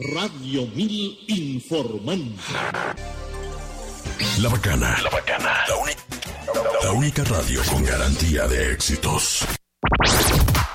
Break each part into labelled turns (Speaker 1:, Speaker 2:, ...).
Speaker 1: Radio 1000 informando.
Speaker 2: La bacana. La bacana. La única radio con garantía de éxitos.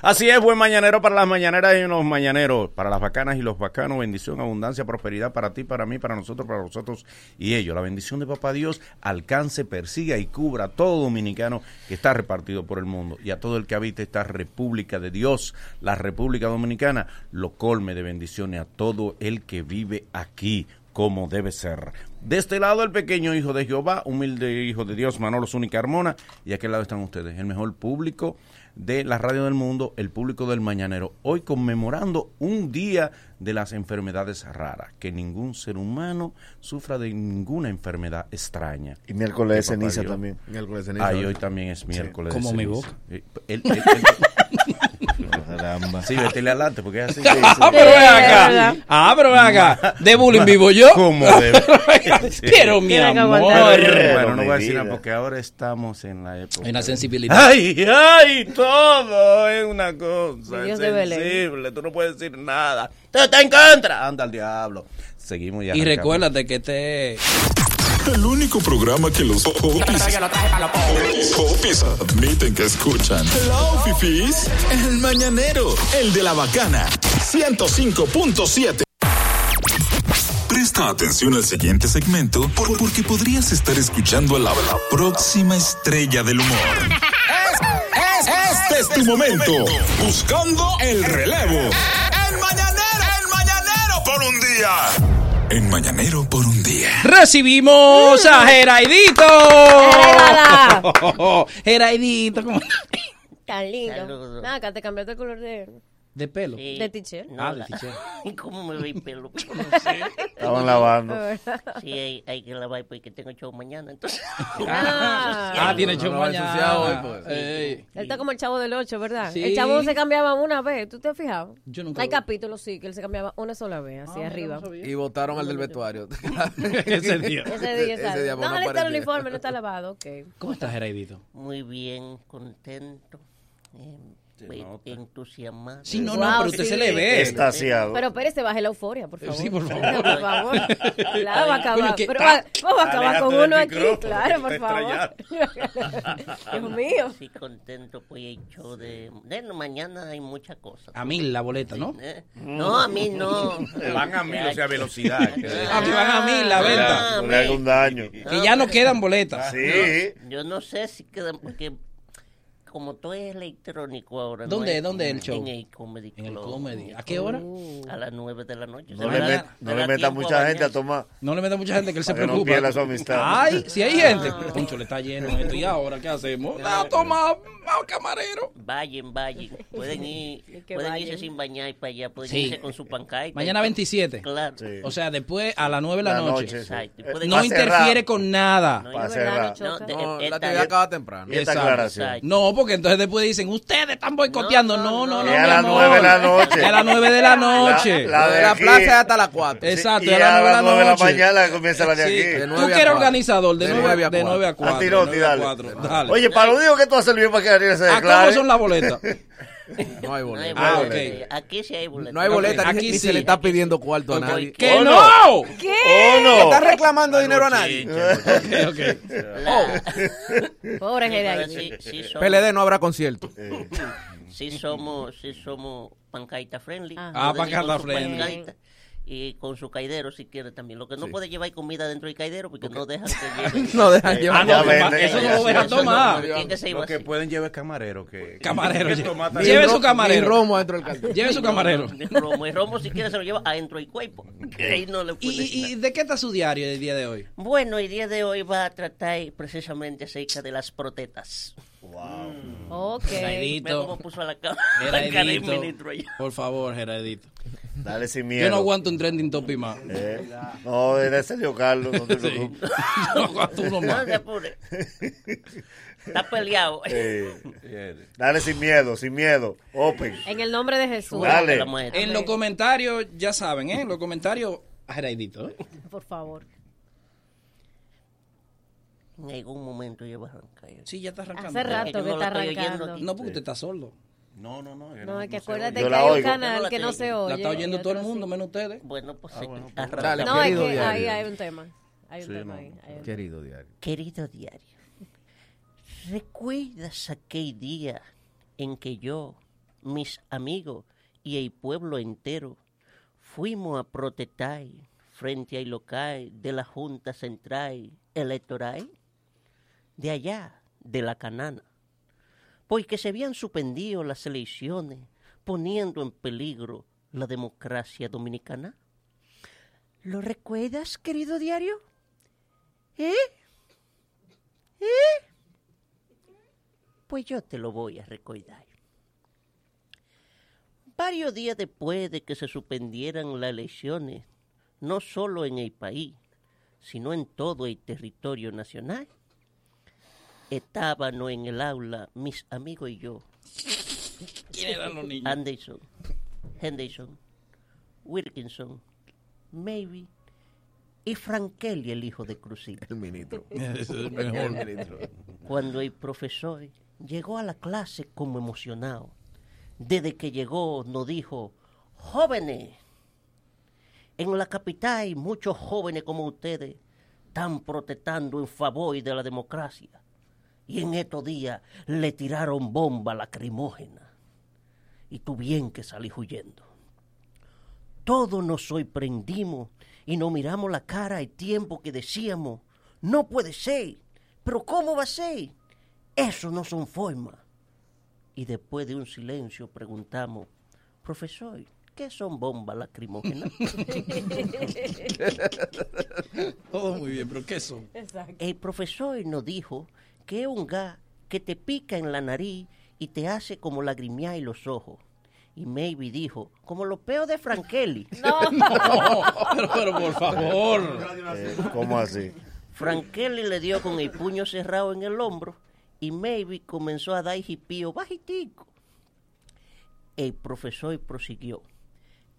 Speaker 3: Así es, buen mañanero para las mañaneras y los mañaneros, para las bacanas y los bacanos, bendición, abundancia, prosperidad para ti, para mí, para nosotros, para nosotros y ellos. La bendición de Papá Dios alcance, persiga y cubra a todo dominicano que está repartido por el mundo y a todo el que habita esta República de Dios, la República Dominicana, lo colme de bendiciones a todo el que vive aquí como debe ser. De este lado el pequeño hijo de Jehová, humilde hijo de Dios, Manolo Zúñiga Carmona, y a aquel lado están ustedes, el mejor público de la radio del mundo, el público del mañanero, hoy conmemorando un día de las enfermedades raras, que ningún ser humano sufra de ninguna enfermedad extraña.
Speaker 4: Y miércoles de ceniza también.
Speaker 5: Miércoles de ceniza.
Speaker 3: Ay, hoy también es miércoles
Speaker 6: Como
Speaker 3: de
Speaker 6: mi
Speaker 3: ceniza.
Speaker 6: boca.
Speaker 3: Eh,
Speaker 4: Caramba.
Speaker 3: sí, vete adelante, porque es así.
Speaker 6: Ah, pero ven acá. Ah, pero ven acá. De bullying vivo yo.
Speaker 3: ¿Cómo debe?
Speaker 6: Pero mi amor.
Speaker 3: Bueno, no voy a decir nada porque ahora estamos en la época.
Speaker 6: Hay una sensibilidad.
Speaker 3: Ay, ay, todo es una cosa
Speaker 7: Dios
Speaker 3: es
Speaker 7: de Belén.
Speaker 3: sensible, tú no puedes decir nada. Te está en contra. Anda al diablo. Seguimos ya.
Speaker 6: Y recuérdate que este
Speaker 2: El único programa que los popis, popis admiten que escuchan. Hello, fifis. El mañanero, el de la bacana. 105.7. Presta atención al siguiente segmento por- porque podrías estar escuchando a la, la próxima estrella del humor. Este es tu momento. Buscando el relevo. El mañanero, el mañanero por un día. En mañanero por un día.
Speaker 6: recibimos a Geraidito.
Speaker 7: Geraivala.
Speaker 6: Geraidito, ¿cómo?
Speaker 7: Tan lindo. Nada, acá te cambiaste el color de,
Speaker 6: De pelo.
Speaker 8: Sí.
Speaker 7: de t-shirt.
Speaker 8: No,
Speaker 6: Ah, de
Speaker 8: la-
Speaker 6: t-shirt.
Speaker 8: ¿Cómo me el pelo? No sé.
Speaker 4: Estaban lavando.
Speaker 8: Sí, hay, hay que lavar porque tengo show mañana, entonces.
Speaker 7: Ah.
Speaker 6: Ah, tiene
Speaker 5: No,
Speaker 6: show
Speaker 5: no, ensuciado hoy,
Speaker 6: mañana.
Speaker 5: pues.
Speaker 6: Ey.
Speaker 7: Él está como el chavo del 8, ¿verdad?
Speaker 6: Sí.
Speaker 7: El chavo se cambiaba una vez. ¿Tú te has fijado?
Speaker 6: Yo nunca
Speaker 7: Hay
Speaker 6: lo-
Speaker 7: capítulos, sí, que él se cambiaba una sola vez, así arriba.
Speaker 5: Y votaron al del vestuario.
Speaker 6: Ese día.
Speaker 7: Ese día,
Speaker 5: Ese día, pues,
Speaker 7: no, está el uniforme, no está lavado, ok.
Speaker 6: ¿Cómo estás, Geraidito?
Speaker 8: Muy bien, contento, eh, eh, entusiasmado.
Speaker 6: Sí, no,
Speaker 7: Wow,
Speaker 6: no, pero usted
Speaker 7: sí.
Speaker 6: se le ve.
Speaker 4: Estasiado.
Speaker 7: Pero Pérez, baje la euforia, por favor.
Speaker 6: Sí, por favor.
Speaker 7: por favor. Claro, va a acabar.
Speaker 6: Coño, ¿qué?
Speaker 7: Pero va, vamos a acabar
Speaker 3: Aléjate
Speaker 7: con
Speaker 3: del
Speaker 7: uno aquí,
Speaker 3: micrófono,
Speaker 7: claro,
Speaker 3: que
Speaker 7: por
Speaker 3: te
Speaker 7: favor. Dios mío.
Speaker 8: Sí, contento, pues hay show de... de mañana hay muchas cosas.
Speaker 6: A mil la boleta, ¿no?
Speaker 8: Eh, No, a mí no.
Speaker 3: Van a mil, o sea, velocidad.
Speaker 6: A mí van a mil la venta.
Speaker 8: Ah,
Speaker 4: No le haga un daño.
Speaker 6: Que ya no quedan boletas.
Speaker 4: Sí.
Speaker 8: Yo no sé si quedan, porque como todo es electrónico ahora. no
Speaker 6: ¿Dónde-
Speaker 8: hay-
Speaker 6: dónde es el show?
Speaker 8: En el Comedy
Speaker 6: En el comedy. ¿A qué hora?
Speaker 8: A las 9 de la noche.
Speaker 4: No le,
Speaker 8: me
Speaker 4: met- no le meta mucha gente a tomar.
Speaker 6: No le meta mucha gente que él se
Speaker 4: que no
Speaker 6: preocupa.
Speaker 4: pierda su amistad.
Speaker 6: Ay, si hay gente. Concho, le está lleno esto. ¿Y ahora qué hacemos? Ah, toma, ah, camarero.
Speaker 8: Vayan, vayan. Pueden ir, pueden
Speaker 7: vayan.
Speaker 8: irse sin bañar para allá. Pueden
Speaker 6: Sí.
Speaker 8: irse con su pancaita.
Speaker 6: Mañana 27.
Speaker 8: Claro.
Speaker 4: Sí.
Speaker 6: O sea, después a las 9 de la,
Speaker 4: La
Speaker 6: noche.
Speaker 4: noche, sí.
Speaker 8: Exacto.
Speaker 4: Eh,
Speaker 6: No interfiere
Speaker 4: cerrar.
Speaker 6: con nada.
Speaker 8: No,
Speaker 7: Es no
Speaker 5: No, la actividad acaba temprano.
Speaker 4: Y.
Speaker 6: No, porque entonces después dicen, ustedes están boicoteando. No, no, no.
Speaker 4: Y a las
Speaker 6: amor.
Speaker 4: nueve de la noche.
Speaker 6: A las 9 de la noche.
Speaker 4: La-
Speaker 5: La
Speaker 4: de
Speaker 5: la
Speaker 4: aquí.
Speaker 5: plaza es hasta las 4.
Speaker 6: Exacto,
Speaker 4: y
Speaker 6: y a las 9 de la
Speaker 4: mañana comienza la de
Speaker 6: Sí,
Speaker 4: aquí.
Speaker 5: de
Speaker 6: Tú
Speaker 5: a
Speaker 6: que eres organizador de
Speaker 5: De
Speaker 6: 9
Speaker 5: nueve a
Speaker 6: de 9 a 4.
Speaker 4: Antirotti,
Speaker 6: de nueve a
Speaker 4: dale.
Speaker 6: cuatro. Dale.
Speaker 4: Oye, para lo único que tú has servido para que Ariel se
Speaker 6: ¿A
Speaker 4: declare.
Speaker 6: cómo son las boletas?
Speaker 5: No hay
Speaker 8: No hay
Speaker 5: boleta.
Speaker 6: Ah,
Speaker 8: boleta.
Speaker 6: ok.
Speaker 8: Aquí sí hay boleta.
Speaker 5: No hay boleta,
Speaker 6: Ok,
Speaker 5: ni,
Speaker 6: aquí
Speaker 5: ni
Speaker 6: sí.
Speaker 5: se le está pidiendo cuarto a nadie.
Speaker 6: ¡Que
Speaker 4: ¿O
Speaker 6: no!
Speaker 7: ¿Qué?
Speaker 4: ¿O no?
Speaker 5: ¿Estás reclamando dinero a nadie?
Speaker 6: Ok, ok.
Speaker 8: La-
Speaker 7: Pobre
Speaker 8: Sí, sí, somos,
Speaker 5: PLD no habrá concierto.
Speaker 8: sí somos, sí somos pancaita friendly.
Speaker 7: Ah.
Speaker 6: Ah, pancaita friendly.
Speaker 8: pancaita Y con su caidero si quiere también. Lo que no puede llevar comida dentro del caidero porque no dejan que lleven.
Speaker 5: No dejan
Speaker 6: Ah,
Speaker 5: llevar.
Speaker 6: no, ma- eso no lo dejan tomar.
Speaker 8: no, que
Speaker 3: Lo que
Speaker 8: así.
Speaker 3: pueden llevar es camarero. Que,
Speaker 6: Camarero,
Speaker 3: que
Speaker 6: lleve su
Speaker 5: ro-
Speaker 6: camarero.
Speaker 5: Ni romo adentro del.
Speaker 6: Lleve su camarero.
Speaker 8: Romo. El romo si quiere se lo lleva adentro del cuerpo. Que ahí no le puede
Speaker 6: ¿Y, y, y de qué está su diario el día de hoy?
Speaker 8: Bueno, el día de hoy va a tratar precisamente acerca de las protetas.
Speaker 7: Ok.
Speaker 8: Ve
Speaker 6: Geradito.
Speaker 8: cómo puso la, ca- la cara el
Speaker 6: Geradito.
Speaker 8: ministro allá.
Speaker 6: Por favor, Geradito.
Speaker 4: Dale sin
Speaker 6: Yo
Speaker 4: miedo.
Speaker 6: no aguanto un trending topic más.
Speaker 4: Eh, No, era Sergio Carlos, no te
Speaker 6: Sí.
Speaker 4: preocupes.
Speaker 6: Yo no aguanto uno
Speaker 8: No
Speaker 6: más.
Speaker 8: se apure. Está peleado.
Speaker 4: Eh, dale sin miedo, sin miedo. Open.
Speaker 7: En el nombre de Jesús.
Speaker 4: Dale.
Speaker 6: En los comentarios, ya saben, ¿eh? En los comentarios, Geraidito, ¿eh?
Speaker 7: Por favor.
Speaker 8: En algún momento yo voy a arrancar.
Speaker 6: Sí, ya está arrancando.
Speaker 7: Hace rato
Speaker 8: yo
Speaker 7: que
Speaker 8: no
Speaker 7: está arrancando.
Speaker 6: No, porque usted está sordo.
Speaker 3: No, no, no.
Speaker 7: No, es que acuérdate que hay un canal que no se oye.
Speaker 6: La está oyendo todo el mundo,
Speaker 7: sí.
Speaker 6: menos ustedes.
Speaker 8: Bueno, pues sí,
Speaker 3: bueno, pues,
Speaker 8: arranca.
Speaker 5: dale.
Speaker 7: No, es
Speaker 5: Querido
Speaker 7: que
Speaker 5: diario.
Speaker 7: ahí hay un tema. Hay un
Speaker 3: Sí,
Speaker 7: tema
Speaker 3: no.
Speaker 7: ahí.
Speaker 5: Querido diario.
Speaker 8: Querido diario, ¿recuerdas aquel día en que yo, mis amigos y el pueblo entero fuimos a protestar frente al local de la Junta Central Electoral de allá, de la Canana? Porque se habían suspendido las elecciones, poniendo en peligro la democracia dominicana. ¿Lo recuerdas, querido diario? ¿Eh? ¿Eh? Pues yo te lo voy a recordar. Varios días después de que se suspendieran las elecciones, no solo en el país, sino en todo el territorio nacional, estábamos en el aula, mis amigos y yo,
Speaker 6: ¿Quién eran los niños?
Speaker 8: Anderson, Henderson, Wilkinson, Maybe y Frankelli, el hijo de Cruzito.
Speaker 5: El ministro.
Speaker 6: Es el mejor.
Speaker 5: El ministro.
Speaker 8: cuando el profesor llegó a la clase como emocionado. Desde que llegó nos dijo, jóvenes, en la capital hay muchos jóvenes como ustedes están protestando en favor de la democracia. Y en estos días le tiraron bomba lacrimógena. Y tú bien que salí huyendo. Todos nos sorprendimos y nos miramos la cara el tiempo que decíamos, no puede ser, pero ¿cómo va a ser? Eso no son formas. Y después de un silencio preguntamos, profesor, ¿qué son bombas lacrimógenas?
Speaker 6: Todo muy bien, pero ¿qué son?
Speaker 7: Exacto.
Speaker 8: El profesor nos dijo que es un gas que te pica en la nariz y te hace como lagrimear los ojos. Y Maybe dijo, como los peos de Frankelli.
Speaker 7: No,
Speaker 6: No, pero, pero por favor.
Speaker 4: Eh, ¿Cómo así?
Speaker 8: Frankelli le dio con el puño cerrado en el hombro y Maybe comenzó a dar hipío bajitico. El profesor prosiguió.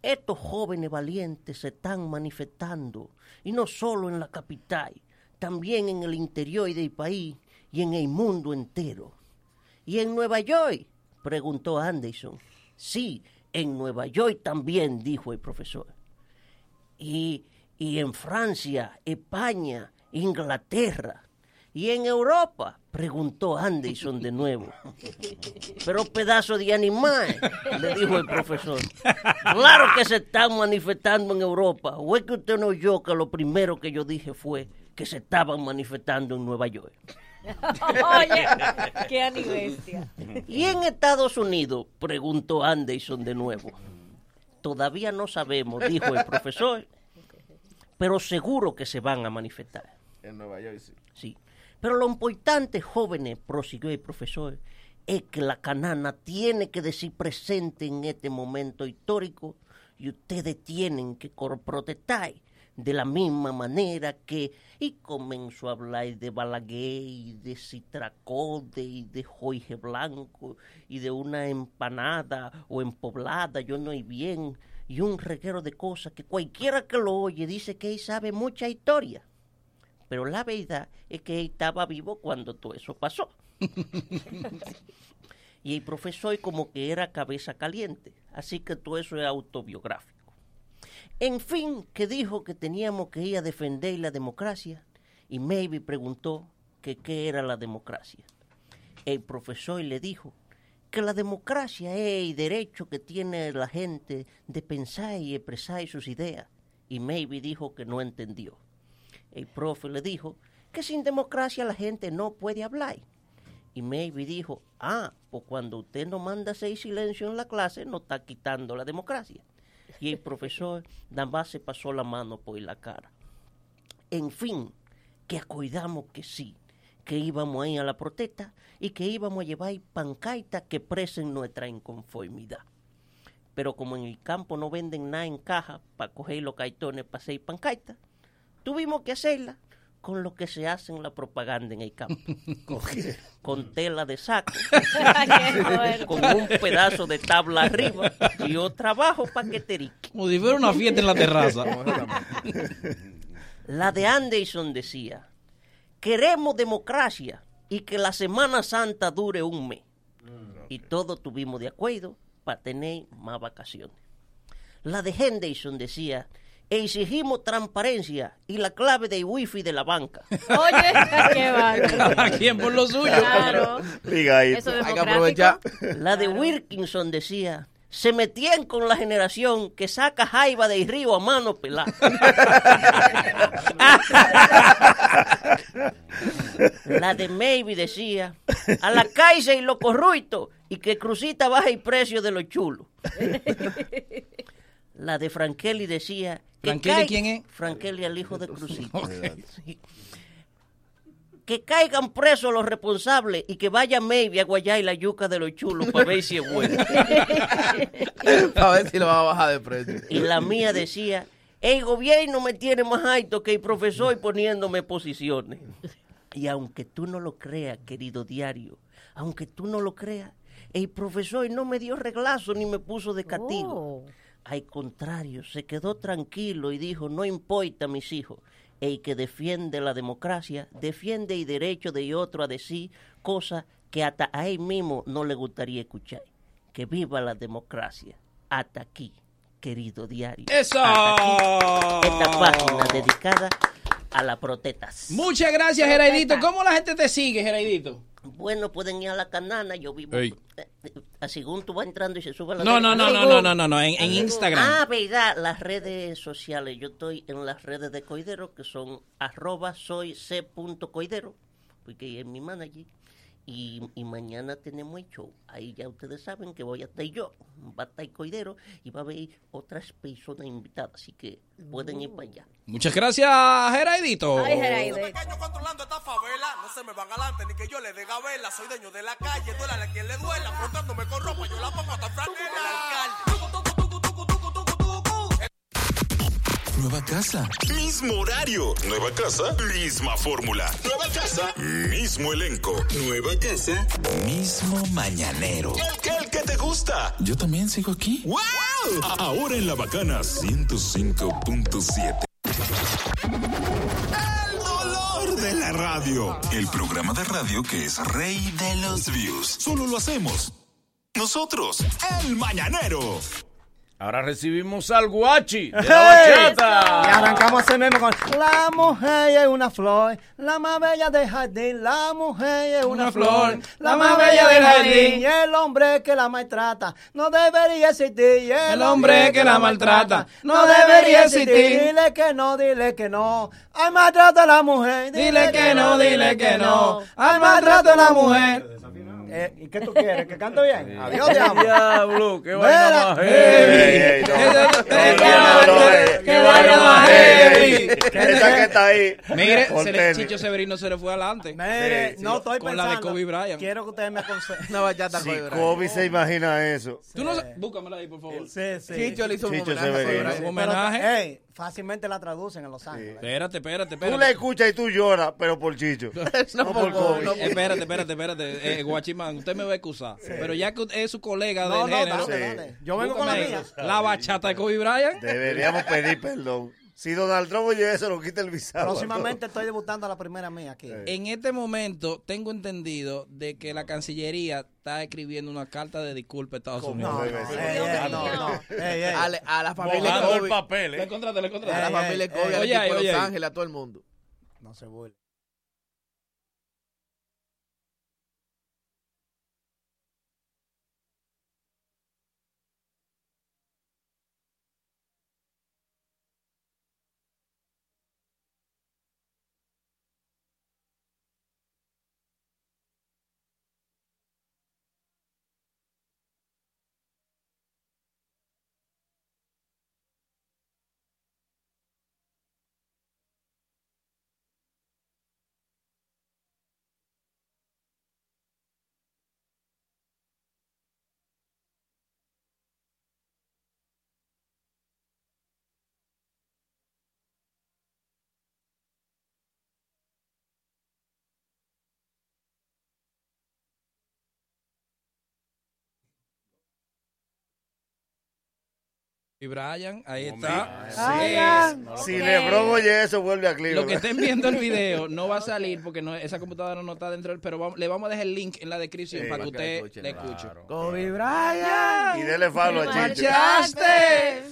Speaker 8: Estos jóvenes valientes se están manifestando, y no solo en la capital, también en el interior del país y en el mundo entero. ¿Y en Nueva York? preguntó Anderson. Sí, en Nueva York también, dijo el profesor. Y, y en Francia, España, Inglaterra. ¿Y en Europa? preguntó Anderson de nuevo. Pero pedazo de animal, le dijo el profesor. Claro que se están manifestando en Europa. ¿O es que usted no oyó que lo primero que yo dije fue que se estaban manifestando en Nueva York?
Speaker 7: oye, qué anibestia.
Speaker 8: ¿Y en Estados Unidos? preguntó Anderson de nuevo. Todavía no sabemos, dijo el profesor, pero seguro que se van a manifestar.
Speaker 5: En Nueva York, sí.
Speaker 8: Sí. Pero lo importante, jóvenes, prosiguió el profesor, es que la canana tiene que decir presente en este momento histórico y ustedes tienen que protestar de la misma manera que... Y comenzó a hablar de Balaguer y de Citracode y de Jorge Blanco y de una empanada o empoblada, yo no hay bien, y un reguero de cosas que cualquiera que lo oye dice que él sabe mucha historia. Pero la verdad es que él estaba vivo cuando todo eso pasó. y el profesor como que era cabeza caliente. Así que todo eso es autobiográfico. En fin, que dijo que teníamos que ir a defender la democracia y Maybe preguntó que qué era la democracia. El profesor le dijo que la democracia es el derecho que tiene la gente de pensar y expresar sus ideas. Y Maybe dijo que no entendió. El profe le dijo que sin democracia la gente no puede hablar. Y Maybe dijo, ah, pues cuando usted no manda seis silencio en la clase, no está quitando la democracia. Y el profesor nada más se pasó la mano por la cara. En fin, que acordamos que sí, que íbamos a ir a la protesta y que íbamos a llevar pancartas que expresen nuestra inconformidad. pero como en el campo no venden nada en caja para coger los caitones para hacer pancaita, tuvimos que hacerla con lo que se hace en la propaganda en el campo. con tela de saco, con un pedazo de tabla arriba y otro abajo para que te rique.
Speaker 6: Como si fuera una fiesta en la terraza.
Speaker 8: La de Anderson decía, queremos democracia y que la Semana Santa dure un mes. Y todos tuvimos de acuerdo para tener más vacaciones. La de Henderson decía, exigimos transparencia y la clave del wifi de la banca.
Speaker 7: Oye, qué.
Speaker 6: Cada quien por lo suyo.
Speaker 7: Claro. Eso es
Speaker 5: Hay que aprovechar.
Speaker 8: La de Wilkinson decía, se metían con la generación que saca jaiba del río a mano pelada. La de Maybe decía, a la calle y los corruitos y que Crucita baja el precio de los chulos. La de Frankeli decía... que
Speaker 6: ¿Frankeli
Speaker 8: caiga-
Speaker 6: quién es?
Speaker 8: Frankeli, el hijo de Crucita. Sí. Que caigan presos los responsables y que vaya Maybe a guayar la yuca de los chulos para ver si es bueno.
Speaker 5: A ver si lo va a bajar de precio.
Speaker 8: Y la mía decía, el gobierno me tiene más alto que el profesor poniéndome posiciones. Y aunque tú no lo creas, querido diario, aunque tú no lo creas, el profesor no me dio reglazo ni me puso de castigo.
Speaker 7: Oh.
Speaker 8: Al contrario, se quedó tranquilo y dijo, no importa, mis hijos, el que defiende la democracia, defiende el derecho de otro a decir cosas que hasta a él mismo no le gustaría escuchar. Que viva la democracia. Hasta aquí, querido diario.
Speaker 6: ¡Eso!
Speaker 8: Hasta aquí, esta página dedicada a las protestas.
Speaker 6: Muchas gracias, Geraidito. ¿Cómo la gente te sigue, Geraidito?
Speaker 8: Bueno, pueden ir a la canana, yo vivo... eh, eh, a según tú vas entrando y se sube a la...
Speaker 6: No, no, no, no, no, no, no, no, en, en
Speaker 8: Ah,
Speaker 6: Instagram.
Speaker 8: verdad, las redes sociales. Yo estoy en las redes de Coidero, que son arroba soy c punto coidero, porque es mi manager. Y, y mañana tenemos el show. Ahí ya ustedes saben que voy a estar yo. Va a estar Coidero y va a haber otras personas invitadas. Así que pueden ir para allá.
Speaker 6: Muchas gracias, Geraidito.
Speaker 7: Ay, Geraide.
Speaker 9: pequeño controlando esta favela. No se me van adelante ni que yo le dé gabela. Soy dueño de la calle, duela a quien le duela. Frotándome con ropa, yo la pongo hasta franela.
Speaker 2: Nueva casa. Mismo horario. Nueva casa. Misma fórmula. Nueva casa. Mismo elenco. Nueva casa. Mismo mañanero. El que, el que te gusta. Yo también sigo aquí. ¡Wow! Ahora en la bacana 105.7. El dolor de la radio. El programa de radio que es rey de los views. Solo lo hacemos. Nosotros, el mañanero.
Speaker 3: Ahora recibimos al guachi de la
Speaker 10: Y
Speaker 3: bachata.
Speaker 10: arrancamos ese meme con La mujer es una flor, la más bella del jardín. La mujer es una,
Speaker 6: Una
Speaker 10: flor,
Speaker 6: flor,
Speaker 10: la más bella del jardín. Y el hombre que la maltrata no debería existir. Y
Speaker 6: El hombre que la maltrata
Speaker 10: no debería existir. Dile que no, dile que no. Al maltrato a la mujer.
Speaker 6: Dile que no, dile que no. Al maltrato a la mujer.
Speaker 10: Eh, ¿Y qué tú quieres? ¿Que cante bien? Adiós, diablo.
Speaker 3: Diablo, qué vaina más heavy.
Speaker 6: ¡Qué vaina más heavy!
Speaker 4: Esa que está ahí.
Speaker 6: Mire,
Speaker 4: Con
Speaker 6: se le-. Chicho Severino se le fue adelante.
Speaker 10: Mire,
Speaker 4: Sí,
Speaker 10: no
Speaker 4: sí.
Speaker 10: estoy
Speaker 6: Con
Speaker 10: pensando.
Speaker 6: la de Kobe Bryant.
Speaker 10: Quiero que ustedes me aconsejen.
Speaker 5: Una bachata
Speaker 4: Si
Speaker 5: Kobe Bryant.
Speaker 4: Kobe se imagina eso.
Speaker 6: Tú no Búscamela ahí, por favor.
Speaker 10: Sí, sí.
Speaker 5: Chicho le hizo un homenaje.
Speaker 6: Un homenaje.
Speaker 10: Fácilmente la traducen en Los Ángeles.
Speaker 6: Espérate, espérate,
Speaker 4: Tú le
Speaker 6: espérate.
Speaker 4: escuchas y tú lloras, pero por Chicho.
Speaker 5: No por Kobe. no
Speaker 6: Espérate, espérate, espérate. Eh, Guachimán, usted me va a excusar. Pero ya que es su colega
Speaker 10: No,
Speaker 6: del
Speaker 10: no,
Speaker 6: género,
Speaker 10: dale,
Speaker 4: Sí.
Speaker 10: dale. Yo vengo con la mía.
Speaker 6: la bachata de Kobe Bryant.
Speaker 4: Deberíamos pedir perdón. Si Donald Trump oye eso, lo quita el visado.
Speaker 10: Próximamente estoy debutando a la primera mía aquí.
Speaker 6: En este momento tengo entendido de que la Cancillería está escribiendo una carta de disculpa a Estados
Speaker 4: ¿Cómo
Speaker 6: Unidos.
Speaker 10: no, no. Ey.
Speaker 5: A, la- a familia
Speaker 3: el papel,
Speaker 6: Le
Speaker 3: eh.
Speaker 6: contrate, le
Speaker 5: A la familia Kobe,
Speaker 6: oye.
Speaker 5: Los Ángeles, a todo el mundo.
Speaker 10: No se burle.
Speaker 6: Y Brian, ahí está.
Speaker 4: Sí. Si Lebron oye eso, vuelve a Cleveland.
Speaker 6: Lo que estén viendo el video no va a salir porque no, esa computadora no está dentro del, pero vamos- le vamos a dejar el link en la descripción
Speaker 4: Sí.
Speaker 6: para que
Speaker 4: Para que
Speaker 6: usted
Speaker 4: escuchen.
Speaker 6: le escuche.
Speaker 5: Kobe Bryant.
Speaker 4: Y dele follow a Chicho.
Speaker 5: Marchaste.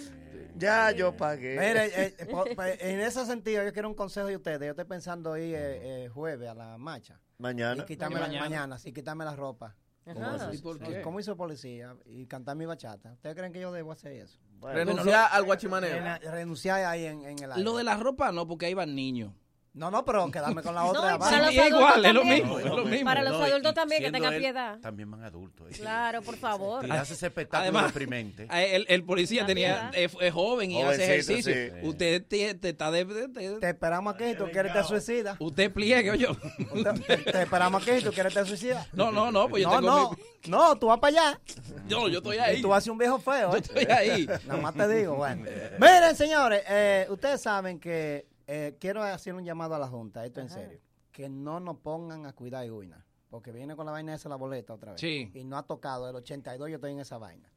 Speaker 4: Ya yo pagué.
Speaker 10: Mire, eh, eh, po- en ese sentido, yo quiero un consejo de ustedes. Yo estoy pensando ir eh, eh, jueves a la marcha.
Speaker 4: Mañana.
Speaker 10: Y quitarme la,
Speaker 6: Mañana.
Speaker 10: mañana, sí, quitarme la ropa.
Speaker 8: Ajá.
Speaker 10: Hizo-
Speaker 6: ¿Y por
Speaker 10: sí,
Speaker 6: qué?
Speaker 10: como hizo policía y cantar mi bachata. ¿Ustedes creen que yo debo hacer eso?
Speaker 5: Renunciar al guachimaneo.
Speaker 10: En- renunciar ahí en, en el aire.
Speaker 6: Lo de la ropa no, porque ahí van niños.
Speaker 10: No, no, pero quedarme con la otra.
Speaker 7: No, y para
Speaker 10: abajo.
Speaker 7: los
Speaker 6: Sí,
Speaker 7: adultos
Speaker 6: igual, es lo
Speaker 7: también.
Speaker 6: mismo, es lo mismo.
Speaker 7: Para los
Speaker 3: No, y-
Speaker 7: adultos
Speaker 3: y
Speaker 7: también, que tengan piedad.
Speaker 3: También van adultos. eh.
Speaker 7: Claro, por favor.
Speaker 3: Tirarse ese espectáculo
Speaker 6: Además,
Speaker 3: deprimente.
Speaker 6: a- El, el policía tenía, es, es joven y hace ejercicio.
Speaker 4: sí.
Speaker 6: Usted te, te está de, de- de-
Speaker 10: Te esperamos aquí, tú quieres te suicida.
Speaker 6: Usted pliegue, oye.
Speaker 10: Te, te esperamos aquí, tú quieres te suicida.
Speaker 6: No, no, no, pues yo
Speaker 10: no,
Speaker 6: tengo
Speaker 10: no,
Speaker 6: mi-
Speaker 10: no, tú vas para allá.
Speaker 6: Yo, yo estoy
Speaker 10: Y
Speaker 6: ahí.
Speaker 10: tú haces un viejo feo.
Speaker 6: Yo
Speaker 10: ¿eh?
Speaker 6: estoy ahí.
Speaker 10: Nada más te digo, bueno. Miren, señores, eh, ustedes saben que eh, quiero hacer un llamado a la Junta, esto en serio. Que no nos pongan a cuidar de Guina. Porque viene con la vaina esa la boleta otra vez.
Speaker 6: Sí.
Speaker 10: Y no ha tocado. El 82 yo estoy en esa vaina.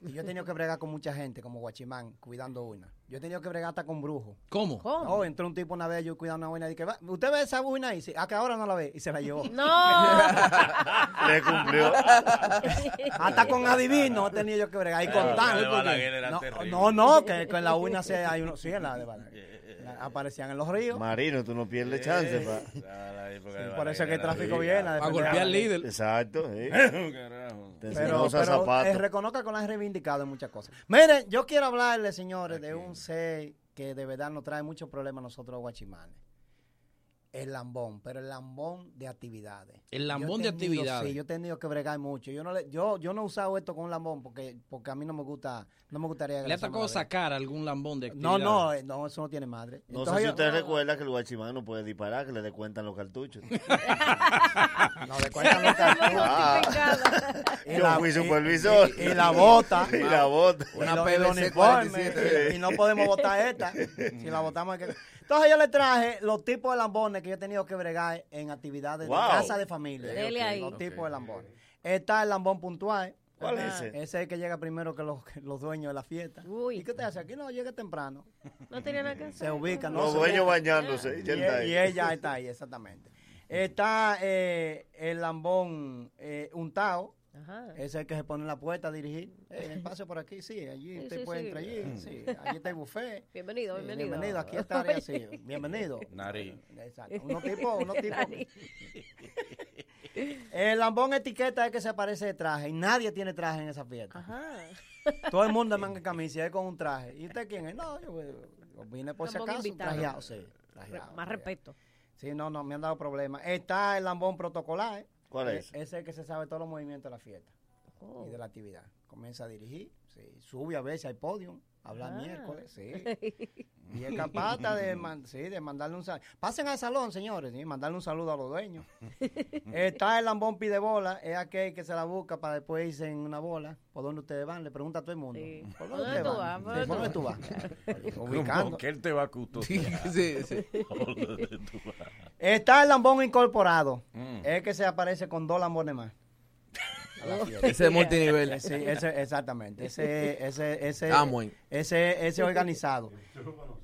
Speaker 10: Y yo he tenido que bregar con mucha gente, como Guachimán, cuidando una. Yo he tenido que bregar hasta con brujos.
Speaker 6: ¿Cómo?
Speaker 7: ¿Cómo?
Speaker 10: Oh, entró un tipo una vez, yo cuidando una buena y dije, "Va, ¿usted ve esa buena ahí? Sí, a que ahora no la ve. Y se la llevó.
Speaker 7: No.
Speaker 4: Le cumplió.
Speaker 10: Hasta con adivino he tenido yo que bregar. Y porque-
Speaker 3: Balaguer era
Speaker 10: no, no, no, que, en la uña se hay uno. Sí, en la de Balaguer. La- Aparecían en los ríos.
Speaker 4: Marino, tú no pierdes chance. pa.
Speaker 10: Por eso es que el tráfico viene. a
Speaker 6: A
Speaker 10: defender
Speaker 6: golpear al líder.
Speaker 4: Exacto. sí.
Speaker 10: Pero, pero
Speaker 4: zapatos.
Speaker 10: eh, reconozca que lo han reivindicado en muchas cosas. Miren, yo quiero hablarles, señores, de un ser que de verdad nos trae muchos problemas a nosotros guachimanes. El lambón, pero el lambón de actividades.
Speaker 6: El lambón de actividades.
Speaker 10: Sí, yo he tenido que bregar mucho. Yo no, le- yo, yo no he usado esto con un lambón porque, porque a mí no me gusta, no me gustaría.
Speaker 6: ¿Le ha tocado sacar algún lambón de
Speaker 10: No,
Speaker 6: actividad?
Speaker 10: no, eh, no, eso no tiene madre.
Speaker 4: No
Speaker 10: Entonces
Speaker 4: sé si
Speaker 10: yo-
Speaker 4: usted recuerda que el guachimán no puede disparar, que le descuentan los cartuchos.
Speaker 10: No, le cuentan los cartuchos.
Speaker 4: Ah.
Speaker 10: Y
Speaker 4: Yo
Speaker 10: la-
Speaker 4: fui
Speaker 10: y-
Speaker 4: supervisor.
Speaker 10: Y, y la bota.
Speaker 4: Y la bota.
Speaker 10: Y
Speaker 5: Una
Speaker 10: lo- y
Speaker 5: 47.
Speaker 10: y, y no podemos votar esta. Si la votamos hay que... Entonces yo le traje los tipos de lambones que yo he tenido que bregar en actividades
Speaker 4: Wow.
Speaker 10: de casa de familia.
Speaker 7: Dele
Speaker 10: Ok,
Speaker 7: ahí.
Speaker 10: Los tipos de lambones. Está el lambón puntual.
Speaker 4: ¿Cuál es ese?
Speaker 10: Ese es el que llega primero que los, que los dueños de la fiesta.
Speaker 7: Uy.
Speaker 10: ¿Y qué te hace? Aquí no, llega temprano.
Speaker 7: No tenía nada que hacer.
Speaker 10: Se ubica, no
Speaker 4: Los
Speaker 10: se
Speaker 4: dueños
Speaker 10: ubica.
Speaker 4: bañándose. Y
Speaker 10: Y,
Speaker 4: él está ahí.
Speaker 10: y ella está ahí, exactamente. Está eh, el lambón eh, untado.
Speaker 7: Ajá.
Speaker 10: Ese es el que se pone en la puerta a dirigir. Eh, pase por aquí, sí, allí
Speaker 7: Sí,
Speaker 10: usted
Speaker 7: sí,
Speaker 10: puede
Speaker 7: sí.
Speaker 10: entrar allí. Sí, allí está el buffet.
Speaker 7: Bienvenido,
Speaker 10: Sí,
Speaker 7: bienvenido.
Speaker 10: bienvenido, aquí está área, sí. Bienvenido.
Speaker 3: Nariz.
Speaker 10: Exacto. Unos tipos, unos tipos. El lambón etiqueta es que se aparece de traje y nadie tiene traje en esa fiesta.
Speaker 7: Ajá.
Speaker 10: Todo el mundo manga en camisa y él con un traje. ¿Y usted quién es? No, yo, yo vine por si acaso.
Speaker 7: invitado.
Speaker 10: Trajeado, sí. trajeado,
Speaker 7: Más
Speaker 10: trajeado.
Speaker 7: respeto.
Speaker 10: Sí, no, no, me han dado problemas. Está el lambón protocolar. ¿eh?
Speaker 4: ¿Cuál es?
Speaker 10: Ese es el que se sabe todos los movimientos de la fiesta
Speaker 7: Oh.
Speaker 10: y de la actividad. Comienza a dirigir, sí, sube a veces al podio, habla
Speaker 7: Ah.
Speaker 10: miércoles, sí. Y es capaz de, man- sí, de mandarle un saludo. Pasen al salón, señores, y mandarle un saludo a los dueños. Está el lambón pide bola, es aquel que se la busca para después irse en una bola. ¿Por dónde ustedes van? Le pregunta a todo el mundo.
Speaker 7: Sí.
Speaker 10: ¿Por
Speaker 7: ¿Por
Speaker 10: dónde,
Speaker 7: tú
Speaker 10: van?
Speaker 7: vas?
Speaker 10: Sí, ¿Por dónde tú vas? Ubicando.
Speaker 3: ¿Con qué él te va a custodiar?
Speaker 5: Sí, sí.
Speaker 3: ¿Por dónde tú vas?
Speaker 10: Está el lambón incorporado.
Speaker 3: Mm.
Speaker 10: Es que se aparece con dos lambones más.
Speaker 5: Ese es multinivel.
Speaker 10: Sí, ese, exactamente. Ese, ese, ese, ese, ese organizado.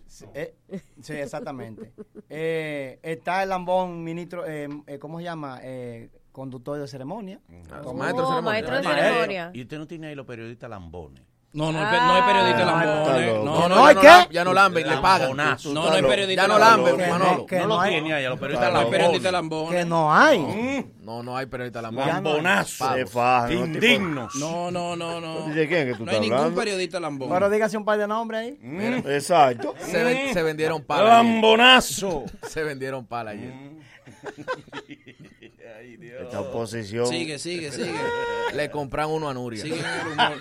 Speaker 10: Sí, eh, sí, exactamente. Eh, está el lambón ministro, eh, eh, ¿cómo se llama? Eh, conductor de ceremonia.
Speaker 5: Los maestros de
Speaker 7: Oh,
Speaker 5: ceremonia.
Speaker 7: maestro de
Speaker 10: Maestro.
Speaker 7: ceremonia.
Speaker 3: Y usted no tiene ahí los periodistas lambones.
Speaker 6: No, no, pe- no es periodista
Speaker 10: Ah,
Speaker 6: lambones. No,
Speaker 5: No,
Speaker 6: no,
Speaker 5: no,
Speaker 10: ¿hay
Speaker 5: ya,
Speaker 10: qué?
Speaker 5: no ya no lamben, le pagan.
Speaker 3: Lambonazo.
Speaker 6: no, no es periodista
Speaker 5: Ya no lamben,
Speaker 10: no-
Speaker 5: Manolo.
Speaker 10: que
Speaker 3: no
Speaker 10: no
Speaker 3: lo
Speaker 10: hay-
Speaker 4: No
Speaker 6: No periodista
Speaker 3: lambones.
Speaker 10: Que no hay.
Speaker 5: No, no hay periodista lambones.
Speaker 3: Lambonazo.
Speaker 4: ¿no?
Speaker 3: Indignos.
Speaker 6: No, no, no, no.
Speaker 4: ¿De quién que tú
Speaker 6: No hay ningún periodista lambón.
Speaker 10: Pero dígase un par de nombres ahí.
Speaker 4: Exacto.
Speaker 5: Se, ven- se vendieron palas.
Speaker 3: Lambonazo.
Speaker 5: Se vendieron palas ayer.
Speaker 3: Ay, Dios.
Speaker 4: Esta oposición.
Speaker 6: Sigue, sigue, sigue.
Speaker 5: Le compran uno a Nuria.
Speaker 6: Sigue el humor.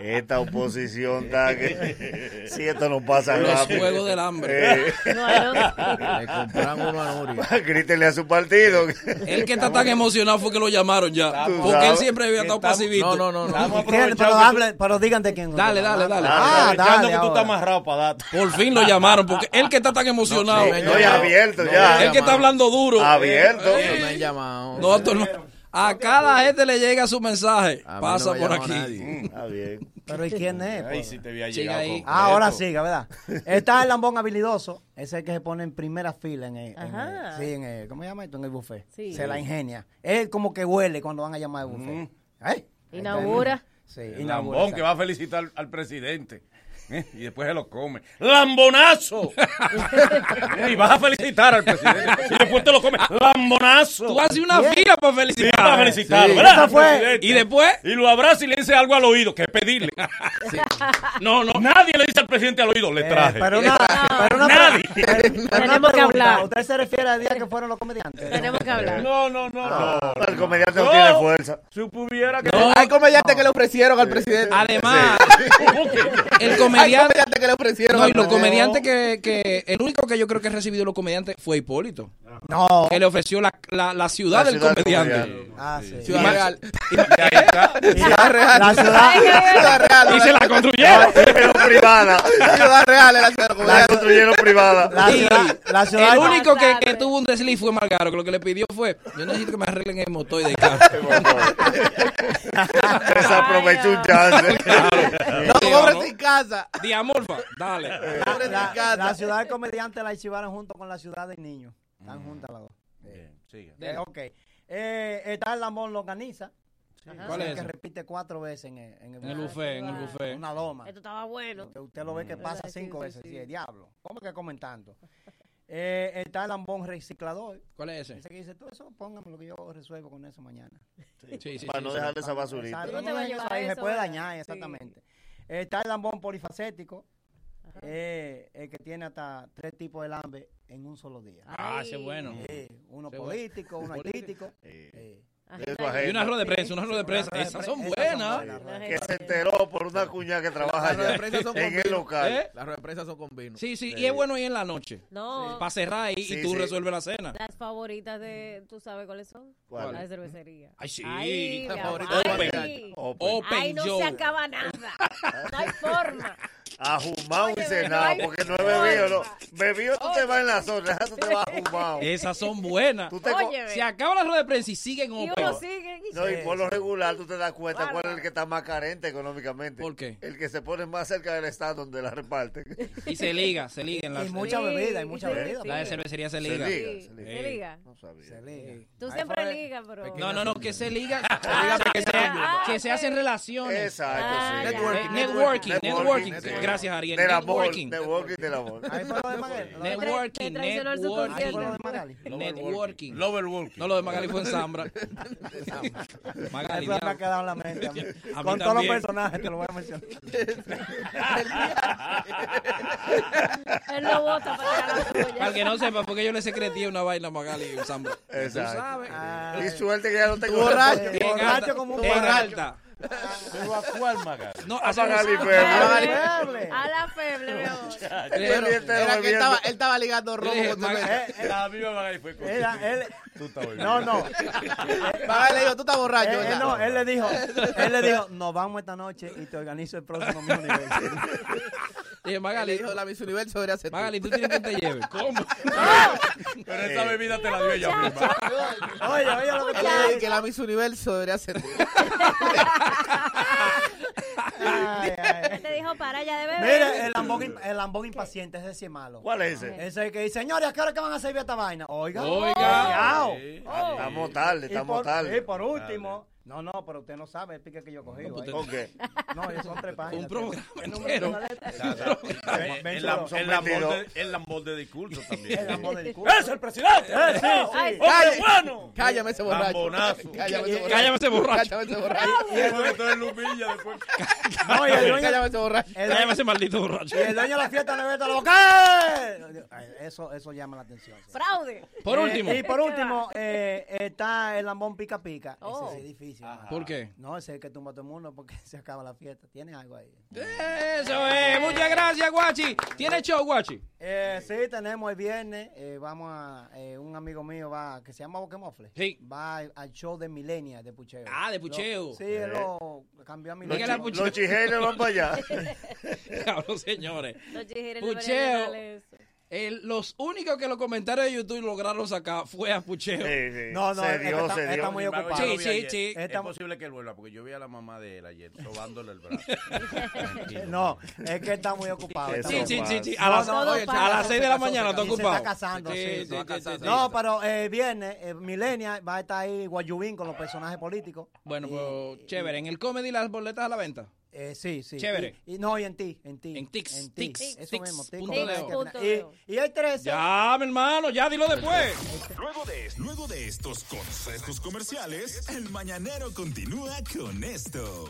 Speaker 4: Esta oposición está que. Si esto no pasa
Speaker 6: Los
Speaker 4: rápido.
Speaker 6: juegos del hambre.
Speaker 4: Eh,
Speaker 7: No, no.
Speaker 5: Le compran uno a Nuria.
Speaker 4: grítenle a su partido.
Speaker 6: El que está tan emocionado fue que lo llamaron ya. Porque él siempre había estado pasivito.
Speaker 5: No, no, no.
Speaker 10: Pero, hable, pero digan de quién.
Speaker 6: Dale, dale, dale.
Speaker 10: Ah,
Speaker 3: aprovechando
Speaker 10: dale
Speaker 3: que tú estás amarrado para dar.
Speaker 6: Por fin lo llamaron. Porque él que está tan emocionado.
Speaker 5: No, sí,
Speaker 4: No, ya abierto,
Speaker 5: No,
Speaker 4: ya.
Speaker 6: el que está hablando duro.
Speaker 4: Abierto.
Speaker 5: No me han llamado.
Speaker 6: No, esto no- A cada gente le llega su mensaje.
Speaker 5: A mí
Speaker 6: Pasa
Speaker 5: no me
Speaker 6: por aquí.
Speaker 5: nadie.
Speaker 4: Está bien.
Speaker 10: Pero ¿y quién es?
Speaker 3: Ahí
Speaker 10: pues?
Speaker 3: sí te había
Speaker 6: Siga
Speaker 3: llegado.
Speaker 6: ahí.
Speaker 3: completo.
Speaker 10: Ah, ahora siga, ¿verdad? Está el lambón habilidoso, ese es el que se pone en primera fila en el, en el-
Speaker 7: Ajá.
Speaker 10: sí, en el, ¿cómo se llama esto? En el buffet.
Speaker 7: Sí.
Speaker 10: Se la ingenia. Él como que huele cuando van a llamar al buffet. ¿Eh?
Speaker 7: Inaugura.
Speaker 10: Sí,
Speaker 3: El
Speaker 10: inaugura.
Speaker 3: lambón que va a felicitar al presidente. ¿Eh? Y después se lo come. ¡Lambonazo! y vas a felicitar al presidente. Y después te lo comes. ¡Lambonazo!
Speaker 6: Tú haces una fila para felicitar.
Speaker 3: para felicitarlo,
Speaker 10: Sí.
Speaker 3: ¿verdad?
Speaker 10: Esa fue-
Speaker 3: Al presidente.
Speaker 6: Y después,
Speaker 3: Y lo abraza y le dice algo al oído, que es pedirle. No, no, nadie le dice al presidente al oído, le
Speaker 10: Eh,
Speaker 3: traje.
Speaker 10: pero una, pero una,
Speaker 3: Nadie.
Speaker 10: pero una
Speaker 7: Tenemos que hablar.
Speaker 10: ¿Usted se refiere al día que fueron los comediantes?
Speaker 7: Tenemos que hablar.
Speaker 3: No, no, no, no.
Speaker 4: El comediante no,
Speaker 3: No.
Speaker 4: tiene fuerza.
Speaker 3: Si hubiera que...
Speaker 6: No.
Speaker 5: Hay comediantes que le ofrecieron al presidente.
Speaker 6: además, el comediante.
Speaker 5: Comediantes que le ofrecieron
Speaker 6: No,
Speaker 5: al
Speaker 6: y los comediantes que, que. El único que yo creo que ha recibido los comediantes fue Hipólito.
Speaker 10: No.
Speaker 6: Que le ofreció la, la, la ciudad
Speaker 4: La
Speaker 6: del
Speaker 4: ciudad del
Speaker 6: comediante.
Speaker 4: comediante.
Speaker 10: Ah, sí.
Speaker 5: Ciudad Real.
Speaker 3: Y ahí está.
Speaker 5: Ciudad Real.
Speaker 10: La ciudad,
Speaker 5: Ciudad Real.
Speaker 6: Y se la construyeron.
Speaker 4: Pero privada.
Speaker 5: Ciudad Real es la ciudad
Speaker 4: La
Speaker 5: comediante.
Speaker 4: construyeron privada.
Speaker 10: la ciudad, la ciudad,
Speaker 6: el único que, tuvo un desliz fue Margaro, que lo que le pidió fue, yo necesito que me arreglen el motor de carro.
Speaker 4: Se aprovechó un chance.
Speaker 5: No, cobren sin casa.
Speaker 6: Diamorfa, dale.
Speaker 5: Cobren
Speaker 10: la,
Speaker 5: casa.
Speaker 10: la ciudad del comediante la archivaron junto con la ciudad del niño. Están juntas las dos.
Speaker 3: Bien, sigue.
Speaker 10: Eh, ok. Eh, está el lambón lo organiza.
Speaker 6: ¿Cuál es
Speaker 10: que repite cuatro veces en el, en el
Speaker 6: En el
Speaker 10: buffet.
Speaker 6: buffet, en el buffet.
Speaker 10: Una loma.
Speaker 7: Esto estaba bueno.
Speaker 10: Que usted lo ve que pasa
Speaker 7: Sí,
Speaker 10: cinco
Speaker 7: sí,
Speaker 10: veces.
Speaker 7: sí.
Speaker 10: Sí, el diablo. ¿Cómo que comentando? Eh, está el lambón reciclador.
Speaker 6: ¿Cuál es ese?
Speaker 10: Ese que dice, tú eso, póngame lo que yo resuelvo con eso mañana.
Speaker 6: Sí, sí,
Speaker 4: Para
Speaker 6: sí,
Speaker 4: no
Speaker 6: sí.
Speaker 4: dejar esa basurita.
Speaker 7: No
Speaker 10: no
Speaker 7: te vas a
Speaker 10: eso se puede
Speaker 7: ¿verdad?
Speaker 10: dañar,
Speaker 7: Sí.
Speaker 10: exactamente. Está el lambón polifacético, eh, el que tiene hasta tres tipos de lambe en un solo día.
Speaker 6: Ah, ese es bueno.
Speaker 10: Eh, uno
Speaker 6: Qué
Speaker 10: político, uno
Speaker 6: Político.
Speaker 10: artístico.
Speaker 4: Eh,
Speaker 6: Y una rueda de prensa, una rueda de prensa. Esas son buenas.
Speaker 4: Que se enteró por una cuña que trabaja
Speaker 5: Las
Speaker 4: allá en el local.
Speaker 6: ¿Eh?
Speaker 5: Las ruedas de prensa son con vino.
Speaker 6: Sí, sí, y es bueno ahí en la noche.
Speaker 7: No.
Speaker 6: Para cerrar ahí
Speaker 4: Sí,
Speaker 6: y tú
Speaker 4: sí.
Speaker 6: resuelves la cena.
Speaker 7: Las favoritas de, ¿tú sabes cuáles son?
Speaker 4: ¿Cuál?
Speaker 7: Las de cervecería.
Speaker 6: Ay, sí.
Speaker 7: Ay,
Speaker 5: La
Speaker 7: mi
Speaker 5: favorita
Speaker 7: amor.
Speaker 5: de
Speaker 7: Ay.
Speaker 5: Juan
Speaker 4: Open.
Speaker 6: Open
Speaker 7: Ay, no
Speaker 6: Joe.
Speaker 7: se acaba nada. No hay forma.
Speaker 4: Ajumado y cenado, porque no es bebido, no. Bebido tú te vas en la zona, tú te vas ajumado.
Speaker 6: Esas son buenas.
Speaker 4: Tú te co-
Speaker 7: Oye,
Speaker 6: Se acaba la rueda de prensa y siguen
Speaker 7: y
Speaker 6: open.
Speaker 7: uno sigue. y
Speaker 4: No, y por lo regular tú te das cuenta
Speaker 7: Bárbaro.
Speaker 4: cuál es el que está más carente económicamente.
Speaker 6: ¿Por qué?
Speaker 4: El que se pone más cerca del estado donde la reparten.
Speaker 6: Y se liga, se liga en la
Speaker 10: Y mucha bebida, y mucha
Speaker 7: sí,
Speaker 10: bebida.
Speaker 6: La de cervecería se
Speaker 4: Se
Speaker 6: liga.
Speaker 4: se
Speaker 7: se
Speaker 4: liga.
Speaker 7: liga.
Speaker 4: No sabía.
Speaker 10: Se liga.
Speaker 7: Tú siempre ligas, pero.
Speaker 6: No, no, no, que se liga, que, se,
Speaker 7: ah,
Speaker 6: que se hacen relaciones.
Speaker 4: Exacto,
Speaker 7: Ah,
Speaker 4: sí.
Speaker 7: ya.
Speaker 5: Networking,
Speaker 6: Networking, networking.
Speaker 4: Networking.
Speaker 6: Gracias, Ariel.
Speaker 4: Del amor,
Speaker 6: Networking.
Speaker 4: networking del amor.
Speaker 10: Ahí fue lo de Magali. lo de Magali.
Speaker 6: Networking, networking.
Speaker 10: Ahí fue lo de
Speaker 7: subconsciente.
Speaker 10: Magali.
Speaker 6: Networking.
Speaker 3: Loverwalking.
Speaker 6: No, lo de Magali fue en Zambra. Magali,
Speaker 10: Eso me ha quedado en la mente. a mí.
Speaker 6: A mí
Speaker 10: Con todos los personajes te lo voy a mencionar.
Speaker 7: Él no vota para la
Speaker 6: Para el que no sepa, porque yo le secreté una vaina a Magali en Zambra. Tú
Speaker 4: Exacto.
Speaker 6: sabes.
Speaker 10: Ah,
Speaker 4: Y suerte que ya no tengo
Speaker 5: borracho.
Speaker 10: borracho como un borracho.
Speaker 3: ¿Pero a cuál, Magali?
Speaker 6: No,
Speaker 4: A Magali
Speaker 7: A
Speaker 4: Feble.
Speaker 7: la
Speaker 10: Feble.
Speaker 7: feble. A la feble,
Speaker 5: era que él estaba, él estaba ligando robo con.
Speaker 10: Eh, eh,
Speaker 3: La misma Magali fue con
Speaker 10: Era, él,
Speaker 3: Tú estás
Speaker 10: no, no.
Speaker 5: Magali le dijo, tú estás borracho.
Speaker 10: Él, él
Speaker 5: ¿verdad?
Speaker 10: no, él le dijo, él le dijo, nos vamos esta noche y te organizo el próximo Miss Universo.
Speaker 6: Dije,
Speaker 5: le
Speaker 6: Magali,
Speaker 5: dijo, la Miss Universo debería ser tú.
Speaker 6: Magali, tú tienes que te lleve. ¿Cómo?
Speaker 3: Pero esa bebida te la dio ella misma.
Speaker 10: Oye, oye lo que te
Speaker 5: que la Miss Universo debería ser tú.
Speaker 10: Ay, ay.
Speaker 7: Te dijo para ya de beber.
Speaker 10: Mire, el lambón, el lambón impaciente, ese sí es malo.
Speaker 4: ¿Cuál es ese?
Speaker 10: Ese es el que dice, señores, ¿a qué hora que van a servir esta vaina? Oiga.
Speaker 6: Oiga.
Speaker 3: Sí.
Speaker 4: Estamos tarde,
Speaker 10: Y
Speaker 4: estamos
Speaker 10: por,
Speaker 4: tarde.
Speaker 10: y por último, no, no, pero usted no sabe el pique que yo cogí.
Speaker 6: No, pues.
Speaker 4: ¿Con qué?
Speaker 10: No, ellos son tres páginas.
Speaker 6: Un programa
Speaker 10: El
Speaker 6: entero.
Speaker 10: de.
Speaker 3: El, discurso también.
Speaker 10: El lambón de discurso.
Speaker 3: ¡Es el presidente!
Speaker 10: Eh, sí, sí.
Speaker 7: Ay,
Speaker 3: ¡Hombre bueno!
Speaker 5: Cállame ese borracho.
Speaker 4: Lambonazo.
Speaker 5: Cállame ese borracho.
Speaker 6: Cállame ese borracho.
Speaker 10: Y
Speaker 3: después.
Speaker 10: No, y el dueño,
Speaker 5: Cállame ese borracho.
Speaker 6: Cállame ese maldito borracho.
Speaker 10: y el dueño de la fiesta le mete la boca. Ay, Eso, eso llama la atención. sí.
Speaker 7: Fraude.
Speaker 6: Por
Speaker 10: Eh,
Speaker 6: último.
Speaker 10: y por último, eh, está el lambón pica pica.
Speaker 7: Oh.
Speaker 10: Ese sí es difícil.
Speaker 6: ¿Por qué?
Speaker 10: No, ese es el que tumba a todo el mundo porque se acaba la fiesta. ¿Tiene algo ahí?
Speaker 6: Eso es. Muchas gracias, Guachi. ¿Tiene show, Guachi?
Speaker 10: Eh, sí, tenemos el viernes. eh, vamos a. eh, un amigo mío va, que se llama Boquemofle.
Speaker 6: Sí.
Speaker 10: Va al- show de Milenia de Pucheo.
Speaker 6: Ah, de Pucheo.
Speaker 10: Lo- sí, él lo cambió a Milenia.
Speaker 6: Pucheo.
Speaker 4: los chijenes van para allá.
Speaker 6: Cabrón, señores.
Speaker 7: Los chijeres
Speaker 6: Pucheo. El- los únicos que los comentarios de YouTube lograron sacar fue a Pucheo.
Speaker 10: No, no,
Speaker 4: Se dio,
Speaker 10: está,
Speaker 4: se dio.
Speaker 10: está muy ocupado.
Speaker 3: yo lo vi
Speaker 6: Sí,
Speaker 3: ayer.
Speaker 6: sí.
Speaker 3: Es posible que él vuelva, porque yo vi a la mamá de él ayer sobándole el brazo.
Speaker 10: No, es que está muy ocupado. está
Speaker 6: Sí, sí,
Speaker 10: ocupado.
Speaker 6: sí, sí.
Speaker 10: No,
Speaker 6: A las,
Speaker 10: no,
Speaker 6: oye,
Speaker 10: no,
Speaker 6: a las
Speaker 10: se
Speaker 6: 6 de la mañana está.
Speaker 10: Y se
Speaker 6: ocupado.
Speaker 10: está casando,
Speaker 6: Sí,
Speaker 10: sí,
Speaker 6: sí, sí, sí,
Speaker 10: No,
Speaker 6: sí.
Speaker 10: pero eh, viernes, eh, Milenia va a estar ahí Guayubín con los personajes políticos.
Speaker 6: Bueno,
Speaker 10: Y-
Speaker 6: pues chévere. En el comedy las boletas a la venta.
Speaker 10: Eh, sí, sí.
Speaker 6: Chévere.
Speaker 10: Y, y no, y en ti, en ti.
Speaker 6: En Tix,
Speaker 10: En ti.
Speaker 6: Tix,
Speaker 10: Eso mismo, Tix.
Speaker 6: punto de
Speaker 10: y-. Y, hay 13.
Speaker 6: Ya, mi hermano, ya dilo después.
Speaker 2: Luego de, luego de estos consejos comerciales, el mañanero continúa con esto.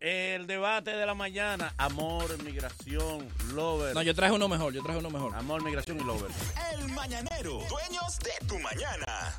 Speaker 3: El debate de la mañana, amor, migración, lover.
Speaker 6: No, yo traje uno mejor, yo traje uno mejor.
Speaker 3: Amor, migración y lover.
Speaker 2: El mañanero, dueños de tu mañana.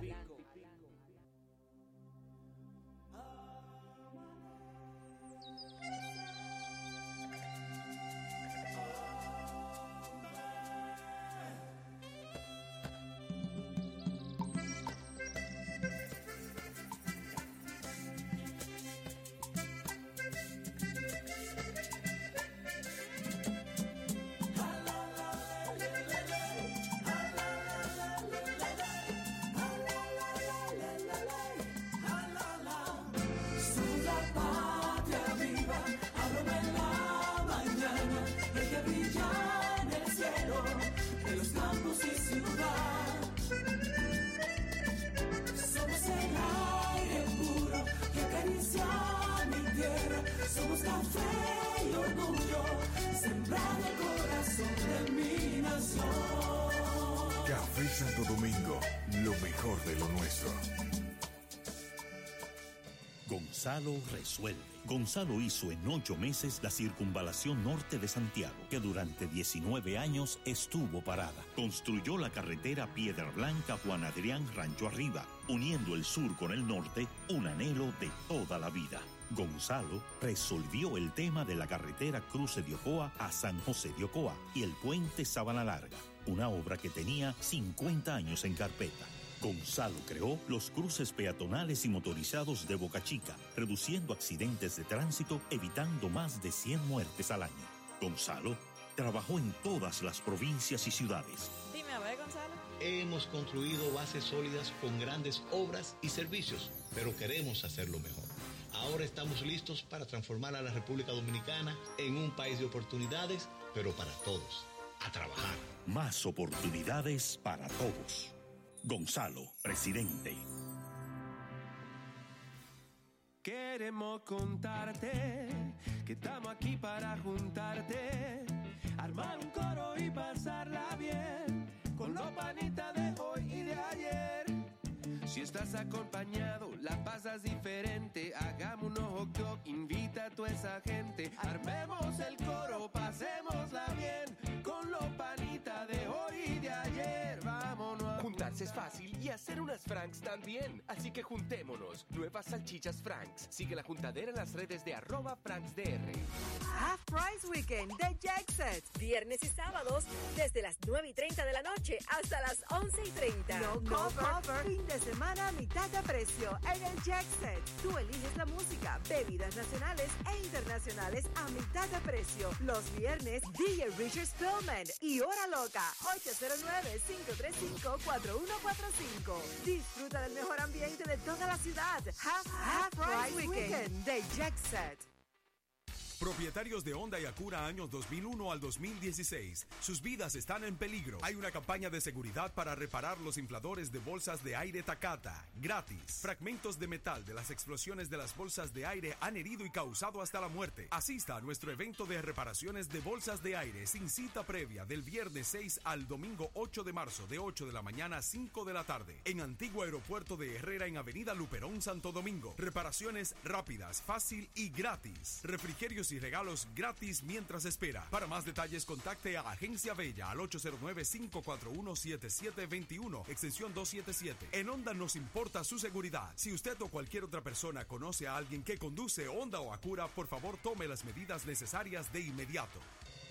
Speaker 2: Café
Speaker 1: Gonzalo resuelve. Gonzalo hizo en ocho meses la circunvalación norte de Santiago, que durante 19 años estuvo parada. Construyó la carretera Piedra Blanca Juan Adrián Rancho Arriba, uniendo el sur con el norte, un anhelo de toda la vida. Gonzalo resolvió el tema de la carretera Cruce de Ocoa a San José de Ocoa y el puente Sabana Larga, una obra que tenía 50 años en carpeta. Gonzalo creó los cruces peatonales y motorizados de Boca Chica, reduciendo accidentes de tránsito, evitando más de 100 muertes al año. Gonzalo trabajó en todas las provincias y ciudades.
Speaker 11: Dime a ver, Gonzalo.
Speaker 12: Hemos construido bases sólidas con grandes obras y servicios, pero queremos hacerlo mejor. Ahora estamos listos para transformar a la República Dominicana en un país de oportunidades, pero para todos. A trabajar.
Speaker 1: Más oportunidades para todos. Gonzalo, presidente.
Speaker 13: Queremos contarte que estamos aquí para juntarte, armar un coro y pasarla bien con los panitas de hoy y de ayer. Si estás acompañado, la pasas diferente. Hagamos un hot invita a toda esa gente. Armemos el coro, pasémosla bien con los panitas de hoy y de ayer. Vámonos.
Speaker 14: Juntarse es fácil y hacer unas Franks también. Así que juntémonos. Nuevas salchichas Franks. Sigue la juntadera en las redes de arroba FranksDR.
Speaker 15: Half Price Weekend de Jackset. Viernes y sábados desde las 9 y 30 de la noche hasta las 11 y 30. No, cover. Fin de semana a mitad de precio en el Jackset. Tú eliges la música, bebidas nacionales e internacionales a mitad de precio. Los viernes, DJ Richard Spillman y Hora Loca. 809-535-4145. Disfruta del mejor ambiente de toda la ciudad. Half, Half Price Weekend de Jackset.
Speaker 16: Propietarios de Honda y Acura años 2001 al 2016. Sus vidas están en peligro. Hay una campaña de seguridad para reparar los infladores de bolsas de aire Takata. Gratis. Fragmentos de metal de las explosiones de las bolsas de aire han herido y causado hasta la muerte. Asista a nuestro evento de reparaciones de bolsas de aire sin cita previa del viernes 6 al domingo 8 de marzo de 8 de la mañana a 5 de la tarde. En Antiguo Aeropuerto de Herrera en Avenida Luperón, Santo Domingo. Reparaciones rápidas, fácil y gratis. Refrigerios y regalos gratis mientras espera. Para más detalles, contacte a Agencia Bella al 809-541-7721, extensión 277. En Honda nos importa su seguridad. Si usted o cualquier otra persona conoce a alguien que conduce Honda o Acura, por favor tome las medidas necesarias de inmediato.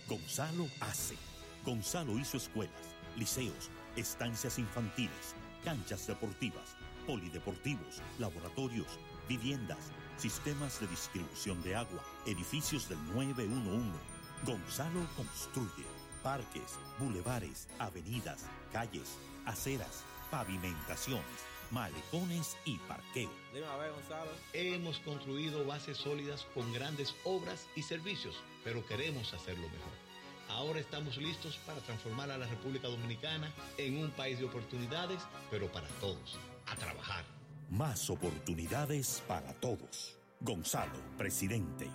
Speaker 1: Gonzalo hace. Gonzalo hizo escuelas, liceos, estancias infantiles, canchas deportivas, polideportivos, laboratorios, viviendas, sistemas de distribución de agua, edificios del 911. Gonzalo construye parques, bulevares, avenidas, calles, aceras, pavimentaciones, malecones y parqueo.
Speaker 12: Dime a ver, Gonzalo. Hemos construido bases sólidas con grandes obras y servicios, pero queremos hacerlo mejor. Ahora estamos listos para transformar a la República Dominicana en un país de oportunidades, pero para todos. A trabajar.
Speaker 1: Más oportunidades para todos. Gonzalo, presidente.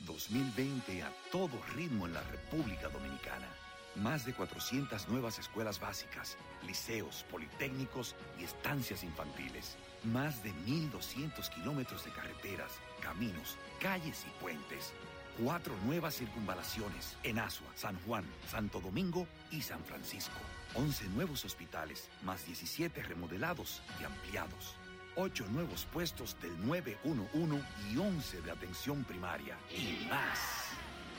Speaker 17: 2020 a todo ritmo en la República Dominicana. Más de 400 nuevas escuelas básicas, liceos, politécnicos y estancias infantiles. Más de 1.200 kilómetros de carreteras, caminos, calles y puentes. Cuatro nuevas circunvalaciones en Asua, San Juan, Santo Domingo y San Francisco. 11 nuevos hospitales, más 17 remodelados y ampliados. 8 nuevos puestos del 911 y 11 de atención primaria. Y más.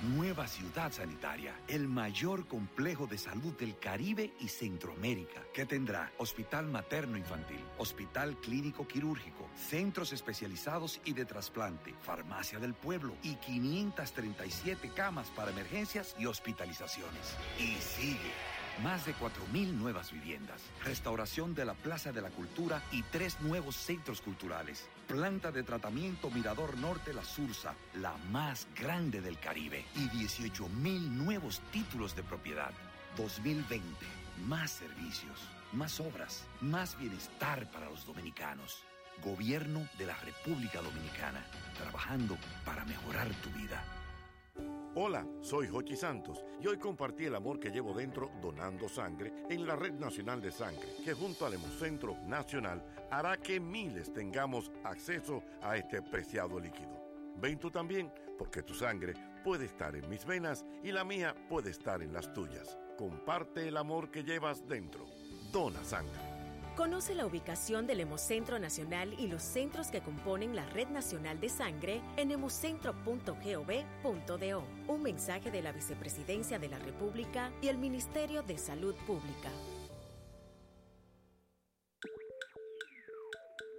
Speaker 17: Nueva ciudad sanitaria, el mayor complejo de salud del Caribe y Centroamérica, que tendrá hospital materno infantil, hospital clínico quirúrgico, centros especializados y de trasplante, farmacia del pueblo y 537 camas para emergencias y hospitalizaciones. Y sigue. Más de 4.000 nuevas viviendas, restauración de la Plaza de la Cultura y tres nuevos centros culturales. Planta de tratamiento Mirador Norte La Sursa, la más grande del Caribe. Y 18.000 nuevos títulos de propiedad. 2020, más servicios, más obras, más bienestar para los dominicanos. Gobierno de la República Dominicana, trabajando para mejorar tu vida.
Speaker 18: Hola, soy Jochi Santos y hoy compartí el amor que llevo dentro donando sangre en la Red Nacional de Sangre, que junto al Hemocentro Nacional hará que miles tengamos acceso a este preciado líquido. Ven tú también, porque tu sangre puede estar en mis venas y la mía puede estar en las tuyas. Comparte el amor que llevas dentro. Dona sangre.
Speaker 19: Conoce la ubicación del Hemocentro Nacional y los centros que componen la Red Nacional de Sangre en hemocentro.gov.do. Un mensaje de la Vicepresidencia de la República y el Ministerio de Salud Pública.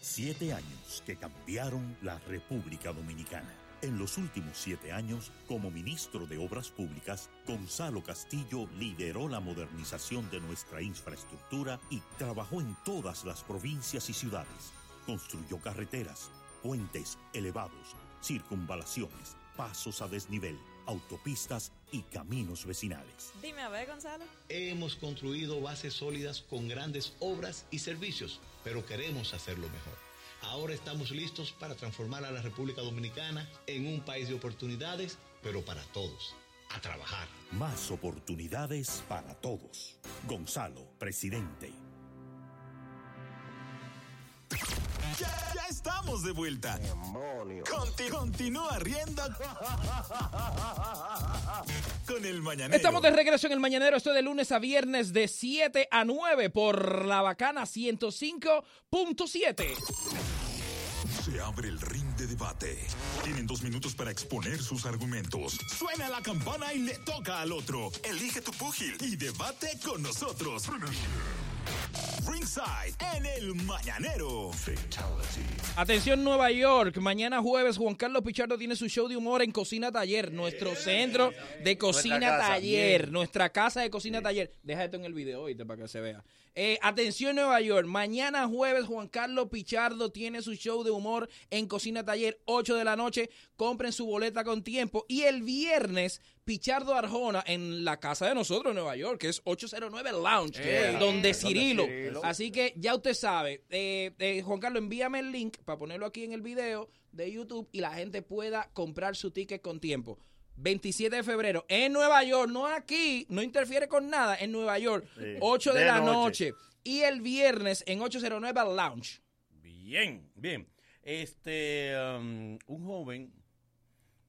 Speaker 1: Siete años que cambiaron la República Dominicana. En los últimos siete años, como ministro de Obras Públicas, Gonzalo Castillo lideró la modernización de nuestra infraestructura y trabajó en todas las provincias y ciudades. Construyó carreteras, puentes elevados, circunvalaciones, pasos a desnivel, autopistas y caminos vecinales.
Speaker 11: Dime a ver, Gonzalo.
Speaker 12: Hemos construido bases sólidas con grandes obras y servicios, pero queremos hacerlo mejor. Ahora estamos listos para transformar a la República Dominicana en un país de oportunidades, pero para todos. A trabajar.
Speaker 1: Más oportunidades para todos. Gonzalo, presidente.
Speaker 2: Ya, ya estamos de vuelta. Conti- continúa riendo con el mañanero.
Speaker 6: Estamos de regreso en el Mañanero, esto de lunes a viernes de 7 a 9 por la bacana 105.7.
Speaker 2: Se abre el ring debate. Tienen dos minutos para exponer sus argumentos. Suena la campana y le toca al otro. Elige tu púgil y debate con nosotros. ringside en el mañanero.
Speaker 6: Atención Nueva York, mañana jueves Juan Carlos Pichardo tiene su show de humor en Cocina Taller, nuestro centro de cocina
Speaker 4: Nuestra casa,
Speaker 6: taller,
Speaker 4: bien.
Speaker 6: nuestra casa de cocina taller. Deja esto en el video oíste, para que se vea. Eh, atención Nueva York, mañana jueves Juan Carlos Pichardo tiene su show de humor en Cocina Taller, 8 de la noche. Compren su boleta con tiempo. Y el viernes, Pichardo Arjona en la casa de nosotros en Nueva York, que es 809 Lounge,
Speaker 4: Eh,
Speaker 6: donde
Speaker 4: donde
Speaker 6: Cirilo.
Speaker 4: Cirilo.
Speaker 6: Así que ya usted sabe. Eh, eh, Juan Carlos, envíame el link para ponerlo aquí en el video de YouTube y la gente pueda comprar su ticket con tiempo. 27 de febrero en Nueva York, no aquí, no interfiere con nada, en Nueva York,
Speaker 4: Sí.
Speaker 6: 8 de,
Speaker 4: De
Speaker 6: la
Speaker 4: noche.
Speaker 6: noche. Y el viernes en 809 Lounge.
Speaker 3: Bien, bien. Este, um, un joven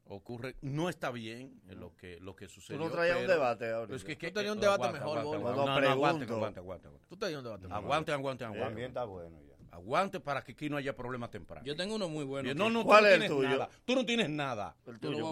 Speaker 3: ocurre, no está bien en lo que, lo que sucedió.
Speaker 4: no traías un debate ahorita.
Speaker 3: Es que,
Speaker 4: Tú
Speaker 3: que-
Speaker 4: tenías un debate
Speaker 3: aguanta,
Speaker 4: mejor,
Speaker 3: aguanta, aguanta.
Speaker 4: No,
Speaker 3: No, aguante, aguante.
Speaker 20: Tú tenías un debate mejor.
Speaker 3: Aguante, aguante, aguante.
Speaker 20: También está bueno ya.
Speaker 3: Aguante para que aquí no haya problema temprano.
Speaker 6: Yo tengo uno muy bueno.
Speaker 3: No, no,
Speaker 4: ¿Cuál
Speaker 3: tú no
Speaker 4: es el tuyo?
Speaker 3: nada. Tú no tienes nada.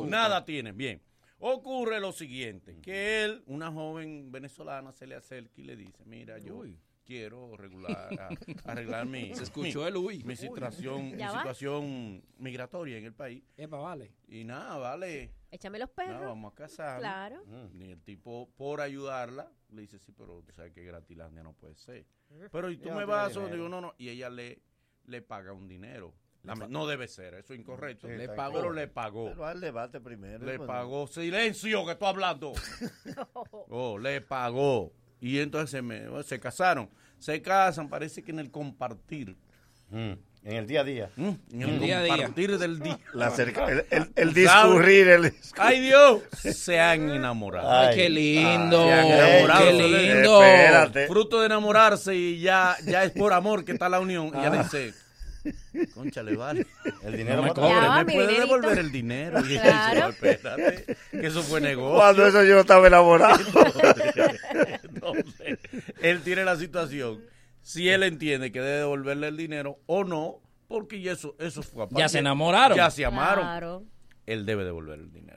Speaker 3: Nada tienes. Bien. Ocurre lo siguiente, que él, una joven venezolana, se le acerca y le dice, mira, yo quiero regular, a- arreglar mi,
Speaker 6: Se escuchó
Speaker 3: mi-
Speaker 6: el uy.
Speaker 3: mi
Speaker 6: Uy.
Speaker 3: situación, mi situación migratoria en el país.
Speaker 6: Epa, vale.
Speaker 3: Y nada, vale.
Speaker 7: Échame los
Speaker 3: nada,
Speaker 7: perros.
Speaker 3: vamos a casar.
Speaker 7: Claro.
Speaker 3: Y el tipo, por ayudarla, le dice, sí, pero tú sabes que Gratilandia no puede ser. Pero y tú me
Speaker 20: no
Speaker 3: vas, o digo, no, no. Y ella le, le paga un dinero. La- no debe ser, eso es incorrecto.
Speaker 20: Sí,
Speaker 3: le pagó. Pero le pagó.
Speaker 4: Pero al debate primero.
Speaker 3: Le
Speaker 4: pues.
Speaker 3: pagó. Silencio, que estoy hablando. Oh, le pagó. Y entonces se, me- se casaron. Se casan, parece que en el compartir.
Speaker 20: Mm, En el día a día.
Speaker 3: ¿Mm? En el,
Speaker 6: El día a día.
Speaker 3: compartir del día.
Speaker 4: La cerca- el, discurrir.
Speaker 3: Ay, Dios. Se han enamorado.
Speaker 6: Ay,
Speaker 20: Ay.
Speaker 6: qué lindo.
Speaker 3: Se han enamorado.
Speaker 6: qué lindo.
Speaker 4: Espérate.
Speaker 3: Fruto de enamorarse y ya, ya es por amor que está la unión. Y ella le dice, concha, le vale.
Speaker 20: El
Speaker 3: No
Speaker 20: dinero
Speaker 3: me
Speaker 7: Ya
Speaker 3: cobre,
Speaker 7: va,
Speaker 3: me puede
Speaker 7: dinerito.
Speaker 3: devolver el dinero.
Speaker 7: Claro.
Speaker 3: dice, "No, espérate, que eso fue negocio.
Speaker 4: Cuando eso yo no estaba enamorado.
Speaker 3: Entonces, él tiene la situación. Si él entiende que debe devolverle el dinero o no, porque ya eso, eso fue aparte.
Speaker 6: Ya se enamoraron.
Speaker 3: Ya se amaron.
Speaker 7: Claro.
Speaker 3: Él debe devolver el dinero.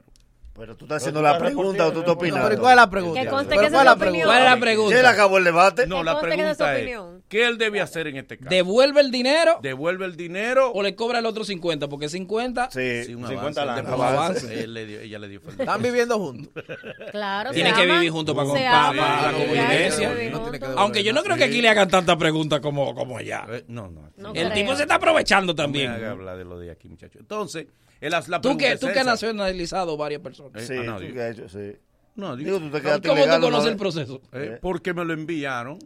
Speaker 4: Pero tú estás haciendo la pregunta o tú estás opinando.
Speaker 20: pero ¿cuál es la pregunta?
Speaker 7: Que conste
Speaker 20: ¿Pero
Speaker 7: que esa
Speaker 20: cuál
Speaker 7: es
Speaker 20: la
Speaker 7: opinión.
Speaker 6: ¿Cuál es la pregunta?
Speaker 4: ¿Quién acabó el debate?
Speaker 3: No, la pregunta es. ¿qué él debe hacer en este caso?
Speaker 6: ¿Devuelve el dinero
Speaker 3: ¿Devuelve el dinero?
Speaker 6: o le cobra el otro 50? Porque 50
Speaker 4: Sí.
Speaker 3: Sí, un
Speaker 20: 50
Speaker 3: avance,
Speaker 20: lanas.
Speaker 3: después
Speaker 6: Avance.
Speaker 3: avance. Él le dio- ella le dio feliz.
Speaker 20: Están viviendo juntos.
Speaker 7: Claro.
Speaker 6: tienen que
Speaker 7: aman.
Speaker 6: vivir juntos para, la convivencia. Aunque yo no creo que aquí le hagan tantas preguntas como, como allá.
Speaker 3: Eh, No, no.
Speaker 6: El tipo se está aprovechando también.
Speaker 3: de lo de aquí, muchacho. Entonces, hace la
Speaker 6: Tú que,
Speaker 3: es
Speaker 6: tú que has nacionalizado varias personas.
Speaker 3: Eh,
Speaker 4: Sí,
Speaker 3: a
Speaker 4: tú
Speaker 3: nadie.
Speaker 4: que has hecho, sí.
Speaker 3: No,
Speaker 4: Digo,
Speaker 3: digo,
Speaker 4: tú te quedaste
Speaker 6: ¿Cómo tú conoces
Speaker 4: ¿no?
Speaker 6: el proceso?
Speaker 3: eh, porque me lo enviaron.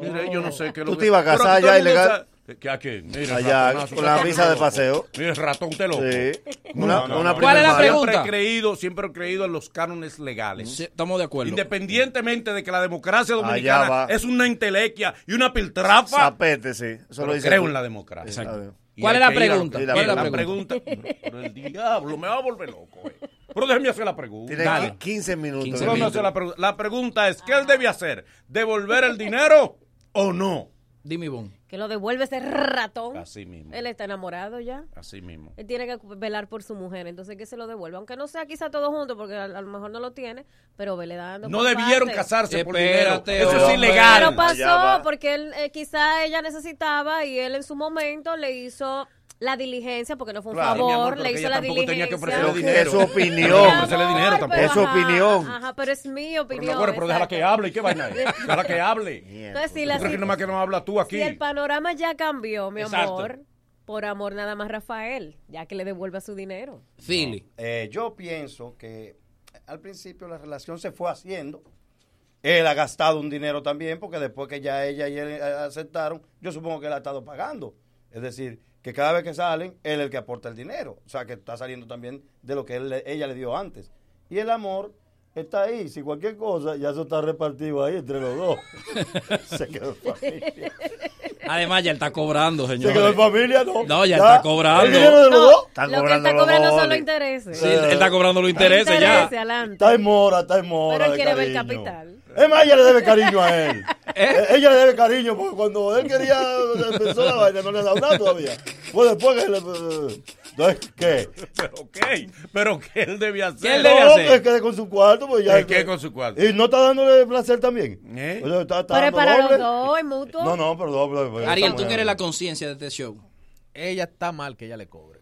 Speaker 3: Mire, yo no sé qué es lo
Speaker 4: Tú
Speaker 3: que-
Speaker 4: te ibas a casar ya ilegal.
Speaker 3: ¿Qué a quién? Mire,
Speaker 4: Allá,
Speaker 3: ratonazo,
Speaker 4: con la
Speaker 3: está
Speaker 4: de paseo.
Speaker 3: Mire, ratón, usted loco.
Speaker 4: Sí. Una,
Speaker 3: no, no,
Speaker 4: una
Speaker 3: no.
Speaker 6: ¿Cuál es la pregunta?
Speaker 3: Siempre he creído, siempre he creído en los cánones legales.
Speaker 6: Sí, estamos de acuerdo.
Speaker 3: Independientemente de que la democracia dominicana es una intelequia y una piltrafa,
Speaker 4: Zapete, sí. Eso lo dice
Speaker 3: creo
Speaker 4: tú.
Speaker 3: en la democracia.
Speaker 4: Exacto.
Speaker 6: ¿Cuál es la pregunta?
Speaker 3: que-
Speaker 4: ¿Cuál es la
Speaker 3: pregunta? Pero el diablo me va a volver loco. eh. Pero déjeme hacer la pregunta.
Speaker 4: Tiene
Speaker 6: Dale.
Speaker 4: 15 minutos.
Speaker 6: 15
Speaker 3: Déjame
Speaker 6: minutos.
Speaker 3: hacer la, pregunta. la pregunta es, ¿qué él debe hacer? ¿Devolver el dinero o no?
Speaker 6: Dime, Ivonne.
Speaker 7: Que lo devuelve ese ratón.
Speaker 3: Así mismo.
Speaker 7: Él está enamorado ya.
Speaker 3: Así mismo.
Speaker 7: Él tiene que velar por su mujer, entonces que se lo devuelva. Aunque no sea quizá todo junto, porque a, a lo mejor no lo tiene, pero vele dando.
Speaker 3: No
Speaker 7: por
Speaker 3: debieron casarse por
Speaker 6: Espérate,
Speaker 3: dinero. Eso
Speaker 6: hombre.
Speaker 3: es ilegal.
Speaker 7: Pero pasó porque él eh, quizá ella necesitaba y él en su momento le hizo la diligencia, porque no fue un
Speaker 3: Claro, mi amor,
Speaker 7: favor, le
Speaker 3: que
Speaker 7: hizo la
Speaker 3: tampoco tenía que
Speaker 7: diligencia.
Speaker 3: ofrecerle
Speaker 4: Pero
Speaker 3: dinero.
Speaker 4: es su opinión.
Speaker 3: No, ofrecerle dinero tampoco.
Speaker 4: Es su
Speaker 7: ajá,
Speaker 4: opinión.
Speaker 7: Ajá, pero es mi
Speaker 3: Pero
Speaker 7: opinión.
Speaker 3: pero déjala que hable. ¿Y qué vaina es? Déjala que hable.
Speaker 7: Entonces, si,
Speaker 3: ¿Tú
Speaker 7: la,
Speaker 3: crees que que no habla tú aquí?
Speaker 7: si el panorama ya cambió, mi
Speaker 3: Exacto.
Speaker 7: amor, por amor nada más Rafael, ya que le devuelva su dinero.
Speaker 6: Philly.
Speaker 20: Eh, yo pienso que al principio la relación se fue haciendo. Él ha gastado un dinero también, porque después que ya ella y él eh, aceptaron, yo supongo que él ha estado pagando. Es decir, que cada vez que salen, él es el que aporta el dinero. O sea, que está saliendo también de lo que ella le dio antes. Y el amor está ahí. Si cualquier cosa, ya eso está repartido ahí entre los dos. se quedó familia.
Speaker 6: Además, ya él está cobrando,
Speaker 20: Se
Speaker 6: señor.
Speaker 20: quedó en familia, ¿no?
Speaker 6: No, ya está cobrando.
Speaker 20: El dinero de los
Speaker 7: No,
Speaker 20: dos.
Speaker 4: Están
Speaker 7: lo que él
Speaker 4: cobrando
Speaker 7: está cobrando son los intereses.
Speaker 6: Sí, él está cobrando los intereses ya.
Speaker 7: Adelante.
Speaker 20: Está en mora, está en mora.
Speaker 7: Pero él quiere ver capital.
Speaker 20: Es más, ella le debe cariño a él.
Speaker 6: ¿Eh?
Speaker 20: Eh, Ella le debe cariño porque cuando él quería empezó la vaina no le ha dado nada todavía. Pues después que le, ¿Qué?
Speaker 3: ¿Pero qué? ¿Pero qué él debía hacer?
Speaker 20: ¿Qué él debe hacer? que quede con su cuarto. Pues ya,
Speaker 3: ¿Qué quede con su cuarto?
Speaker 20: ¿Y no está dándole placer también?
Speaker 3: ¿Eh?
Speaker 20: O sea, está- está
Speaker 7: Pero para
Speaker 20: doble.
Speaker 7: los dos, es mutuo.
Speaker 20: No, no, pero doble.
Speaker 6: Ariel, tú que eres la conciencia de este show.
Speaker 21: Ella está mal que ella le cobre.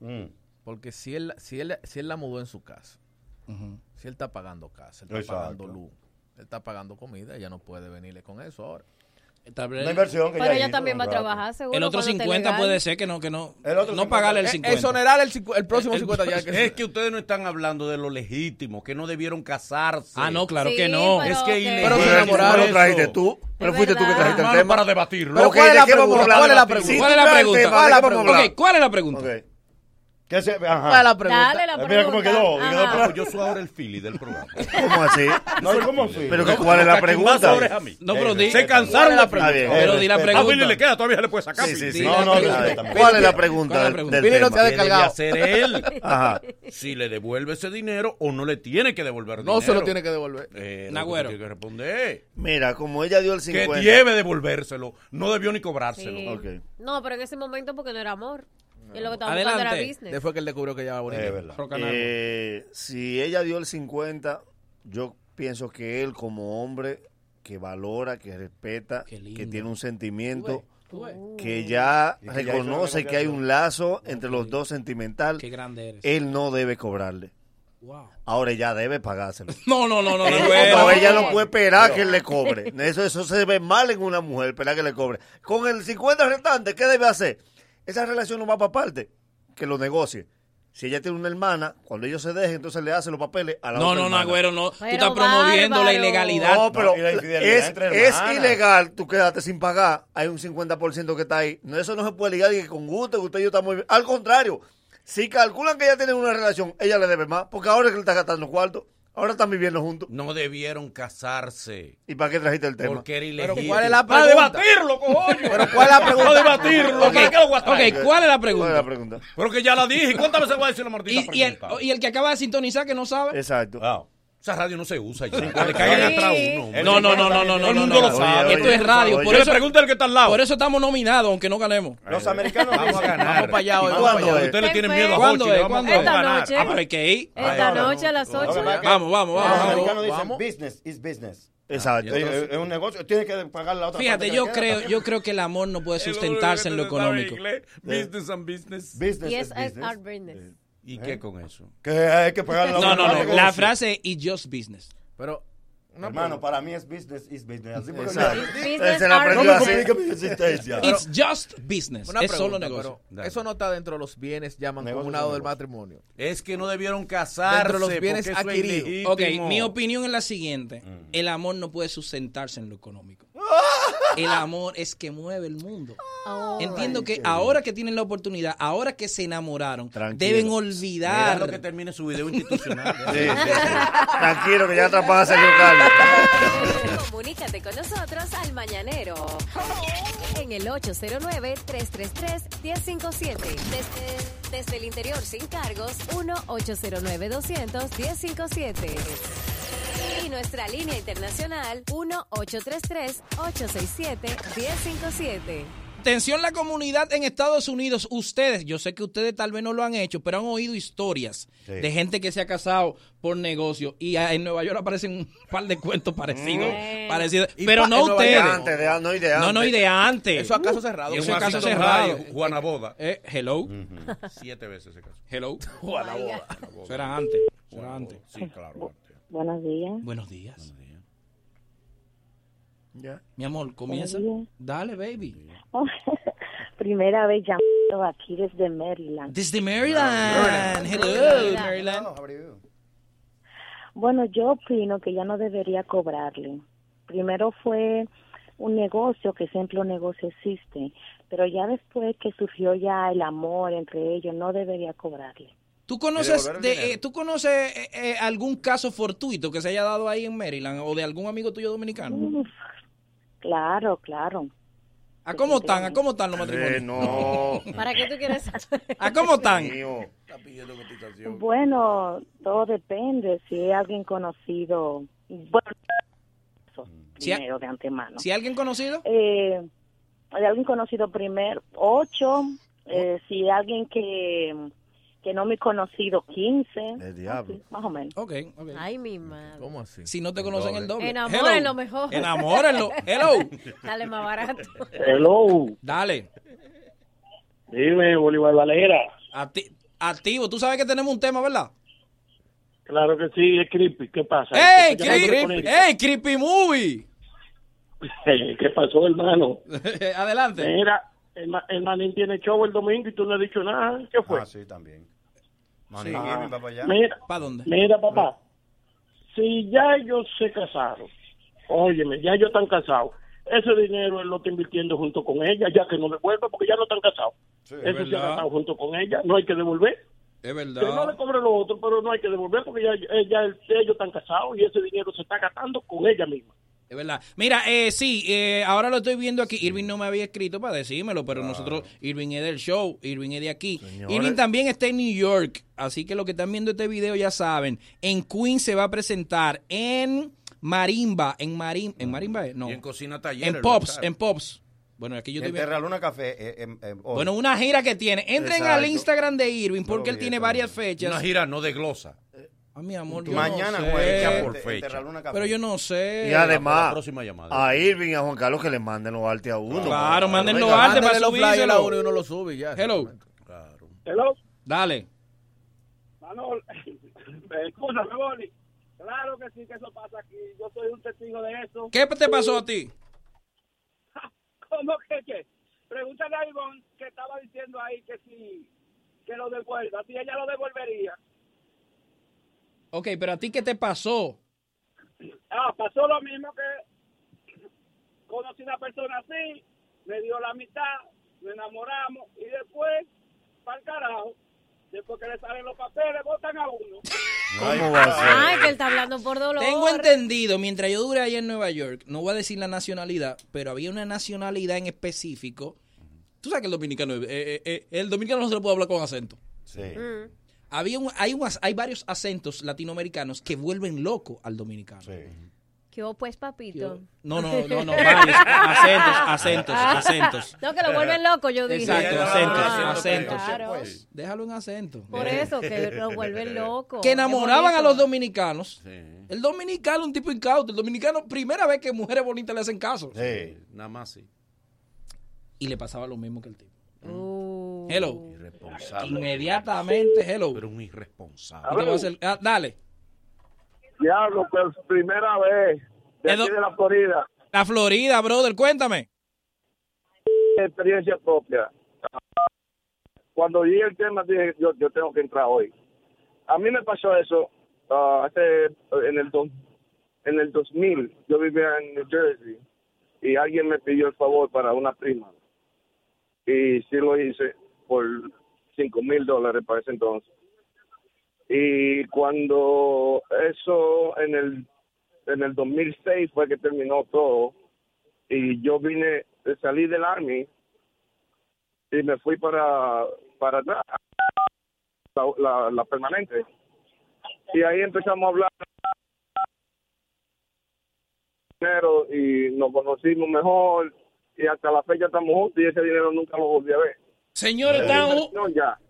Speaker 20: Mm.
Speaker 21: Porque si él, si él, si él la mudó en su casa, si él está pagando casa, él está
Speaker 20: Exacto.
Speaker 21: pagando luz, él está pagando comida, ella no puede venirle con eso ahora.
Speaker 6: Una
Speaker 20: inversión que
Speaker 7: Pero ella también va a trabajar, seguro.
Speaker 6: El otro
Speaker 7: cuando esté
Speaker 6: 50
Speaker 7: legal.
Speaker 6: puede ser que no, que no,
Speaker 20: El otro
Speaker 6: no
Speaker 20: 50.
Speaker 6: pagarle el
Speaker 21: Eh,
Speaker 6: 50.
Speaker 21: exonerar el, el próximo
Speaker 6: El-
Speaker 21: 50 ya que
Speaker 3: Es que ustedes no están hablando de lo legítimo, que no debieron casarse.
Speaker 6: Ah, no, claro
Speaker 7: Sí,
Speaker 6: que no.
Speaker 7: pero
Speaker 3: Es que ilegítimo
Speaker 21: Pero se enamoraron.
Speaker 4: lo trajiste tú. Pero
Speaker 7: Es
Speaker 4: fuiste tú que
Speaker 7: verdad.
Speaker 4: trajiste el tema.
Speaker 3: para debatirlo.
Speaker 21: Pero ¿cuál es
Speaker 4: ¿de
Speaker 21: la pregunta? ¿Cuál es la
Speaker 4: Debatir.
Speaker 21: pregunta?
Speaker 6: ¿Cuál es la pregunta? ¿Cuál
Speaker 4: ¿de
Speaker 6: es la pregunta?
Speaker 20: ¿Qué se- ajá.
Speaker 21: ¿Cuál es la pregunta?
Speaker 7: Dale la
Speaker 20: Eh,
Speaker 7: pregunta.
Speaker 20: Mira cómo quedó.
Speaker 7: Ajá.
Speaker 3: yo soy ahora el Philly del programa.
Speaker 4: ¿Cómo así?
Speaker 20: No, ¿cómo fue?
Speaker 4: Pero que cuál es la pregunta.
Speaker 6: No, pero di-
Speaker 3: Se cansaron la pregunta.
Speaker 6: Pero di la
Speaker 3: A Philly
Speaker 6: pregunta.
Speaker 3: le queda, todavía se le puede sacar.
Speaker 4: Sí, sí, sí.
Speaker 20: No, no,
Speaker 6: pregunta.
Speaker 4: ¿Cuál es la
Speaker 6: ¿Cuál
Speaker 4: pregunta
Speaker 6: pregunta?
Speaker 21: Pili no te ha
Speaker 3: ¿Qué debe
Speaker 21: descargado.
Speaker 3: hacer él?
Speaker 4: Ajá.
Speaker 3: Si le devuelve ese dinero o no le tiene que devolver
Speaker 21: No
Speaker 3: dinero.
Speaker 21: se lo tiene que devolver.
Speaker 3: Eh,
Speaker 6: Nagüero.
Speaker 3: Tiene que responder.
Speaker 4: Mira, como ella dio el
Speaker 3: Que
Speaker 4: 50.
Speaker 3: debe devolvérselo. No debió ni cobrárselo.
Speaker 7: No, pero en ese momento porque no era amor. Y lo que estaba buscando era
Speaker 6: Adelante.
Speaker 7: business.
Speaker 21: Después que él descubrió que ella era bonita.
Speaker 20: Es verdad.
Speaker 6: Rocanardo.
Speaker 4: Eh, si ella dio el 50, yo pienso que él como hombre que valora, que respeta, que tiene un sentimiento,
Speaker 6: Tú ves.
Speaker 4: que ya
Speaker 20: que
Speaker 4: reconoce que hay un lazo entre los dos sentimental,
Speaker 6: Qué grande eres.
Speaker 4: él no debe cobrarle.
Speaker 6: Wow.
Speaker 4: Ahora ella debe pagárselo.
Speaker 6: No, no, no, no.
Speaker 4: Eh,
Speaker 6: no,
Speaker 4: no,
Speaker 6: no.
Speaker 4: ella no puede esperar que él le cobre. Eso, eso se ve mal en una mujer, esperar que le cobre. Con el 50 restante, ¿qué debe hacer? Esa relación no va para parte, que lo negocie. Si ella tiene una hermana, cuando ellos se dejen, entonces le hace los papeles a la
Speaker 6: No,
Speaker 4: otra
Speaker 6: no, no, no. Tú
Speaker 7: Pero
Speaker 6: estás promoviendo la ilegalidad.
Speaker 4: No, pero
Speaker 20: y la infidelidad
Speaker 4: es,
Speaker 20: entre
Speaker 4: es ilegal, tú quédate sin pagar, hay un 50% que está ahí. No, eso no se puede ligar y que con gusto, que usted y yo estamos bien. Al contrario, si calculan que ella tiene una relación, ella le debe más, porque ahora es que le está gastando cuarto, ahora están viviendo juntos.
Speaker 3: No debieron casarse.
Speaker 4: ¿Y para qué trajiste el tema?
Speaker 3: Porque era
Speaker 21: Pero
Speaker 3: ilegítimo.
Speaker 21: ¿cuál es la
Speaker 3: Para
Speaker 21: pregunta?
Speaker 3: debatirlo, cojoño.
Speaker 21: Pero ¿cuál es la pregunta?
Speaker 3: Para debatirlo.
Speaker 6: Ok,
Speaker 3: ¿Para qué lo voy a traer?
Speaker 6: ok, ¿cuál es la
Speaker 4: ¿Cuál es
Speaker 6: pregunta?
Speaker 4: la pregunta?
Speaker 3: Pero que ya la dije. ¿Y ¿Cuántas veces voy a decir la maldita
Speaker 6: Y, y, el,
Speaker 3: pregunta?
Speaker 6: y el que acaba de sintonizar que no sabe.
Speaker 4: Exacto.
Speaker 3: Ah, esa radio no se usa ya. Que le caigan
Speaker 7: Sí.
Speaker 3: atrás a uno.
Speaker 6: No, no, no, no, no,
Speaker 3: Todo
Speaker 6: no.
Speaker 3: el
Speaker 6: no,
Speaker 3: mundo
Speaker 6: no.
Speaker 3: lo sabe.
Speaker 6: Esto es radio. Por eso,
Speaker 3: pregunto al que está al lado.
Speaker 6: por eso estamos nominados, aunque no ganemos.
Speaker 20: Los americanos
Speaker 3: Vamos a ganar.
Speaker 21: Vamos para allá hoy,
Speaker 3: ¿Y
Speaker 21: vamos
Speaker 3: cuándo
Speaker 21: para allá.
Speaker 3: es? Ustedes le
Speaker 7: ¿Qué
Speaker 3: tienen miedo a
Speaker 6: ¿Cuándo es?
Speaker 3: vamos
Speaker 6: ¿Cuándo es?
Speaker 7: Esta noche.
Speaker 6: Ah, pero hay que ir.
Speaker 7: Esta noche a las
Speaker 20: Lo que
Speaker 7: 8.
Speaker 20: pasa es que
Speaker 6: Vamos, vamos,
Speaker 20: Los
Speaker 6: vamos.
Speaker 20: americanos dicen
Speaker 21: vamos.
Speaker 20: business is business.
Speaker 4: Exacto.
Speaker 20: Es, un negocio, tiene que pagar la otra
Speaker 6: Fíjate, yo creo, yo creo que el amor no puede sustentarse en lo económico.
Speaker 3: Business and business.
Speaker 20: Business
Speaker 7: Y
Speaker 20: is business.
Speaker 7: art business.
Speaker 3: ¿Y qué con eso?
Speaker 20: Que hay que pagar la
Speaker 6: No, no, no. La frase es "It's just business".
Speaker 21: Pero, una
Speaker 20: Hermano, para mí es business is business. Así porque.
Speaker 7: Business
Speaker 4: Se la aprendió
Speaker 20: no
Speaker 4: así.
Speaker 20: mi existencia.
Speaker 6: It's just business.
Speaker 21: Una
Speaker 6: es solo
Speaker 21: pregunta,
Speaker 6: negocio.
Speaker 21: pero eso no está dentro de los bienes ya
Speaker 20: Negocio
Speaker 21: mancomunados del matrimonio.
Speaker 3: Es que no debieron casarse.
Speaker 21: Dentro de los bienes adquiridos.
Speaker 6: Ok, mi opinión es la siguiente. El amor no puede sustentarse en lo económico. El amor es que mueve el mundo.
Speaker 7: Oh.
Speaker 6: Entiendo que ahora que tienen la oportunidad, ahora que se enamoraron,
Speaker 4: Tranquilo.
Speaker 6: deben
Speaker 3: Mira
Speaker 6: olvidar.
Speaker 3: lo que termine su video institucional.
Speaker 4: Sí, sí, sí. Tranquilo, que ya atrapada a Sergio Carlos.
Speaker 19: Comunícate con nosotros al Mañanero. En el 809-333-1057. Desde, desde el interior sin cargos, 1-809-200-1057. Y nuestra línea internacional, 1-833-867-1057.
Speaker 6: Atención la comunidad en Estados Unidos, ustedes, yo sé que ustedes tal vez no lo han hecho, pero han oído historias
Speaker 20: Sí.
Speaker 6: de gente que se ha casado por negocio y en Nueva York aparecen un par de cuentos parecidos,
Speaker 7: Mm.
Speaker 6: parecidos, pero
Speaker 21: pa-
Speaker 6: no
Speaker 4: De
Speaker 6: ustedes.
Speaker 21: York.
Speaker 4: antes, de, no, y de antes.
Speaker 6: No, no, y de antes.
Speaker 21: Eso a caso cerrado.
Speaker 6: Eso
Speaker 3: Un
Speaker 6: es caso cerrado.
Speaker 3: Radio, Juana Boda.
Speaker 6: Eh, hello,
Speaker 3: Siete veces se casó.
Speaker 6: hello.
Speaker 21: Juana Boda.
Speaker 6: Eso era antes. Eso era antes.
Speaker 3: Sí, claro. Antes.
Speaker 22: Buenos días.
Speaker 6: Buenos días.
Speaker 4: Ya.
Speaker 6: Mi amor, comienza.
Speaker 22: Buenos días.
Speaker 6: Dale, baby.
Speaker 22: Primera vez llamando aquí desde Maryland.
Speaker 6: Desde Maryland. Hello,
Speaker 7: Maryland.
Speaker 6: Maryland.
Speaker 20: How are you?
Speaker 22: Bueno, yo opino que ya no debería cobrarle. Primero fue un negocio, que siempre un negocio existe, pero ya después que surgió ya el amor entre ellos, no debería cobrarle.
Speaker 6: ¿Tú conoces, de, eh, ¿tú conoces eh, eh, algún caso fortuito que se haya dado ahí en Maryland o de algún amigo tuyo dominicano?
Speaker 22: Uf, claro, claro.
Speaker 6: ¿A cómo están? ¿A cómo están los matrimonios?
Speaker 4: Eh, no.
Speaker 7: ¿Para qué tú quieres
Speaker 6: ¿A cómo están?
Speaker 22: Bueno, todo depende. Si es alguien conocido, bueno, eso,
Speaker 6: Si a-
Speaker 22: primero de antemano.
Speaker 6: ¿Si alguien conocido?
Speaker 22: Eh, de alguien conocido primero, 8 Eh, si alguien que, que no me he conocido, 15.
Speaker 4: El diablo.
Speaker 22: así, más o menos.
Speaker 6: Ok, ok.
Speaker 7: Ay, mi madre.
Speaker 21: ¿Cómo así?
Speaker 6: Si no te conocen el doble.
Speaker 7: Enamórenlo
Speaker 6: Hello.
Speaker 7: mejor.
Speaker 6: Enamórenlo. Hello.
Speaker 7: Dale más barato.
Speaker 23: Hello.
Speaker 6: Dale.
Speaker 23: Dime, Bolívar Valera.
Speaker 6: Acti- activo. Tú sabes que tenemos un tema, ¿verdad?
Speaker 23: Claro que sí, es creepy. ¿Qué pasa?
Speaker 6: ¡Ey,
Speaker 23: ¿Qué pasó con
Speaker 6: creepy! ¡Ey, creepy movie!
Speaker 23: ¿Qué pasó, hermano?
Speaker 6: Adelante.
Speaker 23: Mira, el, el manín tiene show el domingo y tú no has dicho nada. ¿Qué fue?
Speaker 20: Ah, sí, también.
Speaker 23: Sí.
Speaker 20: Allá.
Speaker 23: Mira,
Speaker 6: ¿Para dónde?
Speaker 23: mira, papá. Si ya ellos se casaron, óyeme, ya ellos están casados. Ese dinero él lo está invirtiendo junto con ella, ya que no devuelve porque ya no están casados.
Speaker 6: es
Speaker 23: Eso se ha
Speaker 6: verdad.
Speaker 23: gastado junto con ella, no hay que devolver.
Speaker 6: Es
Speaker 23: Que no
Speaker 6: verdad.
Speaker 23: le cobre lo otro, pero no hay que devolver porque ya, eh, ya el- ellos están casados y ese dinero se está gastando con ella misma.
Speaker 6: Es verdad. Mira, eh, sí, eh, ahora lo estoy viendo aquí. Irving no me había escrito para decírmelo, pero nosotros, Irving es del show, Irving es de aquí.
Speaker 4: Señores.
Speaker 6: Irving también está en New York, así que los que están viendo este video ya saben. En Queens se va a presentar en Marimba, en Marimba, en Marimba, eh, no.
Speaker 3: Y en Cocina Taller.
Speaker 6: En Pops, en Pops. Bueno, aquí yo
Speaker 20: En Café. eh, em, hoy.
Speaker 6: Bueno, una gira que tiene. Entren
Speaker 20: Exacto.
Speaker 6: al Instagram de Irving porque él tiene varias fechas.
Speaker 3: Una gira no de glosa.
Speaker 6: Ah, mi amor, yo
Speaker 20: Mañana
Speaker 6: no sé.
Speaker 20: jueves,
Speaker 3: por fecha.
Speaker 6: Pero yo no sé.
Speaker 4: Y
Speaker 3: la
Speaker 4: además,
Speaker 3: próxima llamada.
Speaker 4: a Irving y a Juan Carlos que le manden los artes a uno.
Speaker 6: Claro, manden los artes para
Speaker 21: flyers a uno y uno lo sube ya.
Speaker 6: Hello.
Speaker 23: Hello,
Speaker 6: Dale.
Speaker 23: Manol. Escúchame, Boli. Claro que sí que eso pasa aquí. Yo soy un testigo de eso.
Speaker 6: ¿Qué te pasó a ti?
Speaker 23: ¿Cómo que qué? Pregúntale a Ivonne que estaba diciendo ahí que sí, que lo devuelva. Si ella lo devolvería.
Speaker 6: Ok, pero a ti qué te pasó?
Speaker 23: Ah, pasó lo mismo que conocí una persona así, me dio la mitad, nos enamoramos y después, para el carajo, después que le salen los papeles, votan a uno.
Speaker 4: ¿Cómo va a ser?
Speaker 7: Ay, que él está hablando por dolor.
Speaker 6: Tengo entendido, mientras yo duré allá en Nueva York, no voy a decir la nacionalidad, pero había una nacionalidad en específico. Tú sabes que el dominicano, eh, eh, eh, el dominicano no se le puede hablar con acento.
Speaker 20: Sí.
Speaker 7: Mm.
Speaker 6: Había un- hay, unas- hay varios acentos latinoamericanos que vuelven loco al dominicano.
Speaker 7: ¿Qué hubo, pues, papito?
Speaker 6: No, no, no, no, varios acentos, acentos,
Speaker 7: Ah.
Speaker 6: acentos.
Speaker 7: No, que lo vuelven loco, yo dije.
Speaker 6: Exacto,
Speaker 7: Ah,
Speaker 6: acentos, acentos.
Speaker 7: claro.
Speaker 6: Pues, déjalo en acento.
Speaker 7: Por eso, que lo vuelven loco.
Speaker 6: Que enamoraban a los dominicanos. El dominicano, un tipo incauto. El dominicano, primera vez que mujeres bonitas le hacen caso.
Speaker 3: Sí, nada más sí.
Speaker 6: Y le pasaba lo mismo que el tipo.
Speaker 7: Uh.
Speaker 6: Hello.
Speaker 3: Irresponsable.
Speaker 6: Inmediatamente, hello.
Speaker 3: Pero un irresponsable.
Speaker 6: Ah, dale.
Speaker 23: Diablo, pues primera vez de
Speaker 6: Edo-
Speaker 23: aquí de la Florida,
Speaker 6: La Florida, brother, cuéntame.
Speaker 23: experiencia propia. Cuando vi el tema dije, yo, yo tengo que entrar hoy. A mí me pasó eso ah, hace en el do- en el 2000. Yo vivía en New Jersey y alguien me pidió el favor para una prima y sí lo hice por cinco mil dólares para ese entonces. Y cuando eso en el en el 2006 fue que terminó todo y yo vine, salí del army y me fui para para atrás, la, la, la permanente. Y ahí empezamos a hablar y nos conocimos mejor y hasta la fecha estamos juntos y ese dinero nunca lo volví a ver.
Speaker 6: Señores, están,
Speaker 23: No,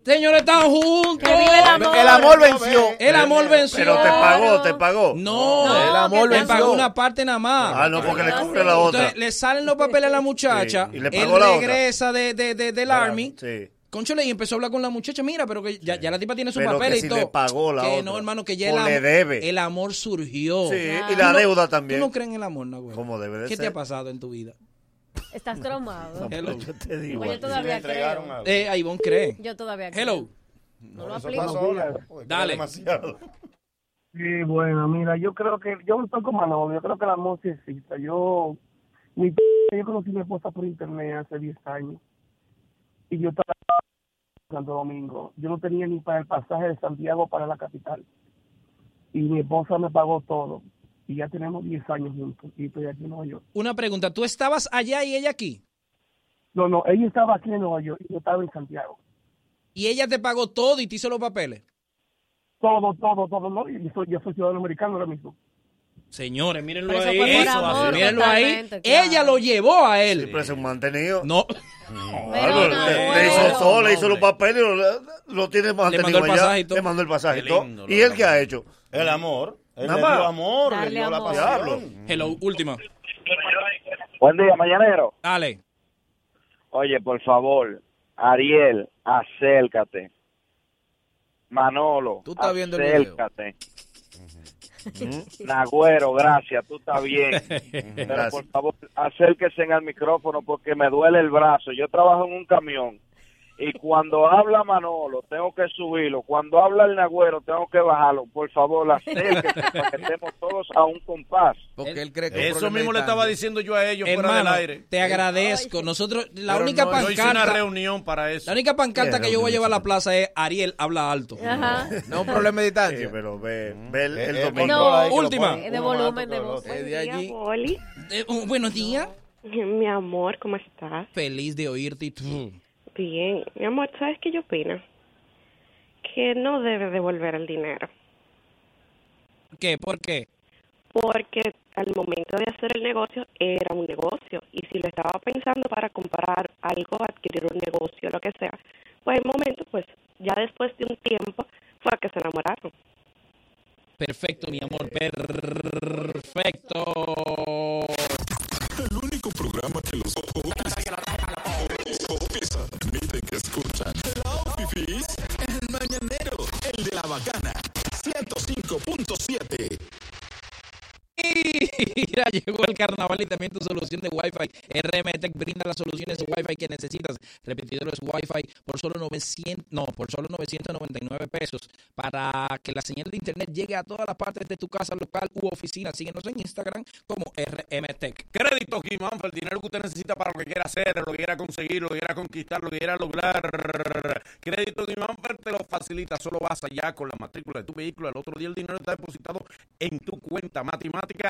Speaker 6: señores, están juntos.
Speaker 23: El amor venció.
Speaker 6: El amor venció.
Speaker 4: Pero te pagó, te pagó.
Speaker 6: No,
Speaker 4: el amor
Speaker 6: le
Speaker 4: venció.
Speaker 6: pagó una parte nada más.
Speaker 4: Ah, no, porque le cobre la otra.
Speaker 6: Entonces, le salen los papeles a la muchacha.
Speaker 4: Sí, y le
Speaker 6: él
Speaker 4: pagó la otra.
Speaker 6: regresa de, de, de- del
Speaker 4: Claro,
Speaker 6: Army.
Speaker 4: Sí.
Speaker 6: Conchole, y empezó a hablar con la muchacha. Mira, pero que ya, ya la tipa tiene sus
Speaker 4: Pero que
Speaker 6: papeles
Speaker 4: si
Speaker 6: y todo.
Speaker 4: le pagó la
Speaker 6: que
Speaker 4: otra.
Speaker 6: no, hermano, que ya
Speaker 4: O
Speaker 6: el,
Speaker 4: le
Speaker 6: amor,
Speaker 4: debe.
Speaker 6: el amor surgió.
Speaker 4: Sí, y la
Speaker 6: no-
Speaker 4: deuda también.
Speaker 6: ¿Tú no crees en el amor, no, güey?
Speaker 4: Como debe de
Speaker 6: ¿Qué
Speaker 4: ser.
Speaker 6: te ha pasado en tu vida?
Speaker 7: Estás traumado.
Speaker 6: Hello.
Speaker 4: Yo te digo.
Speaker 7: Pues yo todavía creo.
Speaker 6: Eh, a Ivonne cree.
Speaker 7: Yo todavía creo.
Speaker 6: Hello.
Speaker 7: No lo
Speaker 20: eso
Speaker 7: aplico.
Speaker 20: ahora.
Speaker 6: Dale.
Speaker 20: demasiado.
Speaker 23: Sí, bueno, mira, yo creo que, yo estoy con Manolo, yo creo que amor sí existe. Yo, mi, yo conocí a mi esposa por internet hace 10 años y yo estaba en Santo Domingo. Yo no tenía ni para el pasaje de Santiago para la capital. Y mi esposa me pagó todo. Y ya tenemos 10 años juntos y estoy aquí en Nueva York.
Speaker 6: Una pregunta. ¿Tú estabas allá y ella aquí?
Speaker 23: No, no, ella estaba aquí en Nueva York y yo estaba en Santiago.
Speaker 6: Y ella te pagó todo y te hizo los papeles.
Speaker 23: Todo, todo, todo, ¿no? Y yo soy, yo soy ciudadano americano ahora mismo.
Speaker 6: Señores, mírenlo
Speaker 7: Pero eso
Speaker 6: ahí. Eso,
Speaker 7: amor,
Speaker 6: mírenlo ahí.
Speaker 7: claro.
Speaker 6: Ella lo llevó a él.
Speaker 4: Siempre es un mantenido.
Speaker 6: No.
Speaker 4: Le, le hizo todo, le hizo los papeles, lo, lo tiene mantenido
Speaker 6: mandó el
Speaker 4: allá,
Speaker 6: pasaje y todo.
Speaker 4: Le mandó el pasaje todo. ¿Y él qué ha hecho?
Speaker 20: El amor. Él
Speaker 4: Nada
Speaker 20: le
Speaker 4: más.
Speaker 20: dio amor, le
Speaker 7: Darle
Speaker 20: dio la
Speaker 7: amor.
Speaker 20: pasión.
Speaker 6: Hello, última.
Speaker 24: Buen día, mañanero.
Speaker 6: Dale.
Speaker 24: Oye, por favor, Ariel, acércate. Manolo,
Speaker 21: Tú estás viendo el video.
Speaker 24: acércate. Nagüero, gracias, tú estás bien. Pero
Speaker 4: Gracias.
Speaker 24: por favor, acérquese al micrófono porque me duele el brazo. Yo trabajo en un camión y cuando habla Manolo tengo que subirlo. Cuando habla el Nagüero tengo que bajarlo. Por favor, acérquese para que estemos todos a un compás.
Speaker 21: Porque él cree que
Speaker 3: Eso mismo le estaba diciendo yo a ellos fuera del aire.
Speaker 6: te agradezco. Nosotros, la
Speaker 3: Pero
Speaker 6: única
Speaker 3: no, yo hice una
Speaker 6: pancarta.
Speaker 3: reunión para eso.
Speaker 6: La única pancarta
Speaker 4: ¿Qué
Speaker 6: que yo voy a llevar a la plaza es Ariel habla alto.
Speaker 7: Ajá.
Speaker 21: No es un problema de
Speaker 4: Sí,
Speaker 21: distancia.
Speaker 4: pero ve, ve el, el
Speaker 20: Eh, eh,
Speaker 4: domingo.
Speaker 7: No,
Speaker 6: última.
Speaker 7: De volumen de voz.
Speaker 21: Eh.
Speaker 6: Eh, uh, buenos días.
Speaker 25: Mi amor, ¿cómo estás?
Speaker 6: Feliz de oírte. y tú.
Speaker 25: Bien. Mi amor, ¿sabes qué yo opino? Que no debe devolver el dinero.
Speaker 6: ¿Qué? ¿Por qué?
Speaker 25: Porque al momento de hacer el negocio era un negocio. Y si lo estaba pensando para comprar algo, adquirir un negocio, lo que sea, pues el momento, pues ya después de un tiempo, fue a que se enamoraron.
Speaker 6: Perfecto, mi amor. Perfecto.
Speaker 2: El único programa que los popis admiten que escuchan. Hello, fifis. El mañanero, el de la bacana. 105.7.
Speaker 6: Mira, llegó el carnaval y también tu solución de Wi-Fi. RMTech brinda las soluciones Wi-Fi que necesitas. Repetidores Wi-Fi por solo 900, no, por solo 999 pesos para que la señal de internet llegue a todas las partes de tu casa local u oficina. Síguenos en Instagram como RMTech.
Speaker 3: Crédito Guimánfer, el dinero que usted necesita para lo que quiera hacer, lo que quiera conseguir, lo que quiera conquistar, lo que quiera lograr. Crédito Guimánfer te lo facilita. Solo vas allá con la matrícula de tu vehículo. Al otro día el dinero está depositado en tu cuenta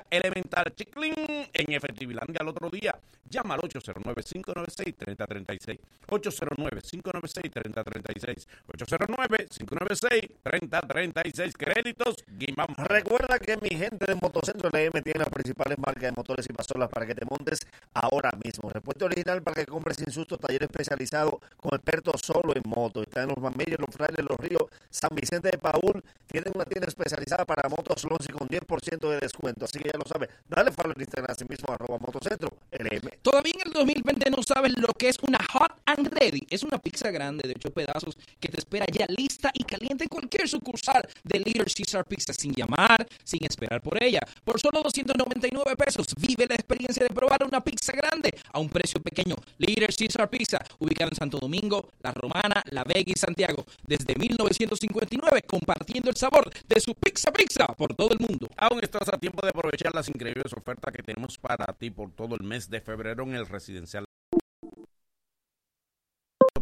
Speaker 3: elemental. Chiclin en Efectivilandia al otro día. Llama al 809-596-3036. 809-596-3036. 809-596-3036. Créditos Guimánfer.
Speaker 4: Recuerda que mi gente de Motocentro LM tiene las principales marcas de motores y pasolas para que te montes ahora mismo. Repuesto original para que compres sin susto, taller especializado con expertos solo en moto. Está en los Mamillos, los Frailes, los Ríos, San Vicente de Paúl. Tienen una tienda especializada para motos Lonzi con 10% de descuento. Así que ya lo sabes. Dale follow en Instagram, así mismo, arroba Motocentro LM.
Speaker 6: Todavía en el 2020 no sabes lo que es una Hot and Ready. Es una pizza grande de 8 pedazos que te espera ya lista y caliente en cualquier sucursal de Little Caesar Pizza sin llamar, sin esperar por ella. Por solo 299 pesos vive la experiencia de probar una pizza grande a un precio pequeño. Little Caesar Pizza, ubicada en Santo Domingo, La Romana, La Vega y Santiago. Desde 1959 compartiendo el sabor de su pizza pizza por todo el mundo.
Speaker 3: Aún estás a tiempo de aprovechar las increíbles ofertas que tenemos para ti por todo el mes de febrero en el residencial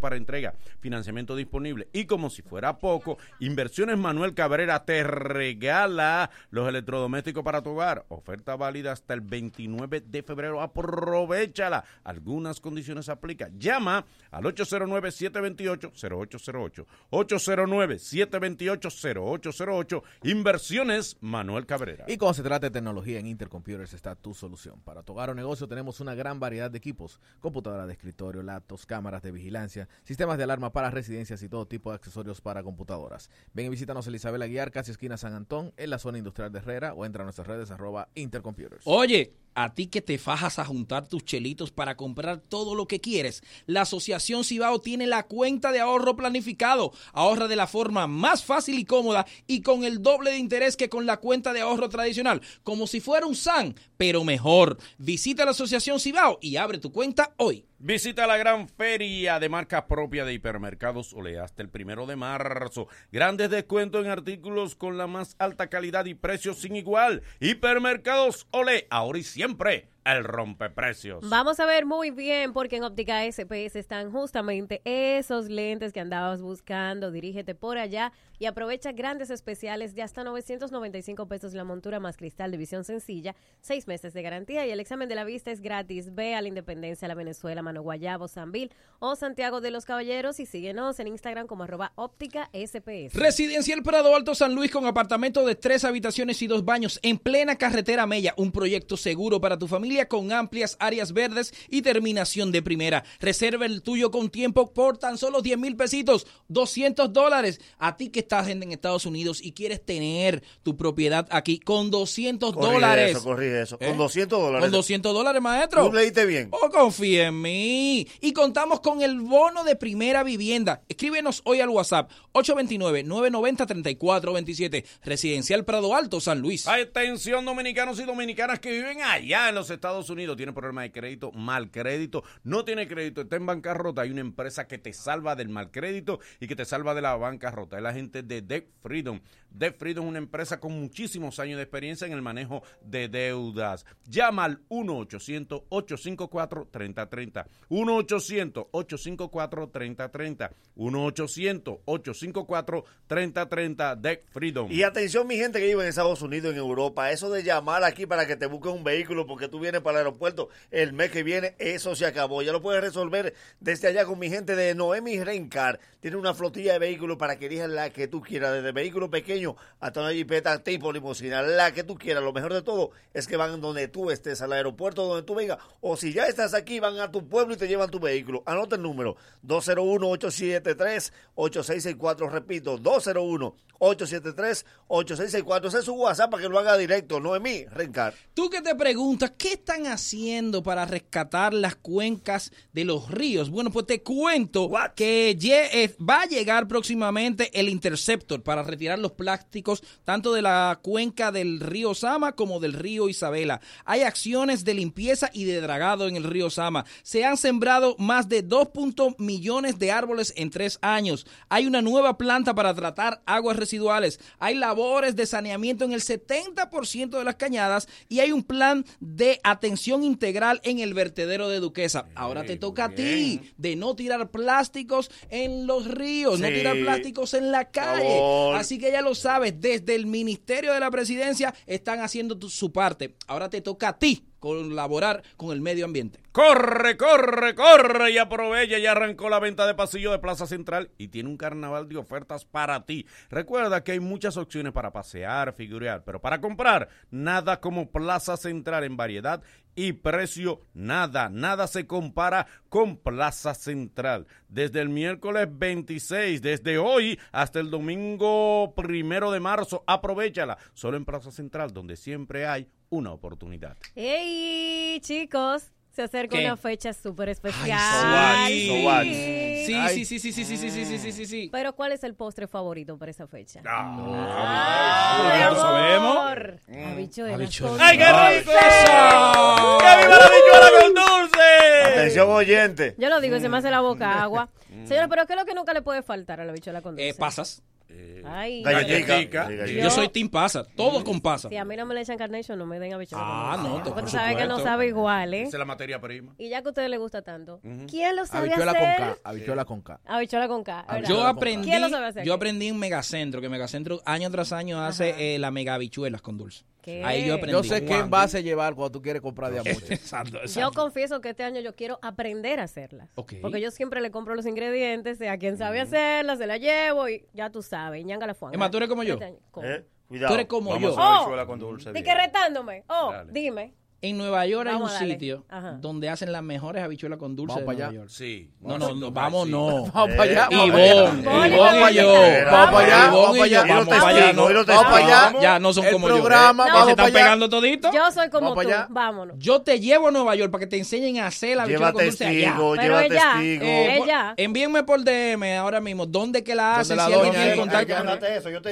Speaker 3: para entrega, financiamiento disponible y como si fuera poco, Inversiones Manuel Cabrera te regala los electrodomésticos para tu. Oferta válida hasta el 29 de febrero. Aprovechala. Algunas condiciones aplican. Llama al 809-728-0808. 809-728-0808. Inversiones Manuel Cabrera.
Speaker 21: Y cuando se trata de tecnología en Intercomputers está tu solución. Para tu o negocio tenemos una gran variedad de equipos, computadoras de escritorio, laptops, cámaras de vigilancia, sistemas de alarma para residencias y todo tipo de accesorios para computadoras. Ven y visítanos en Isabel Aguiar, casi esquina San Antón, en la zona industrial de Herrera o entra a nuestras redes Intercomputers.
Speaker 6: Oye, a ti que te fajas a juntar tus chelitos para comprar todo lo que quieres, la Asociación Cibao tiene la cuenta de ahorro planificado. Ahorra de la forma más fácil y cómoda y con el doble de interés que con la cuenta de ahorro tradicional, como si fuera un SAN, pero mejor. Visita la Asociación Cibao y abre tu cuenta hoy.
Speaker 3: Visita la gran feria de marca propia de hipermercados Ole hasta el primero de marzo. Grandes descuentos en artículos con la más alta calidad y precios sin igual. Hipermercados Ole, ahora y siempre. El rompeprecios.
Speaker 7: Vamos a ver muy bien porque en Óptica SPS están justamente esos lentes que andabas buscando. Dirígete por allá y aprovecha grandes especiales de hasta 995 pesos la montura más cristal de visión sencilla, seis meses de garantía y el examen de la vista es gratis. Ve a la Independencia, la Venezuela, Mano Guayabo, Sanvil o Santiago de los Caballeros y síguenos en Instagram como arroba óptica SPS.
Speaker 6: Residencial Prado Alto San Luis con apartamento de tres habitaciones y dos baños en plena carretera Mella. Un proyecto seguro para tu familia con amplias áreas verdes y terminación de primera. Reserva el tuyo con tiempo por tan solo 10 mil pesitos, 200 dólares. A ti que estás en Estados Unidos y quieres tener tu propiedad aquí con 200
Speaker 4: Corrige
Speaker 6: dólares.
Speaker 4: eso, corrige eso.
Speaker 6: ¿Eh?
Speaker 4: Con 200 dólares.
Speaker 6: Con 200 dólares, maestro.
Speaker 4: Tú leíste bien.
Speaker 6: Oh, confía en mí. Y contamos con el bono de primera vivienda. Escríbenos hoy al WhatsApp 829-990-3427. Residencial Prado Alto, San Luis.
Speaker 3: Atención dominicanos y dominicanas que viven allá en los Estados Unidos, tiene problema de crédito, mal crédito, no tiene crédito, está en bancarrota, hay una empresa que te salva del mal crédito y que te salva de la bancarrota, es la gente de Debt Freedom. Debt Freedom es una empresa con muchísimos años de experiencia en el manejo de deudas. Llama al 1-800-854-3030. 1-800-854-3030. 1-800-854-3030. Debt Freedom.
Speaker 4: Y atención, mi gente que vive en Estados Unidos, en Europa, eso de llamar aquí para que te busques un vehículo porque tú vienes para el aeropuerto el mes que viene, eso se acabó. Ya lo puedes resolver desde allá con mi gente de Noemi Rencar. Tiene una flotilla de vehículos para que elijas la que tú quieras, desde vehículo pequeño hasta una jipeta tipo limusina, la que tú quieras. Lo mejor de todo es que van donde tú estés, al aeropuerto donde tú vengas, o si ya estás aquí, van a tu pueblo y te llevan tu vehículo. Anota el número 201-873-8664, repito, 201-873-8664. Ese es su WhatsApp para que lo haga directo, Noemí Rencar.
Speaker 6: Tú que te preguntas, ¿qué están haciendo para rescatar las cuencas de los ríos? Bueno, pues te cuento que va a llegar próximamente el Interceptor para retirar los plásticos tanto de la cuenca del río Sama como del río Isabela. Hay acciones de limpieza y de dragado en el río Sama. Se han sembrado más de 2 punto millones de árboles en tres años. Hay una nueva planta para tratar aguas residuales. Hay labores de saneamiento en el 70% de las cañadas y hay un plan de atención integral en el vertedero de Duquesa. Ahora te toca a ti de no tirar plásticos en los ríos, no tirar plásticos en la calle. Así que ya lo sabes, desde el Ministerio de la Presidencia están haciendo tu- su parte. Ahora te toca a ti colaborar con el medio ambiente.
Speaker 3: Corre, corre, corre y aprovecha. Ya arrancó la venta de pasillo de Plaza Central y tiene un carnaval de ofertas para ti. Recuerda que hay muchas opciones para pasear, figurear, pero para comprar, nada como Plaza Central en variedad y precio, nada, nada se compara con Plaza Central. Desde el miércoles 26, desde hoy hasta el domingo primero de marzo, aprovechala. Solo en Plaza Central, donde siempre hay una oportunidad.
Speaker 7: ¡Ey, chicos! Se acerca
Speaker 6: ¿Qué?
Speaker 7: una fecha súper especial.
Speaker 6: Ay, so what, so what. Sí,
Speaker 7: Ay.
Speaker 6: sí, sí, sí, sí, sí, sí, sí, sí, sí, sí, sí.
Speaker 7: Pero ¿cuál es el postre favorito para esa fecha?
Speaker 6: Ah, ya lo sabemos.
Speaker 7: Amor. Habichuelas
Speaker 6: Habichuelas. ¡Ay, qué
Speaker 7: dulce.
Speaker 6: rico eso!
Speaker 3: ¡Que viva la habichuela con dulce!
Speaker 4: Atención, oyente.
Speaker 7: Yo lo digo, y se me hace la boca agua. Señora, pero ¿qué es lo que nunca le puede faltar a la bichuela con dulce?
Speaker 6: Eh, pasas.
Speaker 7: Ay,
Speaker 6: Galletica.
Speaker 7: Yo-
Speaker 6: Yo soy team pasa. Todo con pasa.
Speaker 7: Si a mí no me le echan carnation, no me den habichuela
Speaker 6: Ah,
Speaker 7: con
Speaker 6: no, te-
Speaker 7: Porque
Speaker 6: por
Speaker 7: tú sabes que no sabe igual, ¿eh?
Speaker 3: Esa es la materia prima.
Speaker 7: Y ya que a ustedes les gusta tanto. ¿quién lo sabe
Speaker 21: Habichuela
Speaker 7: hacer?
Speaker 21: con K. Habichuela con K.
Speaker 7: Habichuela con K. ¿verdad?
Speaker 6: Yo aprendí,
Speaker 7: ¿Quién lo sabe hacer?
Speaker 6: yo aprendí en Megacentro, que Megacentro año tras año hace eh, la mega habichuelas con dulce.
Speaker 7: ¿Qué?
Speaker 6: Ahí yo aprendí.
Speaker 21: Yo sé qué envase llevar cuando tú quieres comprar de mucho.
Speaker 6: Exacto,
Speaker 7: Yo
Speaker 6: exacto.
Speaker 7: confieso que este año yo quiero aprender a hacerlas. Porque yo siempre le compro los ingredientes, a quien sabe hacerlas, se la llevo y ya tú sabes, ñanga la fuanga.
Speaker 6: Emma, tú eres como yo.
Speaker 7: Este año. ¿Cómo?
Speaker 4: Eh,
Speaker 6: Tú eres como
Speaker 3: Vamos
Speaker 6: yo.
Speaker 3: a con dulce. Bien.
Speaker 7: que retándome. Oh,
Speaker 3: Dale.
Speaker 7: dime.
Speaker 6: En Nueva York hay un
Speaker 7: Vamos a darle.
Speaker 6: sitio
Speaker 7: Ajá.
Speaker 6: donde hacen las mejores habichuelas con dulce
Speaker 21: Vamos
Speaker 6: de
Speaker 21: para
Speaker 6: Nueva
Speaker 21: allá.
Speaker 6: York.
Speaker 3: Sí.
Speaker 6: No, no, no, vamos no.
Speaker 21: Vamos para allá.
Speaker 6: Ivonne,
Speaker 21: vamos para allá.
Speaker 6: Ivonne
Speaker 21: Vamos
Speaker 6: y yo.
Speaker 21: Vamos para allá. Vamos
Speaker 6: y
Speaker 21: para
Speaker 6: yo.
Speaker 21: allá.
Speaker 6: Vamos para allá. no.
Speaker 21: Vamos para allá.
Speaker 6: Ya no son como yo.
Speaker 21: programa,
Speaker 6: ¿eh?
Speaker 21: vamos
Speaker 6: ¿Se están pegando toditos?
Speaker 7: Yo soy como
Speaker 21: Vamos
Speaker 7: tú.
Speaker 21: para allá.
Speaker 7: Vámonos.
Speaker 6: Yo te llevo a Nueva York para que te enseñen a hacer la habichuela con dulce allá.
Speaker 7: Pero ella, eh,
Speaker 6: por-
Speaker 7: ella.
Speaker 6: Envíenme por DM ahora mismo dónde que la hacen,
Speaker 21: la
Speaker 6: si alguien contacto.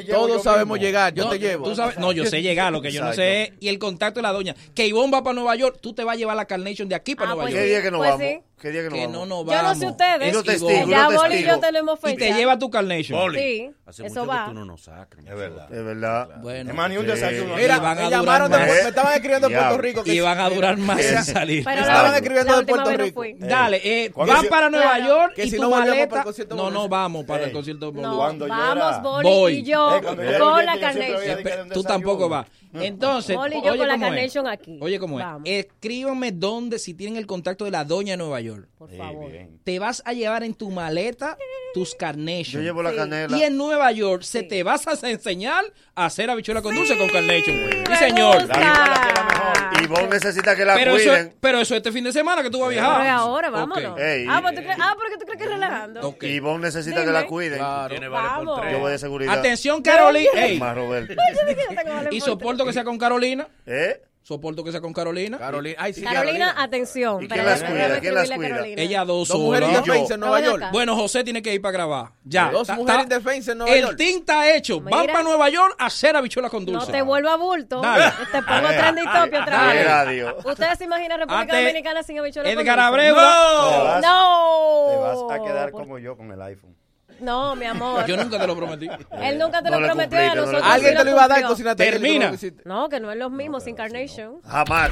Speaker 21: Todos sabemos llegar. Yo te llevo.
Speaker 6: No, yo sé llegar, lo que yo no sé es- y el contacto de la doña. Que Ivonne va para Nueva York, tú te vas a llevar la Carnation de aquí para
Speaker 7: Ah,
Speaker 6: Nueva
Speaker 7: pues
Speaker 6: York.
Speaker 7: ¿Qué día que nos pues vamos? sí.
Speaker 4: ¿Qué día que nos vamos?
Speaker 6: no nos
Speaker 7: Yo no
Speaker 6: vamos.
Speaker 7: sé ustedes.
Speaker 4: Y
Speaker 7: Y
Speaker 4: testigos,
Speaker 7: ya Boli y yo tenemos
Speaker 6: Y
Speaker 7: fecha.
Speaker 6: te lleva tu Carnation.
Speaker 3: Boli.
Speaker 7: Sí,
Speaker 3: Hace
Speaker 7: eso
Speaker 3: mucho
Speaker 7: va.
Speaker 3: que tú no nos sacas.
Speaker 20: Es verdad.
Speaker 4: Es verdad.
Speaker 6: Bueno,
Speaker 20: Es más, ni un
Speaker 4: Sí.
Speaker 20: desayuno.
Speaker 21: Mira,
Speaker 6: Y van a
Speaker 21: me llamaron de-
Speaker 6: más.
Speaker 21: me estaban escribiendo de Puerto. Rico. que
Speaker 6: y van a durar más
Speaker 4: Eh,
Speaker 6: en salir.
Speaker 7: Pero la,
Speaker 21: estaban escribiendo de Puerto
Speaker 7: no
Speaker 21: Rico.
Speaker 6: Dale, eh, van para Nueva
Speaker 7: Claro.
Speaker 6: York
Speaker 21: Que
Speaker 6: y
Speaker 21: si
Speaker 6: tu
Speaker 21: no
Speaker 6: maleta. No, no vamos para el
Speaker 20: Ey.
Speaker 6: concierto.
Speaker 7: No,
Speaker 20: Cuando yo
Speaker 7: vamos, Boli y yo
Speaker 20: Eh, yo
Speaker 7: con la Carnation.
Speaker 6: Tú tampoco vas. Entonces,
Speaker 7: y yo
Speaker 6: oye
Speaker 7: con la
Speaker 6: cómo es.
Speaker 7: Carnation aquí.
Speaker 6: Oye, ¿cómo es? Escríbanme dónde, si tienen el contacto de la doña de Nueva York.
Speaker 7: Por
Speaker 20: Sí,
Speaker 7: favor.
Speaker 20: bien.
Speaker 6: Te vas a llevar en tu maleta tus
Speaker 4: Yo
Speaker 6: Carnation.
Speaker 4: llevo la
Speaker 7: Sí.
Speaker 4: canela.
Speaker 6: Y en Nueva York se
Speaker 7: Sí.
Speaker 6: te vas a enseñar a hacer habichuela con dulce con Carnation. Sí,
Speaker 7: Me
Speaker 6: señor.
Speaker 7: gusta.
Speaker 4: Y vos necesitas que la
Speaker 6: Pero eso,
Speaker 4: cuiden.
Speaker 6: pero eso este fin de semana que tú vas a
Speaker 7: Pero
Speaker 6: viajar.
Speaker 7: es ahora, vámonos.
Speaker 4: Ey.
Speaker 7: ah, pues tú crees, ah, porque tú crees que es relajando.
Speaker 6: Ok.
Speaker 4: Y vos necesitas que la cuiden.
Speaker 21: Claro.
Speaker 3: Tiene vale por tres.
Speaker 4: Yo voy de seguridad.
Speaker 6: Atención, Carolina.
Speaker 4: Más Roberto.
Speaker 7: Yo vale
Speaker 6: y
Speaker 7: por
Speaker 6: soporto que sea con Carolina.
Speaker 4: ¿Eh?
Speaker 6: Soporto que sea con Carolina.
Speaker 21: Carolina. Ay, sí,
Speaker 7: Carolina, atención.
Speaker 4: ¿Y quién las cuida? ¿Quién las cuida?
Speaker 7: Carolina.
Speaker 6: Ella dos
Speaker 21: Dos mujeres indefensas en Nueva York.
Speaker 6: Bueno, José tiene que ir para grabar. Ya.
Speaker 21: Dos
Speaker 6: Ta-
Speaker 21: mujeres
Speaker 6: ta-
Speaker 21: indefensas en Nueva
Speaker 6: El
Speaker 21: York.
Speaker 6: team está hecho. Van
Speaker 7: Mira.
Speaker 6: para Nueva York a hacer habichuelas con
Speaker 7: No
Speaker 6: dulce.
Speaker 7: te vuelva bulto.
Speaker 6: Dale.
Speaker 7: Te pongo trending topic otra vez. ¿Ustedes se imaginan República
Speaker 6: Ate-
Speaker 7: Dominicana sin habichuelas con
Speaker 6: Edgar
Speaker 7: dulce?
Speaker 6: Abreu.
Speaker 20: Te
Speaker 6: No.
Speaker 20: vas,
Speaker 7: No.
Speaker 20: te vas a quedar como yo con el iPhone.
Speaker 7: No, mi amor.
Speaker 6: Yo nunca te lo prometí.
Speaker 7: Él nunca te
Speaker 4: No
Speaker 7: lo prometió a
Speaker 4: no
Speaker 7: nosotros.
Speaker 21: Alguien
Speaker 7: sí
Speaker 21: te lo iba a dar cocina
Speaker 6: Termina.
Speaker 21: no.
Speaker 7: No, que no es lo mismo sin Carnation.
Speaker 4: Jamás.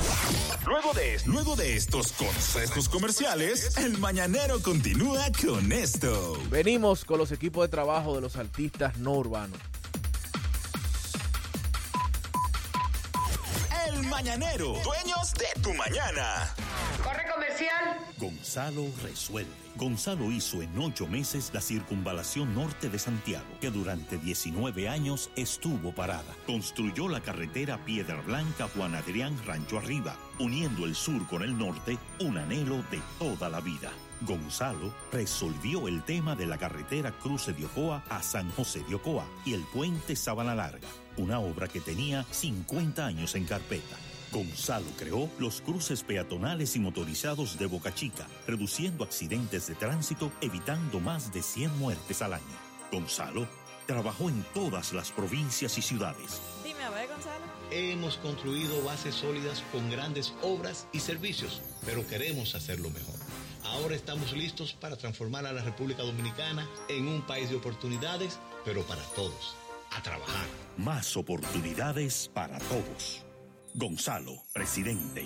Speaker 2: Luego de, luego de estos consejos comerciales, el mañanero continúa con esto.
Speaker 21: Venimos con los equipos de trabajo de los artistas no urbanos.
Speaker 2: El mañanero, dueños de tu mañana.
Speaker 11: Corre comercial.
Speaker 1: Gonzalo resuelve. Gonzalo hizo en ocho meses la circunvalación norte de Santiago, que durante 19 años estuvo parada. Construyó la carretera Piedra Blanca Juan Adrián Rancho Arriba, uniendo el sur con el norte, un anhelo de toda la vida. Gonzalo resolvió el tema de la carretera Cruce de Ocoa a San José de Ocoa y el puente Sabana Larga, una obra que tenía 50 años en carpeta. Gonzalo creó los cruces peatonales y motorizados de Boca Chica, reduciendo accidentes de tránsito, evitando más de 100 muertes al año. Gonzalo trabajó en todas las provincias y ciudades.
Speaker 11: Dime a ver, Gonzalo.
Speaker 12: Hemos construido bases sólidas con grandes obras y servicios, pero queremos hacerlo mejor. Ahora estamos listos para transformar a la República Dominicana en un país de oportunidades, pero para todos. A trabajar.
Speaker 1: Más oportunidades para todos. Gonzalo, presidente.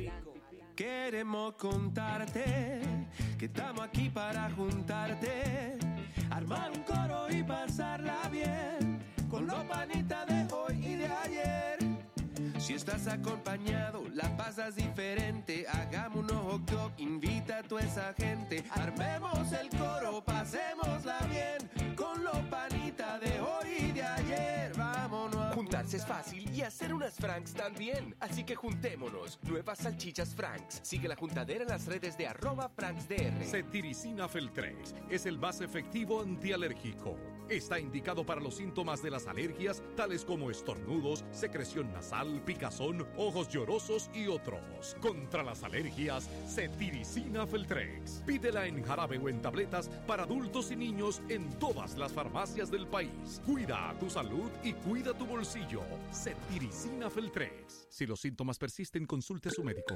Speaker 13: Queremos contarte que estamos aquí para juntarte, armar un coro y pasarla bien con los panitas de hoy y de ayer. Si estás acompañado, la pasas diferente. Hagamos unos hot dog, invita a toda esa gente. Armemos el coro, pasémosla bien panitas de hoy y de ayer. Vámonos a
Speaker 26: Juntarse es fácil y hacer unas Franks también. Así que juntémonos. Nuevas salchichas Franks. Sigue la juntadera en las redes de arroba FranksDR.
Speaker 27: Cetiricina Feltrex es el más efectivo antialérgico. Está indicado para los síntomas de las alergias, tales como estornudos, secreción nasal, picazón, ojos llorosos y otros. Contra las alergias, Cetiricina Feltrex. Pídela en jarabe o en tabletas para adultos y niños en todas las farmacias del país. Cuida tu salud y cuida tu bolsillo. Cetiricina Feltrex. Si los síntomas persisten, consulte a su médico.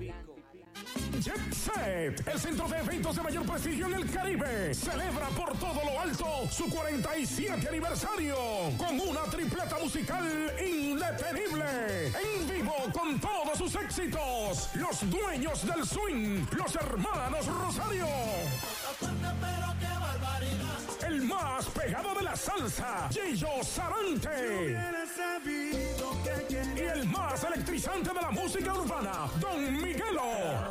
Speaker 28: Jet Set, el centro de eventos de mayor prestigio en el Caribe, celebra por todo lo alto su 47 aniversario con una tripleta musical indetenible. En vivo con todos sus éxitos, los dueños del swing, los hermanos Rosario. El más pegado de la salsa, Gillo Sarante. Y el más electrizante de la música urbana, Don Miguelo.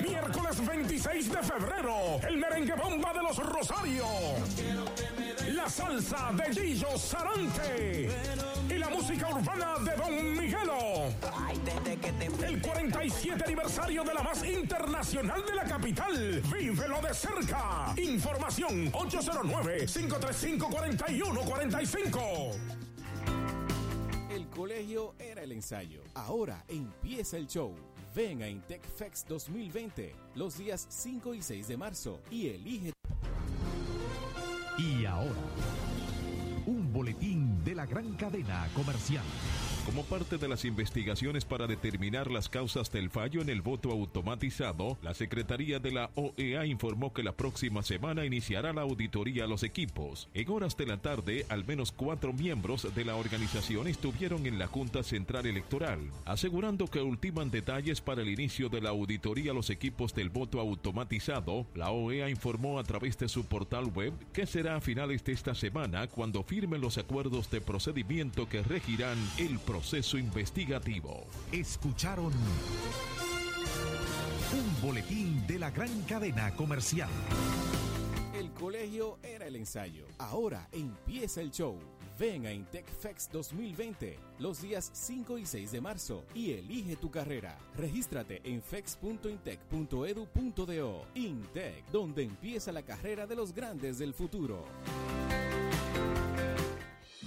Speaker 28: Miércoles 26 de febrero, el merengue bomba de los Rosarios. La salsa de Gillo Sarante. Y la música urbana de Don Miguelo. El 47 aniversario de la más internacional de la capital. Vívelo de cerca. Información 809-535-4145.
Speaker 26: El colegio el ensayo. Ahora empieza el show. Ven a Intec Fex 2020 los días 5 y 6 de marzo y elige.
Speaker 29: Y ahora, un boletín de la gran cadena comercial.
Speaker 30: Como parte de las investigaciones para determinar las causas del fallo en el voto automatizado, la Secretaría de la OEA informó que la próxima semana iniciará la auditoría a los equipos. En horas de la tarde, al menos cuatro miembros de la organización estuvieron en la Junta Central Electoral, asegurando que ultiman detalles para el inicio de la auditoría a los equipos del voto automatizado. La OEA informó a través de su portal web que será a finales de esta semana cuando firmen los acuerdos de procedimiento que regirán el proceso investigativo.
Speaker 29: Escucharon un boletín de la gran cadena comercial.
Speaker 26: El colegio era el ensayo. Ahora empieza el show. Ven a Intec Fex 2020 los días 5 y 6 de marzo y elige tu carrera. Regístrate en fex.intec.edu.do. Intec, donde empieza la carrera de los grandes del futuro.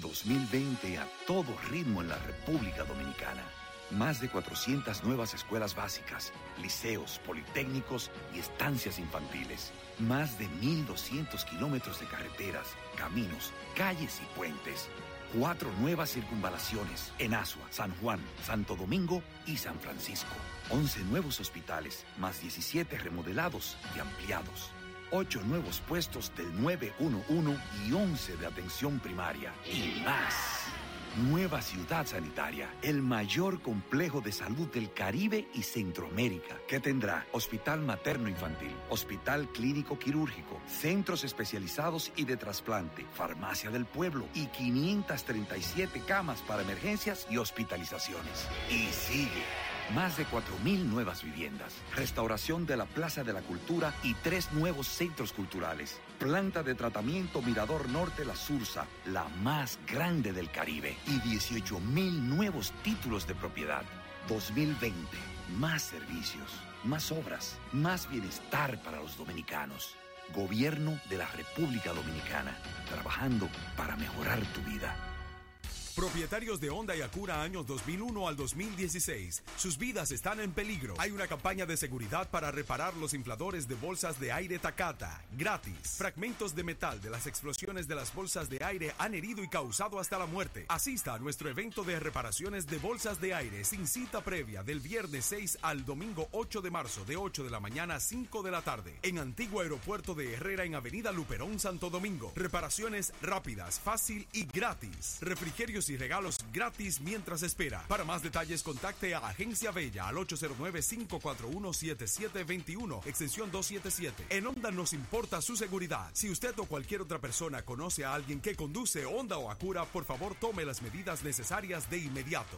Speaker 17: 2020 a todo ritmo en la República Dominicana. Más de 400 nuevas escuelas básicas, liceos, politécnicos y estancias infantiles. Más de 1.200 kilómetros de carreteras, caminos, calles y puentes. Cuatro nuevas circunvalaciones en Asua, San Juan, Santo Domingo y San Francisco. 11 nuevos hospitales, más 17 remodelados y ampliados. Ocho nuevos puestos del 911 y 11 de atención primaria. Y más. Nueva ciudad sanitaria, el mayor complejo de salud del Caribe y Centroamérica, que tendrá hospital materno infantil, hospital clínico quirúrgico, centros especializados y de trasplante, farmacia del pueblo y 537 camas para emergencias y hospitalizaciones. Y sigue. Más de 4.000 nuevas viviendas, restauración de la Plaza de la Cultura y tres nuevos centros culturales. Planta de tratamiento Mirador Norte La Sursa, la más grande del Caribe. Y 18.000 nuevos títulos de propiedad. 2020, más servicios, más obras, más bienestar para los dominicanos. Gobierno de la República Dominicana, trabajando para mejorar tu vida.
Speaker 16: Propietarios de Honda y Acura años 2001 al 2016. Sus vidas están en peligro. Hay una campaña de seguridad para reparar los infladores de bolsas de aire Takata. Gratis. Fragmentos de metal de las explosiones de las bolsas de aire han herido y causado hasta la muerte. Asista a nuestro evento de reparaciones de bolsas de aire sin cita previa del viernes 6 al domingo 8 de marzo de 8 de la mañana a 5 de la tarde. En Antiguo Aeropuerto de Herrera en Avenida Luperón, Santo Domingo. Reparaciones rápidas, fácil y gratis. Refrigerios y regalos gratis mientras espera. Para más detalles, contacte a Agencia Bella al 809-541-7721, extensión 277. En Honda nos importa su seguridad. Si usted o cualquier otra persona conoce a alguien que conduce Honda o Acura, por favor tome las medidas necesarias de inmediato.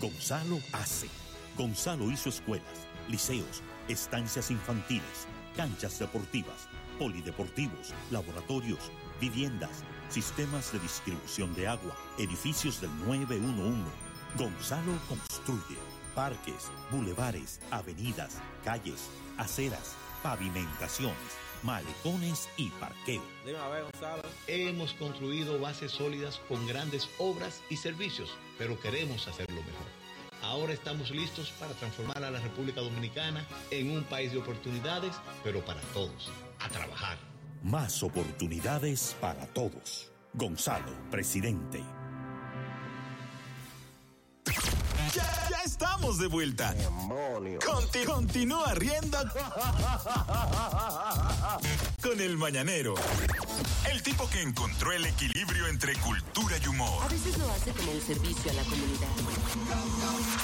Speaker 1: Gonzalo hace. Gonzalo hizo escuelas, liceos, estancias infantiles, canchas deportivas, polideportivos, laboratorios, viviendas, sistemas de distribución de agua, edificios del 911, Gonzalo construye parques, bulevares, avenidas, calles, aceras, pavimentaciones, malecones y parqueo.
Speaker 12: Dime a ver, Gonzalo. Hemos construido bases sólidas con grandes obras y servicios, pero queremos hacerlo mejor. Ahora estamos listos para transformar a la República Dominicana en un país de oportunidades, pero para todos. A trabajar.
Speaker 1: Más oportunidades para todos. Gonzalo, presidente.
Speaker 2: Ya, ya estamos de vuelta. Conti- continúa riendo con el mañanero. El tipo que encontró el equilibrio entre cultura y humor.
Speaker 31: A veces lo hace como un servicio a la comunidad.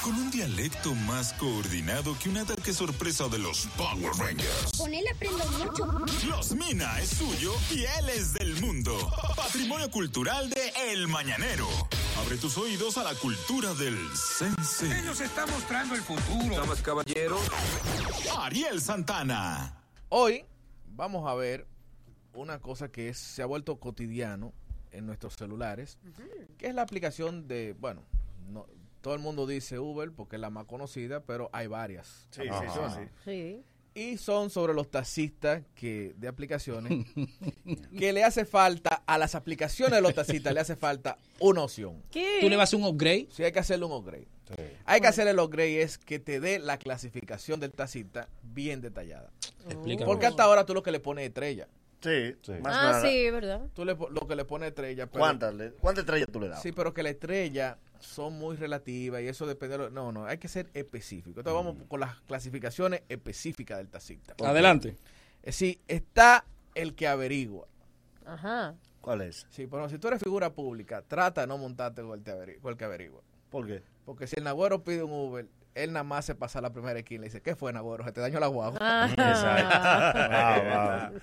Speaker 2: Con un dialecto más coordinado que un ataque sorpresa de los Power Rangers.
Speaker 31: Con él aprendo mucho.
Speaker 2: Los Mina es suyo y él es del mundo. Patrimonio cultural de El Mañanero. Abre tus oídos a la cultura del sense.
Speaker 28: Él nos está mostrando el futuro.
Speaker 2: Damas, caballeros. Ariel Santana.
Speaker 21: Hoy vamos a ver una cosa que es- se ha vuelto cotidiano en nuestros celulares, que es la aplicación de, bueno, no, todo el mundo dice Uber porque es la más conocida, pero hay varias
Speaker 4: Sí, sí, sí,
Speaker 7: Sí.
Speaker 21: Y son sobre los taxistas que de aplicaciones que le hace falta a las aplicaciones de los taxistas le hace falta una opción.
Speaker 7: ¿Qué?
Speaker 6: ¿Tú le vas a un upgrade?
Speaker 21: Sí, hay que hacerle un upgrade. Hay que hacerle el upgrade es que te dé la clasificación del taxista bien detallada.
Speaker 6: Explícame.
Speaker 21: Porque hasta ahora tú lo que le pones es estrella.
Speaker 4: Sí, más
Speaker 7: Ah,
Speaker 4: nada.
Speaker 7: sí, ¿verdad?
Speaker 21: Tú le, lo que le pones estrella.
Speaker 4: ¿Cuántas, ¿Cuántas estrellas tú le das?
Speaker 21: Sí, pero que la estrella son muy relativas y eso depende de lo- No, no, hay que ser específico. Entonces vamos con las clasificaciones específicas del taxista.
Speaker 6: Adelante.
Speaker 21: Es decir, está el que averigua.
Speaker 7: Ajá.
Speaker 4: ¿Cuál es?
Speaker 21: Sí, pero si tú eres figura pública, trata de no montarte con el, te averi- con el que averigua.
Speaker 4: ¿Por qué?
Speaker 21: Porque si el Nagüero pide un Uber, él nada más se pasa la primera esquina y le dice, ¿qué fue Nagüero? Se te dañó la guagua.
Speaker 4: Ah, wow.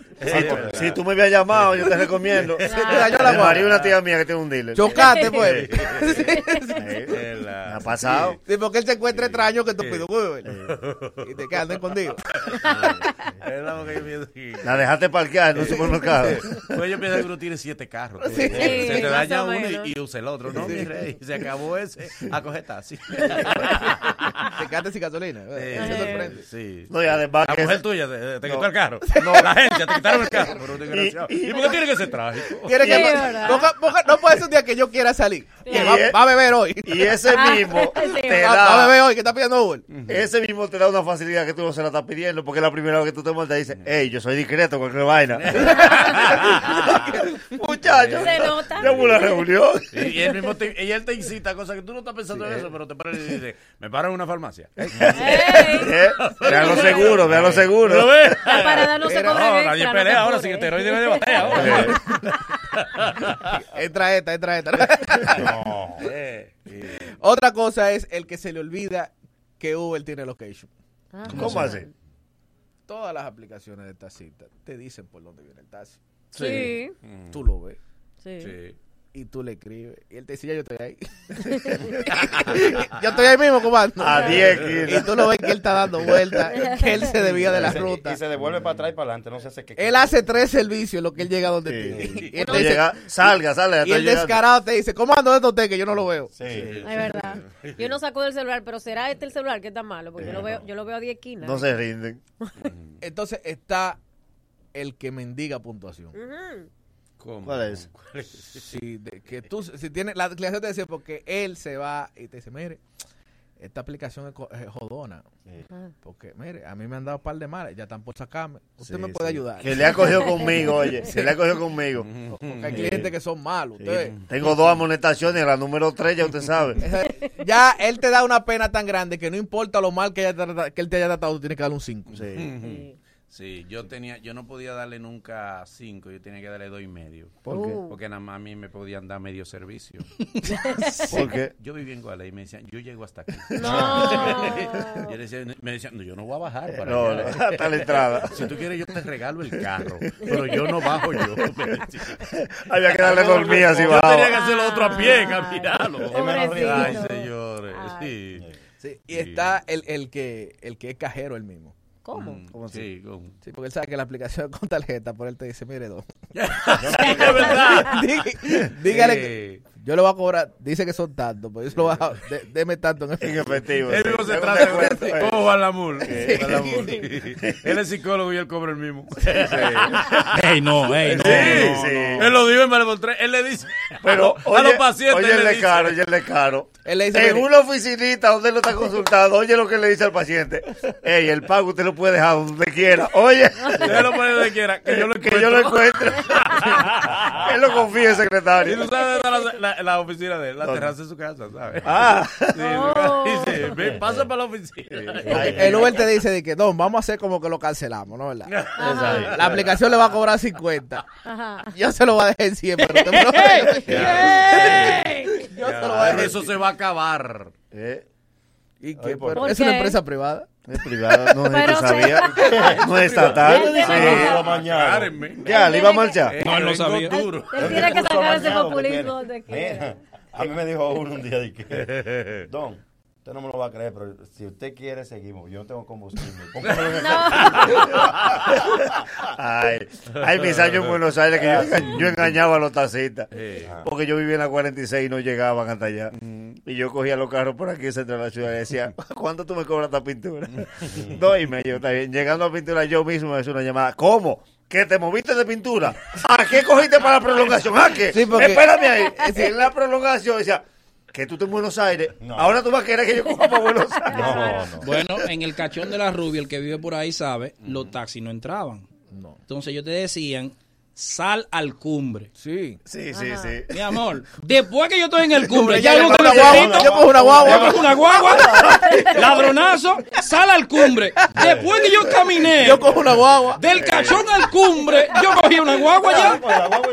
Speaker 4: Si, si tú me habías llamado, yo te recomiendo.
Speaker 21: Se te dañó la guagua.
Speaker 4: una tía mía que tiene un dealer.
Speaker 21: Chocate, pues.
Speaker 4: Sí. Sí. Me ha pasado.
Speaker 21: Sí, porque él se encuentra extraño que tú pides un Uber. Y te quedan escondido.
Speaker 3: Aquí.
Speaker 4: La dejaste parquear en un supermercado.
Speaker 3: Pues yo pienso que uno tiene siete carros.
Speaker 21: Sí.
Speaker 3: se te daña uno y, y usa el otro. No,
Speaker 21: Sí.
Speaker 3: mi rey. Se acabó ese. A coger taxi.
Speaker 21: Te quedaste sin gasolina. Eso sorprende.
Speaker 3: Sí.
Speaker 4: No, y además
Speaker 3: La
Speaker 4: que
Speaker 3: mujer tuya te, te
Speaker 4: No.
Speaker 3: quitó el carro.
Speaker 4: No.
Speaker 3: La agencia te quitaron el carro. Pero desgraciado.
Speaker 4: Y- y-
Speaker 3: ¿Y por qué tiene que ser trágico?
Speaker 21: Tiene que no puede ser un día que yo quiera salir. Que va, a beber hoy.
Speaker 4: Y ese mismo
Speaker 7: Sí,
Speaker 4: te
Speaker 21: Va, va a beber
Speaker 4: da.
Speaker 21: hoy, que está pidiendo Uber.
Speaker 4: Ese mismo te da una facilidad que tú no se la estás pidiendo porque es la primera vez que tú te montas y dices, hey, yo soy discreto, cualquier vaina. Muchacho,
Speaker 7: Se nota.
Speaker 4: yo hubo una reunión.
Speaker 3: Y, y él mismo te, y él te incita a cosas que tú no estás pensando en eso, pero te paras y dices, me paro en una farmacia.
Speaker 4: Eh, Vean lo seguro, vean lo seguro.
Speaker 3: ¿Lo ves?
Speaker 7: La parada no se cobra
Speaker 3: no,
Speaker 7: extra,
Speaker 3: nadie pelea
Speaker 7: te
Speaker 3: ahora
Speaker 7: apures.
Speaker 3: sin esteroide de batalla ahora.
Speaker 21: Entra esta, entra esta.
Speaker 3: No. Eh, eh.
Speaker 21: Otra cosa es el que se le olvida que Uber tiene location.
Speaker 7: Ah,
Speaker 4: ¿Cómo así?
Speaker 21: Todas las aplicaciones de taxista te dicen por dónde viene el taxi.
Speaker 7: Sí.
Speaker 21: Tú lo ves
Speaker 7: Sí.
Speaker 3: Sí.
Speaker 21: Y tú le escribes. Y él te dice, ya yo estoy ahí. yo estoy ahí mismo, comando.
Speaker 4: A 10 kilos.
Speaker 21: Y tú lo ves que él está dando vueltas, que él se desvía de la
Speaker 20: Y se-
Speaker 21: ruta.
Speaker 20: Y se devuelve para atrás y para adelante, no se hace que.
Speaker 21: Él hace tres servicios lo que él llega donde
Speaker 4: Sí.
Speaker 21: ti. Y él te dice-
Speaker 4: llega- salga, salga,
Speaker 21: Y el
Speaker 4: llegando.
Speaker 21: descarado te dice, comando, ¿dónde usted? Que yo no lo veo.
Speaker 20: Sí.
Speaker 7: Es verdad. Yo no saco del celular, pero será este el celular que está malo, porque yo lo veo, yo lo veo a 10 esquinas.
Speaker 4: No se rinden.
Speaker 21: Entonces está el que mendiga puntuación.
Speaker 7: Ujú.
Speaker 3: ¿Cómo?
Speaker 4: ¿Cuál es?
Speaker 21: Si, de- que tú, si tienes, la aplicación te dice porque él se va y te dice, mire, esta aplicación es, jodona. Porque, mire, a mí me han dado un par de males, ya están por sacarme. Usted
Speaker 4: Sí,
Speaker 21: me puede
Speaker 4: sí.
Speaker 21: ayudar.
Speaker 4: Que le ha cogido conmigo, oye. Que le ha cogido conmigo.
Speaker 21: Porque hay clientes que son malos.
Speaker 4: Sí.
Speaker 21: Usted,
Speaker 4: Tengo dos amonestaciones, la número 3 ya usted sabe.
Speaker 21: esa- ya él te da una pena tan grande que no importa lo mal que, haya trata- que él te haya tratado, tú tienes que darle un 5.
Speaker 4: Sí.
Speaker 3: Sí, yo tenía, yo no podía darle nunca cinco, yo tenía que darle dos y medio.
Speaker 4: ¿Por qué?
Speaker 3: Porque nada más a mí me podían dar medio servicio.
Speaker 4: ¿Por qué?
Speaker 3: Yo vivía en Guala y me decían, yo llego hasta aquí.
Speaker 7: No.
Speaker 3: Yo decía- me decían, no, yo no voy a bajar para
Speaker 4: No,
Speaker 3: allá.
Speaker 4: no, hasta la entrada.
Speaker 3: Si tú quieres, yo te regalo el carro, pero yo no bajo yo.
Speaker 4: Había que darle dormida así
Speaker 3: Yo
Speaker 4: bajo.
Speaker 3: tenía que hacer lo otro a pie, caminarlo.
Speaker 7: Pobrecito.
Speaker 3: Ay, señores,
Speaker 7: Ay.
Speaker 3: sí.
Speaker 21: Sí, y está el, el, que, el que es cajero él mismo.
Speaker 7: ¿Cómo?
Speaker 3: Mm,
Speaker 4: ¿Cómo así?
Speaker 3: Sí, ¿cómo?
Speaker 21: Sí, porque él sabe que la aplicación con tarjeta, por él te dice, mire, don,
Speaker 3: Es verdad.
Speaker 21: Dí- Dígale
Speaker 3: Eh.
Speaker 21: que yo le voy a cobrar, dice que son tantos, pero yo se lo voy a de- deme tanto en efectivo.
Speaker 4: efectivo,
Speaker 3: Él
Speaker 4: sí.
Speaker 3: mismo se trata
Speaker 4: eh.
Speaker 3: como Juan Lamur.
Speaker 4: Sí.
Speaker 3: Juan Lamur. Él es psicólogo y él cobra el mismo.
Speaker 6: Ey, no, ey, no,
Speaker 3: Sí,
Speaker 6: no,
Speaker 3: sí.
Speaker 6: no.
Speaker 3: Él lo dijo en Maribel 3. Él le dice
Speaker 4: Pero
Speaker 3: a
Speaker 4: oye,
Speaker 3: los pacientes.
Speaker 4: oye
Speaker 3: él
Speaker 4: el
Speaker 3: le
Speaker 4: de
Speaker 3: dice,
Speaker 4: caro, oye el de caro.
Speaker 21: Él le dice,
Speaker 4: en una oficinita donde él lo está consultando, oye lo que le dice al paciente. Ey, el pago usted lo puede dejar donde quiera. Oye,
Speaker 3: Usted lo pone donde quiera, que yo lo
Speaker 4: que yo lo
Speaker 3: encuentro.
Speaker 4: encuentre. él lo confía, el
Speaker 3: Y
Speaker 4: secretario.
Speaker 3: tú sabes dónde está la, la- la oficina de él, la
Speaker 4: ¿Dónde?
Speaker 3: terraza de su casa, ¿sabes?
Speaker 4: Ah.
Speaker 3: Sí, dice, ven, pasa para la oficina.
Speaker 21: El Uber te dice de que, no, vamos a hacer como que lo cancelamos, ¿no? ¿Verdad? La aplicación le va a cobrar 50.
Speaker 7: Ajá.
Speaker 21: Yo se lo voy a dejar en 100, pero me lo Yo se lo voy a dejar en
Speaker 3: Eso se va a acabar.
Speaker 4: Eh,
Speaker 21: ¿Y
Speaker 4: Oye,
Speaker 21: qué?
Speaker 4: ¿por
Speaker 21: Pero
Speaker 7: qué?
Speaker 21: ¿Es una empresa privada?
Speaker 4: es privado, no
Speaker 7: se-
Speaker 4: sabías. No es estatal. Sí. Ya, le iba a marchar.
Speaker 6: No, él sabía.
Speaker 7: Él tiene que sacar ese populismo quiera.
Speaker 20: Mira, a mí me dijo uno un día de que, Don, usted no me lo va a creer, pero si usted quiere, seguimos. Yo no tengo combustible. El-
Speaker 4: Ay, ay, mis años en Buenos Aires que yo, yo engañaba a los taxistas. Porque yo vivía en la 46 y no llegaban hasta allá. Y yo cogía los carros por aquí centro de la ciudad y decía, ¿cuánto tú me cobras esta pintura? Dos y medio, está bien. Llegando a pintura yo mismo me hice una llamada. ¿Cómo? ¿Que te moviste de pintura? ¿A qué cogiste para la prolongación? ¿A qué?
Speaker 21: Sí, porque-
Speaker 4: Espérame ahí. En la prolongación decía, que tú estás en Buenos Aires.
Speaker 20: No.
Speaker 4: Ahora tú vas a querer que yo coja para Buenos Aires.
Speaker 20: No, no.
Speaker 6: Bueno, en el cachón de la rubia, el que vive por ahí sabe, los taxis no entraban.
Speaker 21: No.
Speaker 6: Entonces ellos te decían, sal al cumbre.
Speaker 21: Sí.
Speaker 4: Sí, sí, sí.
Speaker 6: Mi amor, después que yo estoy en el cumbre, ya necesito.
Speaker 21: guagua, yo cojo una guagua.
Speaker 6: Yo cojo una guagua, ladronazo, sal al cumbre. Después que yo caminé
Speaker 21: Yo cojo una guagua.
Speaker 6: del cachón al cumbre, yo cogí una guagua ya.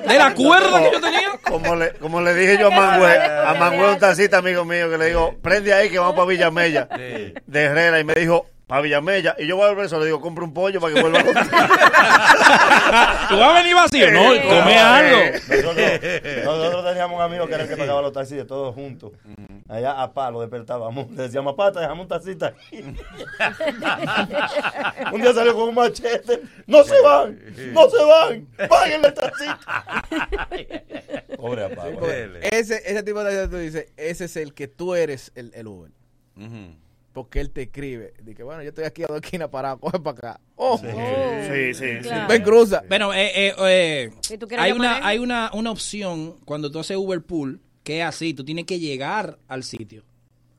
Speaker 6: De la cuerda que yo tenía.
Speaker 4: Como le, como le dije yo a Manuel, a Manuel, un taxista amigo mío, que le digo, prende ahí que vamos para Villamella, de Herrera, y me dijo, para Villamella, y yo voy a volver solo, le digo, compra un pollo para que vuelva contigo.
Speaker 6: ¿Tú vas a venir vacío? No,
Speaker 4: Sí.
Speaker 6: come algo.
Speaker 20: Nosotros, nosotros teníamos un amigo que era el que pagaba los taxis de todos juntos. Allá a palo despertábamos. Le decíamos, pata, dejamos un taxista un día salió con un machete. ¡No se van! ¡No se van! ¡Páguenle el taxista! Pobre a Pablo.
Speaker 21: Ese, ese tipo de que tú dices, ese es el que tú eres el, el Uber. Porque él te escribe. Dice, bueno, yo estoy aquí a dos esquinas parado, coge para acá. Oh,
Speaker 4: Sí, sí, sí.
Speaker 7: Claro.
Speaker 21: ven, cruza.
Speaker 6: Bueno, eh, eh, eh,
Speaker 7: ¿Y tú quieres
Speaker 6: hay, una,
Speaker 7: él?
Speaker 6: hay una, una opción cuando tú haces Uber Pool que es así, tú tienes que llegar al sitio.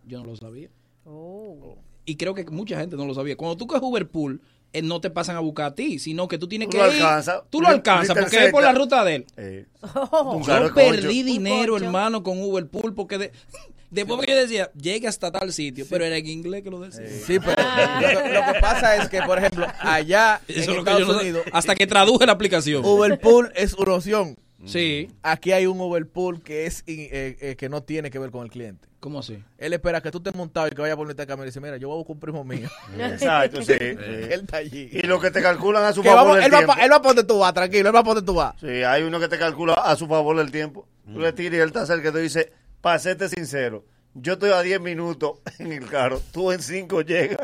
Speaker 6: Yo no lo sabía.
Speaker 7: Oh.
Speaker 6: Y creo que mucha gente no lo sabía. Cuando tú coges Uber Pool, no te pasan a buscar a ti, sino que tú tienes
Speaker 4: Tú
Speaker 6: que
Speaker 4: lo
Speaker 6: ir.
Speaker 4: alcanzas.
Speaker 6: Tú lo alcanzas porque es por la
Speaker 4: cerca.
Speaker 6: ruta de él.
Speaker 4: Eh,
Speaker 7: Oh.
Speaker 6: Yo
Speaker 4: concho.
Speaker 6: perdí dinero, hermano, con Uber Pool porque de- después que yo decía, llegue hasta tal sitio, pero era en inglés que lo decía.
Speaker 21: Sí, pero lo, que- lo que pasa es que, por ejemplo, allá
Speaker 6: Eso
Speaker 21: en
Speaker 6: es lo que
Speaker 21: Estados
Speaker 6: no-
Speaker 21: Unidos,
Speaker 6: hasta que traduje la aplicación.
Speaker 21: Uber Pool es una opción.
Speaker 6: Sí.
Speaker 21: Aquí hay un Uber Pool que es eh, eh, que no tiene que ver con el cliente.
Speaker 6: ¿Cómo así?
Speaker 21: Él espera que tú estés montado y que vaya por de camino y dice, mira, yo voy a buscar un primo mío.
Speaker 4: Exacto, sí.
Speaker 21: él está allí.
Speaker 4: Y lo que te calculan a su
Speaker 21: Que
Speaker 4: favor
Speaker 21: vamos-
Speaker 4: el
Speaker 21: él, va él va para donde tú vas, tranquilo, él va para donde tú vas.
Speaker 4: Sí, hay uno que te calcula a su favor el tiempo. Tú le tiras y él está cerca y te dice, para serte sincero, yo estoy a 10 minutos en el carro, tú en 5 llegas.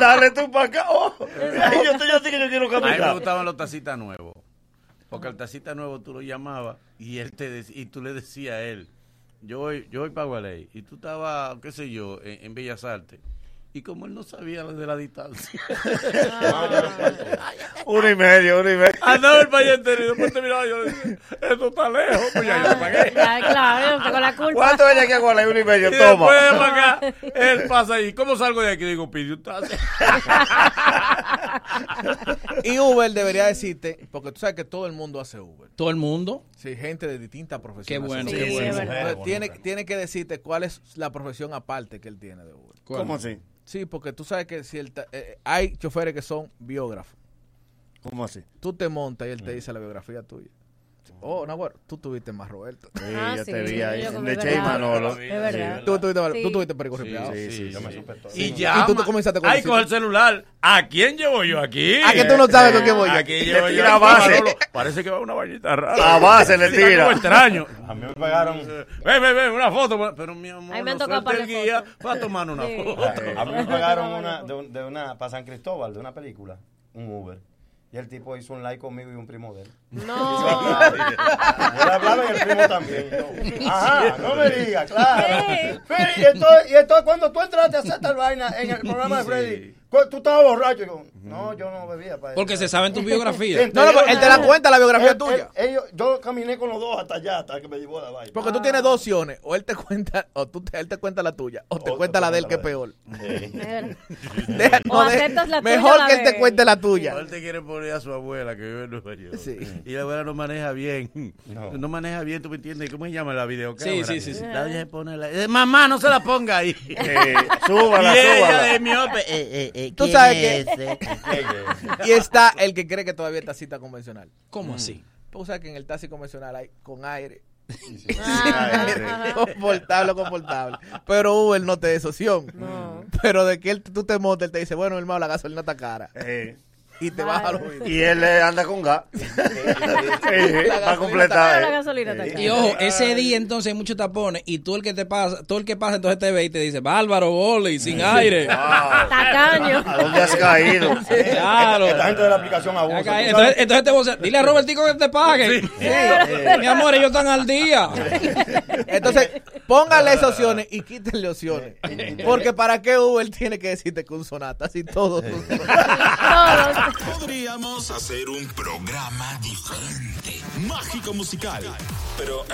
Speaker 4: Dale tú para acá. Oh, ay, yo estoy así que yo quiero
Speaker 3: A mí me
Speaker 4: caminar.
Speaker 3: gustaban los tacitas nuevos. Porque al tacita nuevo tú lo llamabas y él te dec- y tú le decías a él, yo voy, yo voy para Gualey. Y tú estabas, qué sé yo, en, en Bellas Artes. Y como él no sabía de la distancia.
Speaker 4: Uno y medio, uno y medio.
Speaker 3: Andaba el país entero y después te miraba y yo decía, esto está lejos, pues ya yo lo pagué.
Speaker 7: Ya, claro, yo tengo la culpa.
Speaker 4: ¿Cuánto es aquí a Gualey? Uno y medio,
Speaker 3: Y
Speaker 4: toma.
Speaker 3: después para acá, él pasa ahí. ¿Cómo salgo de aquí? Digo, pide un taxi.
Speaker 21: Y Uber debería decirte, porque tú sabes que todo el mundo hace Uber.
Speaker 6: Todo el mundo.
Speaker 21: Sí, gente de distintas profesiones.
Speaker 6: Qué bueno, qué bueno.
Speaker 21: Entonces, tiene, tiene que decirte cuál es la profesión aparte que él tiene de Uber.
Speaker 4: ¿Cómo así?
Speaker 21: Sí, porque tú sabes que si el ta- eh, hay choferes que son biógrafos.
Speaker 4: ¿Cómo así?
Speaker 21: Tú te montas y él te dice la biografía tuya. Oh, no, bueno, tú tuviste más Roberto.
Speaker 4: Sí,
Speaker 7: Ah,
Speaker 4: yo
Speaker 7: sí,
Speaker 4: te vi ahí.
Speaker 7: es
Speaker 4: Che y
Speaker 7: verdad.
Speaker 4: Manolo.
Speaker 7: Es verdad.
Speaker 21: Tú tuviste,
Speaker 7: Sí.
Speaker 21: tú tuviste perico
Speaker 3: Sí,
Speaker 21: ripiado.
Speaker 3: sí, sí,
Speaker 20: yo me
Speaker 3: sí.
Speaker 20: supe todo.
Speaker 3: Y
Speaker 21: Y
Speaker 3: ya.
Speaker 21: tú te comenzaste con
Speaker 3: Ay, coge el celular. ¿A quién llevo yo aquí?
Speaker 21: Ah, que tú no sabes con quién voy yo.
Speaker 3: Aquí llevo
Speaker 4: Le
Speaker 3: yo. aquí,
Speaker 4: base.
Speaker 3: Manolo. Parece que va una bañita rara.
Speaker 4: A base le tira.
Speaker 3: como extraño.
Speaker 20: A mí me pagaron.
Speaker 3: Ven, ven, ven, una foto. Pero mi amor,
Speaker 7: A mí me tocado
Speaker 3: suelte el guía para tomar una
Speaker 7: Sí.
Speaker 3: foto.
Speaker 20: A mí me pagaron una, de, un- de una, para San Cristóbal, de una película, un Uber. Y el tipo hizo un like conmigo y un primo de él.
Speaker 7: No.
Speaker 20: Él hablaba y el primo también. Yo, Ajá, no me digas, claro.
Speaker 7: Sí.
Speaker 20: Sí, y entonces, y entonces cuando tú entraste a hacer tal vaina en el programa de Freddy, tú estabas borracho. Yo, no, yo no bebía. Para
Speaker 6: Porque se sabe en tu biografía.
Speaker 20: Sí,
Speaker 21: No, no, él te la cuenta la biografía
Speaker 20: Él-
Speaker 21: tuya.
Speaker 20: él- ellos- yo caminé con los dos hasta allá, hasta que me llevó a la vaina.
Speaker 21: Porque tú tienes dos opciones. O él te cuenta, o tú te- él te cuenta la tuya, o te
Speaker 20: O te
Speaker 21: cuenta la de él, que es peor.
Speaker 7: O
Speaker 21: Deja- no, de-
Speaker 7: aceptas la tuya
Speaker 21: mejor
Speaker 7: o
Speaker 21: que él te cuente la tuya.
Speaker 3: Él te quiere poner a su abuela que vive en Nueva York.
Speaker 21: Sí.
Speaker 3: Y la abuela no maneja bien.
Speaker 20: No.
Speaker 3: No, maneja bien, ¿tú me entiendes? ¿Cómo se llama la videocámara?
Speaker 6: Sí, sí, sí, sí.
Speaker 3: La doña se pone la... Eh, mamá, no se la ponga ahí.
Speaker 4: Eh, súbala,
Speaker 3: y ella
Speaker 4: súbala.
Speaker 3: de miope. Eh, eh, eh,
Speaker 21: Tú
Speaker 3: ¿quién
Speaker 21: sabes
Speaker 3: es
Speaker 21: que-
Speaker 3: ese?
Speaker 21: Y está el que cree que todavía está cita convencional.
Speaker 6: ¿Cómo así?
Speaker 21: Tú sabes que en el taxi convencional hay con aire.
Speaker 7: Ah,
Speaker 4: Aire.
Speaker 7: ajá.
Speaker 21: Confortable, confortable. Pero Uber no te da esa opción.
Speaker 7: No.
Speaker 21: Pero de que él, tú te montes, él te dice, bueno, hermano, la gasolina está cara.
Speaker 4: Eh,
Speaker 21: Y te baja los oídos.
Speaker 4: y él eh, anda con gas. Para completar. eh.
Speaker 6: Y ojo, ese día entonces hay muchos tapones y tú el que te pasa, todo el que pasa entonces te ve y te dice, bárbaro, boli, sin aire.
Speaker 4: Wow.
Speaker 7: Tacaño.
Speaker 4: ¿A dónde has caído?
Speaker 6: Claro.
Speaker 20: Esta gente de la aplicación abusa.
Speaker 6: Acá,
Speaker 20: ¿tú sabes?
Speaker 6: Entonces, entonces te vocea, dile a Robertico que te pague. Mi amor, ellos están al día.
Speaker 21: Entonces, póngale esas opciones y quítenle opciones. Porque para qué Uber tiene que decirte que un sonata, si todos son sonatas.
Speaker 7: Todos.
Speaker 2: Podríamos hacer un programa diferente, mágico musical. Pero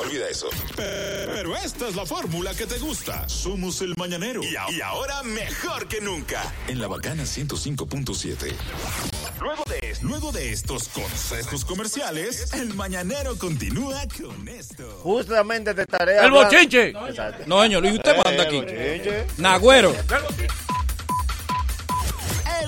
Speaker 2: olvida eso. Pero esta es la fórmula que te gusta. Somos el mañanero. Y, a- y ahora mejor que nunca. En la bacana 105.7. Luego de, luego de estos consejos comerciales, el mañanero continúa con esto.
Speaker 4: Justamente te estaré
Speaker 3: ¡El
Speaker 4: hablando-
Speaker 3: bochinche!
Speaker 6: No, señor, Luis, usted manda
Speaker 4: Eh,
Speaker 6: aquí.
Speaker 4: bochinche.
Speaker 6: Nagüero.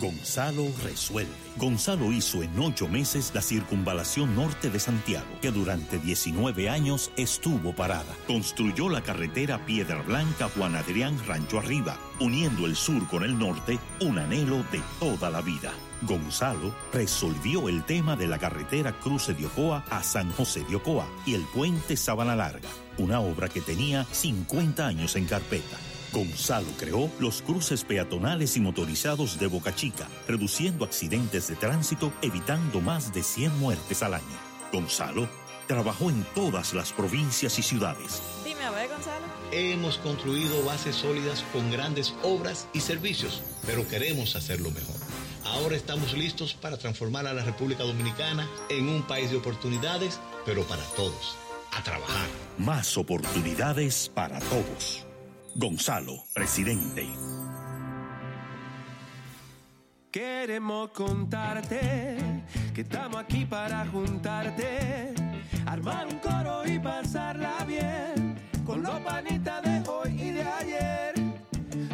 Speaker 1: Gonzalo resuelve. Gonzalo hizo en ocho meses la circunvalación norte de Santiago, que durante 19 años estuvo parada. Construyó la carretera Piedra Blanca Juan Adrián Rancho Arriba, uniendo el sur con el norte, un anhelo de toda la vida. Gonzalo resolvió el tema de la carretera Cruce de Ocoa a San José de Ocoa y el puente Sabana Larga, una obra que tenía 50 años en carpeta. Gonzalo creó los cruces peatonales y motorizados de Boca Chica, reduciendo accidentes de tránsito, evitando más de 100 muertes al año. Gonzalo trabajó en todas las provincias y ciudades.
Speaker 11: Dime, a ver, Gonzalo.
Speaker 12: Hemos construido bases sólidas con grandes obras y servicios, pero queremos hacerlo mejor. Ahora estamos listos para transformar a la República Dominicana en un país de oportunidades, pero para todos. A trabajar.
Speaker 1: Más oportunidades para todos. Gonzalo, presidente.
Speaker 13: Queremos contarte que estamos aquí para juntarte, armar un coro y pasarla bien con los panitas de hoy y de ayer.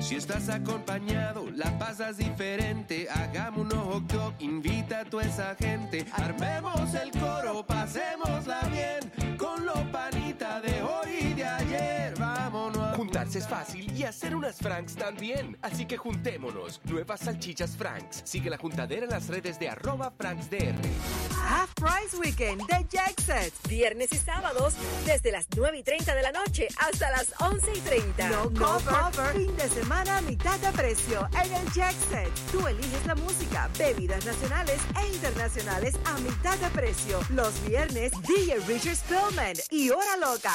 Speaker 13: Si estás acompañado, la pasas diferente. Hagamos un hot invita a toda esa gente. Armemos el coro, pasémosla bien con los panitas de hoy.
Speaker 32: Es fácil y hacer unas Franks también. Así que juntémonos. Nuevas salchichas Franks. Sigue la juntadera en las redes de arroba FranksDR.
Speaker 33: Half Price Weekend de Jackset. Viernes y sábados desde las 9 y 30 de la noche hasta las 11 y 30. No, cover. Fin de semana a mitad de precio en el Jackset. Tú eliges la música, bebidas nacionales e internacionales a mitad de precio. Los viernes, DJ Richard Spillman y Hora Loca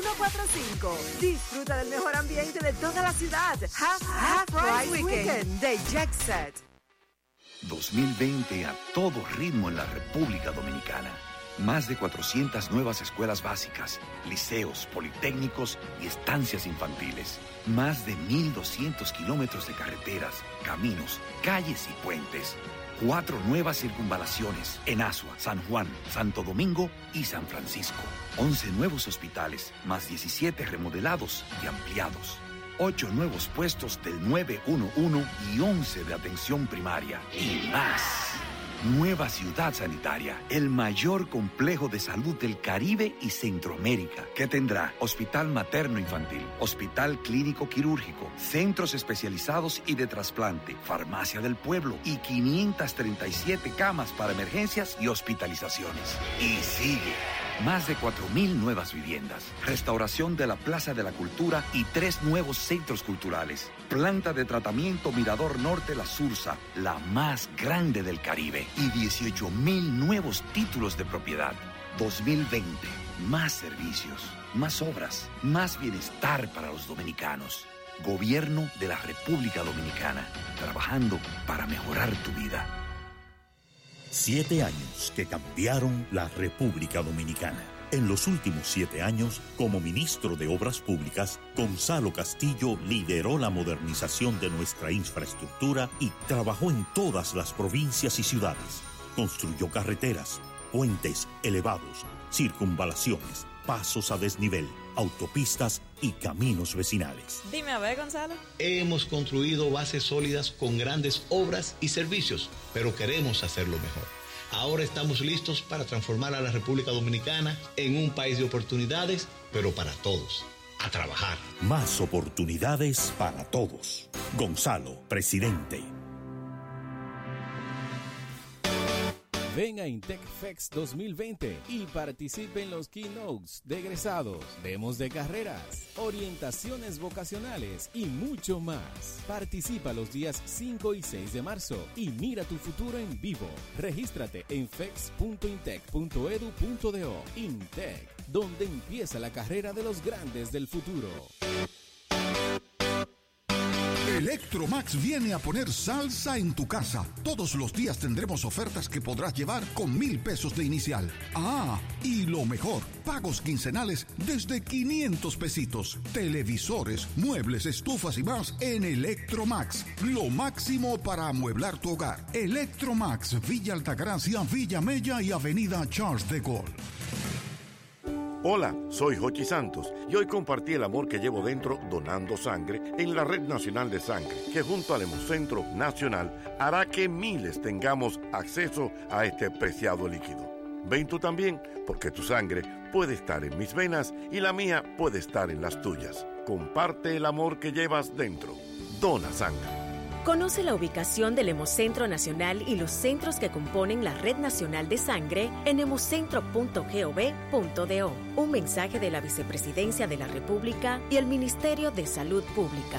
Speaker 33: 809-535-4145. Disfruta del mejor ambiente de toda la ciudad. Half, Half Price Weekend de Jackset.
Speaker 17: 2020 a todo ritmo en la República Dominicana. Más de 400 nuevas escuelas básicas, liceos, politécnicos y estancias infantiles. Más de 1.200 kilómetros de carreteras, caminos, calles y puentes. cuatro nuevas circunvalaciones en Asua, San Juan, Santo Domingo y San Francisco. 11 nuevos hospitales, más 17 remodelados y ampliados. 8 nuevos puestos del 911 y 11 de atención primaria. Y más. Nueva ciudad sanitaria, el mayor complejo de salud del Caribe y Centroamérica, que tendrá hospital materno-infantil, hospital clínico quirúrgico, centros especializados y de trasplante, farmacia del pueblo y 537 camas para emergencias y hospitalizaciones. Y sigue. Más de 4.000 nuevas viviendas, restauración de la Plaza de la Cultura y tres nuevos centros culturales. Planta de tratamiento Mirador Norte La Sursa, la más grande del Caribe. Y 18.000 nuevos títulos de propiedad. 2020, más servicios, más obras, más bienestar para los dominicanos. Gobierno de la República Dominicana, trabajando para mejorar tu vida.
Speaker 1: Siete años que cambiaron la República Dominicana. En los últimos siete años, como ministro de Obras Públicas, Gonzalo Castillo lideró la modernización de nuestra infraestructura y trabajó en todas las provincias y ciudades. Construyó carreteras, puentes elevados, circunvalaciones, pasos a desnivel, autopistas y caminos vecinales.
Speaker 11: Dime a ver, Gonzalo.
Speaker 12: Hemos construido bases sólidas con grandes obras y servicios, pero queremos hacerlo mejor. Ahora estamos listos para transformar a la República Dominicana en un país de oportunidades, pero para todos. A trabajar.
Speaker 1: Más oportunidades para todos. Gonzalo, presidente.
Speaker 26: Ven a IntecFex 2020 y participe en los keynotes de egresados, demos de carreras, orientaciones vocacionales y mucho más. Participa los días 5 y 6 de marzo y mira tu futuro en vivo. Regístrate en fex.intec.edu.do. Intec, donde empieza la carrera de los grandes del futuro.
Speaker 28: Electromax viene a poner salsa en tu casa. Todos los días tendremos ofertas que podrás llevar con mil pesos de inicial. Ah, y lo mejor, pagos quincenales desde 500 pesitos. Televisores, muebles, estufas y más en Electromax. Lo máximo para amueblar tu hogar. Electromax, Villa Altagracia, Villa Mella y Avenida Charles de Gaulle.
Speaker 34: Hola, soy Jochi Santos y hoy compartí el amor que llevo dentro donando sangre en la Red Nacional de Sangre, que junto al Hemocentro Nacional hará que miles tengamos acceso a este preciado líquido. Ven tú también, porque tu sangre puede estar en mis venas y la mía puede estar en las tuyas. Comparte el amor que llevas dentro. Dona sangre.
Speaker 35: Conoce la ubicación del Hemocentro Nacional y los centros que componen la Red Nacional de Sangre en hemocentro.gov.do. Un mensaje de la Vicepresidencia de la República y el Ministerio de Salud Pública.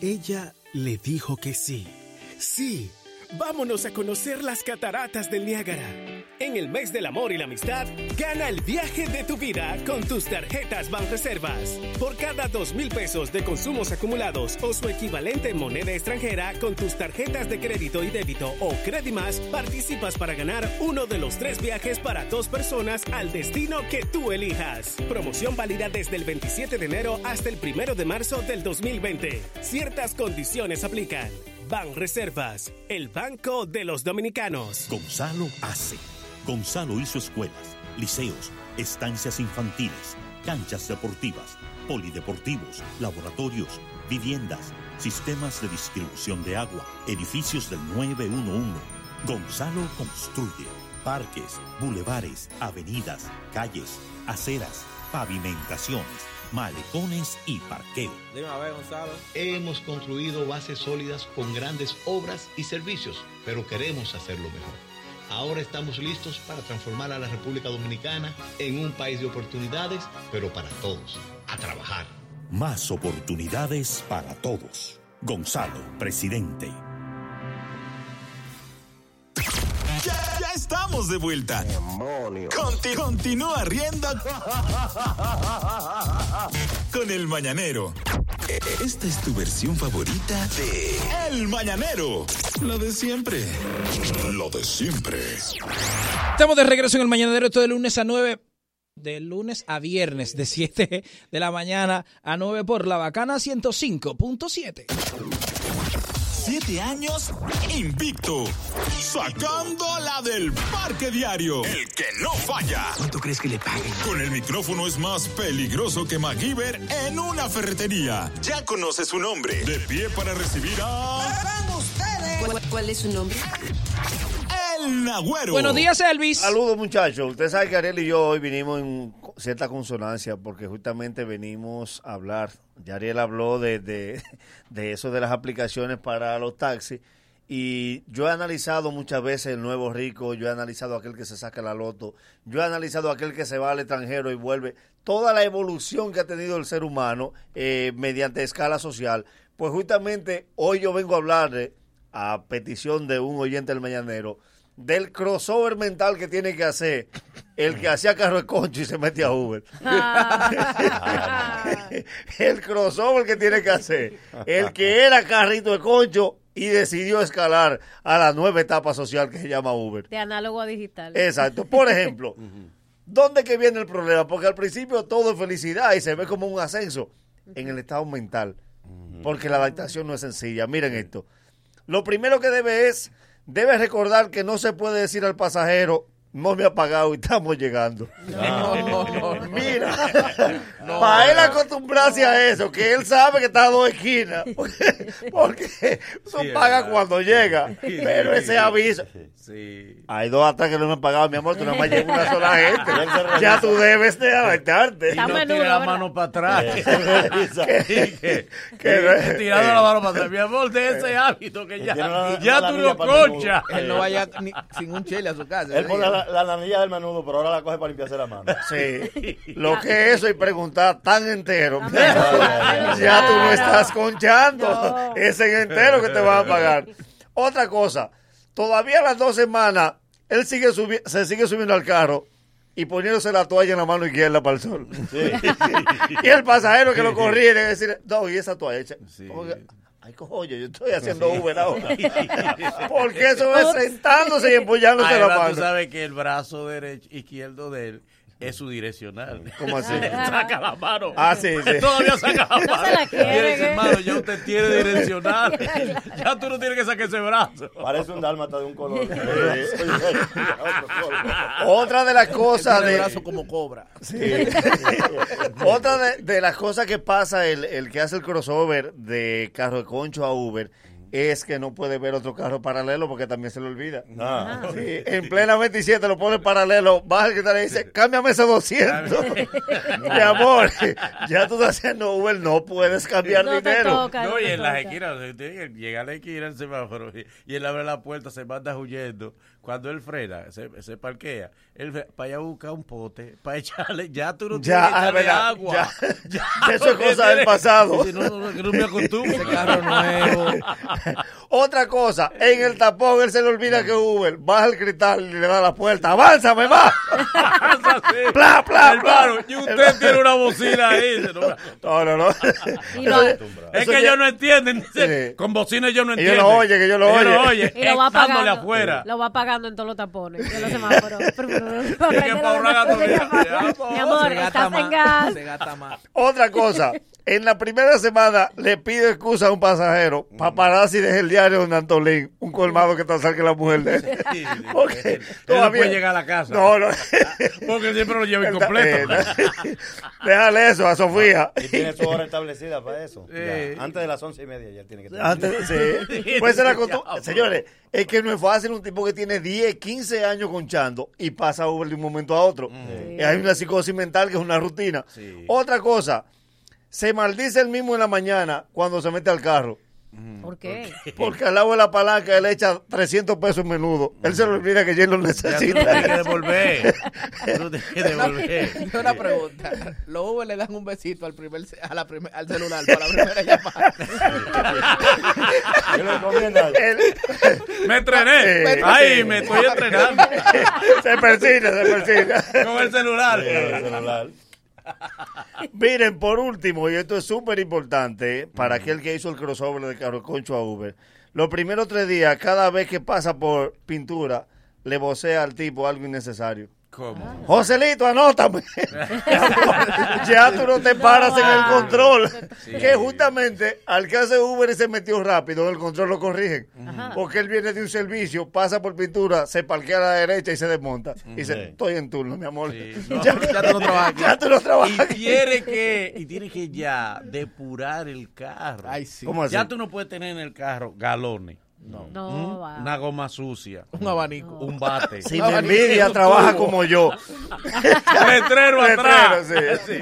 Speaker 36: Ella le dijo que sí. Sí, vámonos a conocer las cataratas del Niágara. En el mes del amor y la amistad, gana el viaje de tu vida con tus tarjetas Banreservas. Por cada dos mil pesos de consumos acumulados o su equivalente en moneda extranjera con tus tarjetas de crédito y débito o Credimas, participas para ganar uno de los tres viajes para dos personas al destino que tú elijas. Promoción válida desde el 27 de enero hasta el 1 de marzo del 2020. Ciertas condiciones aplican. Ban Reservas, el banco de los dominicanos.
Speaker 1: Gonzalo hace. Gonzalo hizo escuelas, liceos, estancias infantiles, canchas deportivas, polideportivos, laboratorios, viviendas, sistemas de distribución de agua, edificios del 911. Gonzalo construye parques, bulevares, avenidas, calles, aceras, pavimentaciones, malecones y parqueo.
Speaker 12: Dime a ver, Gonzalo. Hemos construido bases sólidas con grandes obras y servicios, pero queremos hacerlo mejor. Ahora estamos listos para transformar a la República Dominicana en un país de oportunidades, pero para todos. A trabajar.
Speaker 1: más oportunidades para todos. Gonzalo, presidente.
Speaker 2: Ya, ya estamos de vuelta. Conti- continúa riendo con el mañanero. Esta es tu versión favorita de El Mañanero. Lo de siempre. Lo de siempre.
Speaker 6: Estamos de regreso en el Mañanero, esto de lunes a 9, de lunes a viernes, de 7 de la mañana a 9 por la bacana 105.7.
Speaker 2: Siete años invicto. Sacando la del parque diario. El que no falla. ¿Cuánto crees que le paguen? Con el micrófono es más peligroso que MacGyver en una ferretería. Ya conoce su nombre. De pie para recibir a.
Speaker 11: ¿Cuál, cuál es su nombre?
Speaker 2: El Nagüero.
Speaker 6: Buenos días, Elvis.
Speaker 4: Saludos, muchachos. Usted sabe que Ariel y yo hoy vinimos en cierta consonancia porque justamente venimos a hablar. Ya Ariel habló de, de, de eso de las aplicaciones para los taxis. Y yo he analizado muchas veces el nuevo rico, yo he analizado aquel que se saca la loto, yo he analizado aquel que se va al extranjero y vuelve. Toda la evolución que ha tenido el ser humano eh, mediante escala social. Pues justamente hoy yo vengo a hablarle, a petición de un oyente del Mañanero, del crossover mental que tiene que hacer el que hacía carro de concho y se mete a Uber. el crossover que tiene que hacer el que era carrito de concho y decidió escalar a la nueva etapa social que se llama Uber.
Speaker 7: De análogo a digital.
Speaker 4: Exacto. Por ejemplo, ¿dónde que viene el problema? Porque al principio todo es felicidad y se ve como un ascenso en el estado mental. Porque la adaptación no es sencilla. Miren esto. Lo primero que debe es, debe recordar que no se puede decir al pasajero, no me ha pagado y estamos llegando. Mira, para él acostumbrarse a eso, que él sabe que está a dos esquinas, porque, porque eso
Speaker 3: Sí,
Speaker 4: paga cuando llega,
Speaker 3: Sí,
Speaker 4: pero
Speaker 3: sí,
Speaker 4: ese
Speaker 3: sí.
Speaker 4: aviso.
Speaker 3: Sí.
Speaker 4: Hay dos hasta que no me han pagado, mi amor, tú nada más llevas una sola gente. ya tú debes de adaptarte.
Speaker 3: Y no tire la mano para atrás.
Speaker 4: Que-
Speaker 3: que,
Speaker 4: que-
Speaker 3: tirando la mano para atrás. Mi amor, de ese hábito que ya, ya tú lo conchas.
Speaker 21: Él no vaya ni- sin un chile a su casa.
Speaker 20: Él pone la, la anilla del menudo, pero ahora la coge para limpiarse la mano.
Speaker 4: Sí, lo que es eso y preguntar tan entero. ya tú no estás conchando. Es en entero que te van a pagar. Otra cosa, todavía a las dos semanas, él sigue subi- se sigue subiendo al carro y poniéndose la toalla en la mano izquierda para el sol. y el pasajero que lo corría y le no, y esa toalla. Dice, "¿Cómo que? Ay, coño, yo estoy haciendo Uber ahora. Porque eso es sentándose y empollándose la
Speaker 3: Además,
Speaker 4: mano.
Speaker 3: tú sabes que el brazo derecho, izquierdo de él es su direccional.
Speaker 4: ¿Cómo así?
Speaker 3: saca la mano.
Speaker 4: Ah, sí, sí.
Speaker 3: Todavía saca la
Speaker 4: No
Speaker 3: mano.
Speaker 4: se la quiere,
Speaker 3: dice,
Speaker 4: ¿qué?
Speaker 3: hermano, ya usted tiene direccional. ya tú no tienes que sacar ese brazo.
Speaker 20: Parece un dálmata de un color.
Speaker 4: Otra de las cosas
Speaker 21: el
Speaker 4: de...
Speaker 21: brazo como cobra.
Speaker 4: Sí. Otra de, de las cosas que pasa el, el que hace el crossover de carro de concho a Uber es que no puede ver otro carro paralelo porque también se le olvida.
Speaker 20: Ah.
Speaker 4: Sí, en plena 27 lo pone paralelo, baja el que te le dice, cámbiame ese 200. Mi amor, ya tú estás haciendo Uber, no puedes cambiar dinero.
Speaker 3: No, y en las esquinas, usted tiene que llega a la esquina el semáforo y, y él abre la puerta, se manda huyendo. Cuando él frena, se, se parquea, él para allá buscar un pote, para echarle, ya tú no
Speaker 4: Ya,
Speaker 3: tienes que
Speaker 4: es
Speaker 3: echarle
Speaker 4: verdad,
Speaker 3: agua.
Speaker 4: ya. Eso es cosa del pasado.
Speaker 3: No, no, no, me acostumbro.
Speaker 21: Ese carro nuevo.
Speaker 4: Otra cosa, en el tapón él se le olvida que Uber baja el cristal y le da la puerta. ¡Avánzame más! ¡Pla, pla, pla!
Speaker 3: Hermano, y usted tiene una bocina ahí. no,
Speaker 4: No, no,
Speaker 7: lo-
Speaker 3: es que
Speaker 4: ya-
Speaker 3: ellos no entienden.
Speaker 4: Sí.
Speaker 3: Con bocina ellos no
Speaker 4: Ellos
Speaker 3: entienden.
Speaker 4: no oyen, que ellos lo
Speaker 3: Ellos
Speaker 4: oyen.
Speaker 3: oyen.
Speaker 7: Y lo va pagando.
Speaker 3: afuera.
Speaker 7: Lo va pagando en todos los tapones, en los semáforos. Mi amor,
Speaker 21: Se gasta
Speaker 7: estás en
Speaker 21: más,
Speaker 7: gas.
Speaker 21: Se gasta más.
Speaker 4: Otra cosa, en la primera semana le pido excusa a un pasajero paparazzi deje el diario de Antolín, un colmado que está cerca de la mujer de él. Porque
Speaker 3: Él no puede llegar a la casa.
Speaker 4: No, no.
Speaker 3: Porque siempre lo lleva incompleto.
Speaker 4: eh, Déjale eso a Sofía.
Speaker 20: Y tiene su hora establecida para eso.
Speaker 3: Sí.
Speaker 20: Ya, Antes de las once y media ya tiene que estar.
Speaker 4: Antes, sí. Puede ser la. Señores, es que no es fácil un tipo que tiene 10, 15 años conchando y pasa Uber de un momento a otro. Eh, Hay una psicosis mental que es una rutina. Otra cosa, se maldice el mismo en la mañana cuando se mete al carro.
Speaker 7: ¿Por qué?
Speaker 4: Porque al lado de la palanca él echa 300 pesos en menudo. Él se le olvida que Jay lo necesita.
Speaker 3: tienes que devolver. Tú tienes que devolver.
Speaker 6: Una pregunta. Los Uber le dan un besito al primer a la primer- al celular para la primera llamada.
Speaker 3: Me entrené. Ay,
Speaker 4: sí.
Speaker 3: me estoy entrenando.
Speaker 4: se persina, se persina.
Speaker 3: Con el celular.
Speaker 4: Miren, por último, y esto es súper importante ¿eh? para aquel que hizo el crossover de Carlos Concho a Uber. Los primeros tres días, cada vez que pasa por pintura, le vocea al tipo algo innecesario.
Speaker 3: ¿Cómo?
Speaker 4: Joselito, anótame. ya tú no te paras en el control.
Speaker 3: Sí.
Speaker 4: Que justamente al que hace Uber y se metió rápido, en el control lo corrigen.
Speaker 3: Ajá.
Speaker 4: Porque él viene de un servicio, pasa por pintura, se parquea a la derecha y se desmonta. Y dice,
Speaker 3: Sí.
Speaker 4: estoy en turno, mi amor.
Speaker 3: No,
Speaker 4: ya,
Speaker 3: ya tú no trabajas
Speaker 4: ya tú no trabajas
Speaker 3: Y tiene que, y tiene que ya depurar el carro.
Speaker 6: Ay, sí.
Speaker 4: ¿Cómo así?
Speaker 3: Ya tú no puedes tener en el carro galones.
Speaker 7: No,
Speaker 3: ¿Mm?
Speaker 7: va.
Speaker 3: Una goma sucia.
Speaker 6: Un abanico.
Speaker 3: Un bate.
Speaker 4: Si me envidia, trabaja como yo.
Speaker 3: Letrero atrás.
Speaker 4: Letrero, sí.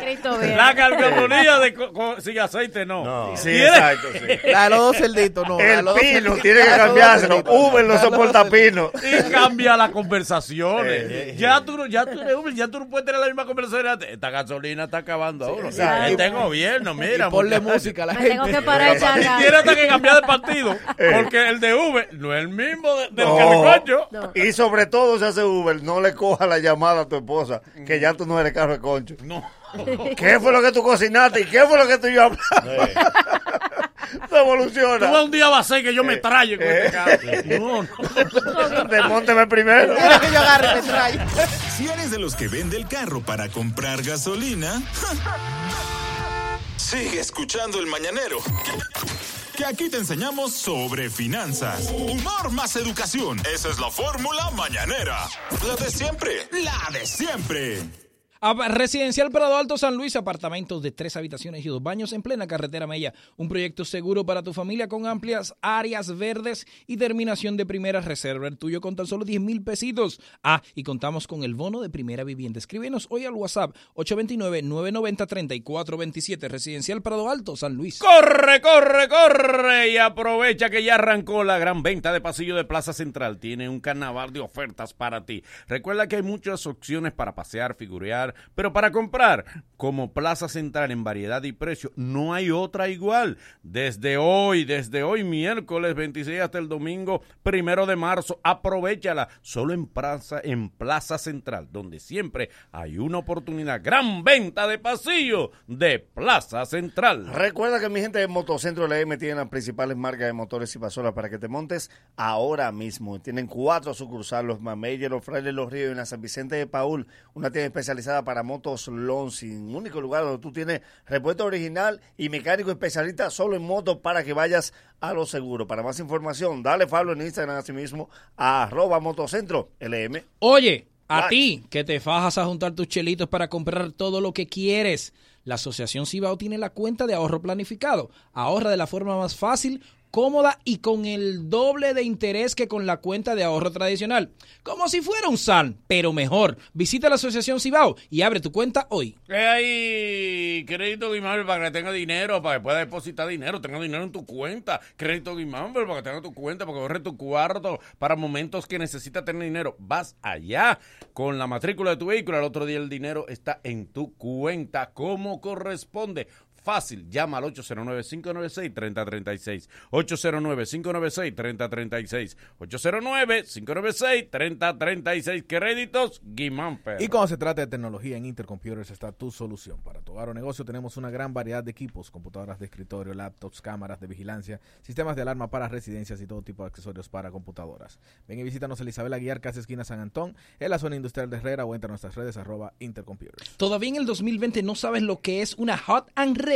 Speaker 7: Bien.
Speaker 3: La calcamonía de co- co- sin aceite no.
Speaker 4: Sí, exacto, sí.
Speaker 6: La de los dos cerditos, no.
Speaker 4: El pino tiene que cambiárselo. Uber no soporta pino.
Speaker 3: y cambia las conversaciones.
Speaker 4: Eh,
Speaker 3: ya tú no, ya tú Uber, ya tú no puedes tener la misma conversación. Esta gasolina está acabando ahora.
Speaker 4: exacto.
Speaker 3: Este gobierno, mira.
Speaker 6: Y ponle música a la gente.
Speaker 7: tengo que parar ya.
Speaker 3: Y tiene hasta que cambiar de partido. Porque el de Uber no es el mismo de- del
Speaker 4: No.
Speaker 3: carricocho.
Speaker 7: No.
Speaker 4: Y sobre todo si hace Uber, no le coja la llamada a tu esposa, que ya tú no eres carro de concho.
Speaker 3: No.
Speaker 4: ¿Qué fue lo que tú cocinaste y qué fue lo que tú yo? No
Speaker 3: Tú
Speaker 4: evoluciona.
Speaker 3: vas un día va a ser que yo me traye con este carro. No, no.
Speaker 4: Desmónteme primero.
Speaker 6: Quiere que yo agarre me traiga.
Speaker 2: Si eres de los que vende el carro para comprar gasolina, sigue escuchando el mañanero. Que, aquí te enseñamos sobre finanzas, humor más educación. Esa es la fórmula mañanera. La de siempre, la de siempre.
Speaker 6: Residencial Prado Alto San Luis, apartamentos de tres habitaciones y dos baños en plena carretera Mella. Un proyecto seguro para tu familia con amplias áreas verdes y terminación de primera reserva. El tuyo con tan solo 10 mil pesitos. Ah, y contamos con el bono de primera vivienda. Escríbenos hoy al WhatsApp 829-990-3427. Residencial Prado Alto San Luis.
Speaker 3: Corre, corre, corre y aprovecha que ya arrancó la gran venta de pasillo de Plaza Central. Tiene un carnaval de ofertas para ti. Recuerda que hay muchas opciones para pasear, figurear, pero para comprar, como Plaza Central en variedad y precio, no hay otra igual. Desde hoy, desde hoy miércoles 26 hasta el domingo primero de marzo, aprovechala solo en Plaza, en Plaza Central, donde siempre hay una oportunidad. Gran venta de pasillo de Plaza Central.
Speaker 4: Recuerda que mi gente de Motocentro LM tiene las principales marcas de motores y pasolas para que te montes ahora mismo. Tienen cuatro sucursales, los Mameyes, los Frailes, los Ríos y la San Vicente de Paul, una tienda especializada para motos Lonsing, único lugar donde tú tienes repuesto original y mecánico especialista solo en motos para que vayas a lo seguro. Para más información, dale follow en Instagram así mismo a arroba motocentro LM.
Speaker 6: Oye, a ti que te fajas a juntar tus chelitos para comprar todo lo que quieres. La Asociación Cibao tiene la cuenta de ahorro planificado. Ahorra de la forma más fácil, cómoda y con el doble de interés que con la cuenta de ahorro tradicional. Como si fuera un SAN, pero mejor. Visita la Asociación Cibao y abre tu cuenta hoy.
Speaker 3: Que hay crédito Guimán para que tenga dinero, para que pueda depositar dinero, tenga dinero en tu cuenta. Crédito Guimán para que tenga tu cuenta, para que ahorre tu cuarto, para momentos que necesita tener dinero. Vas allá con la matrícula de tu vehículo, al otro día el dinero está en tu cuenta como corresponde. Fácil, llama al 809-596-3036. 809-596-3036. 809-596-3036. Créditos Guimánfer.
Speaker 21: Y cuando se trata de tecnología en Intercomputers está tu solución. Para tu hogar o negocio tenemos una gran variedad de equipos, computadoras de escritorio, laptops, cámaras de vigilancia, sistemas de alarma para residencias y todo tipo de accesorios para computadoras. Ven y visítanos en Isabel Aguiar, Casa Esquina San Antón, en la zona industrial de Herrera o entra a nuestras redes arroba Intercomputers.
Speaker 6: Todavía en el 2020 no sabes lo que es una Hot and Ready.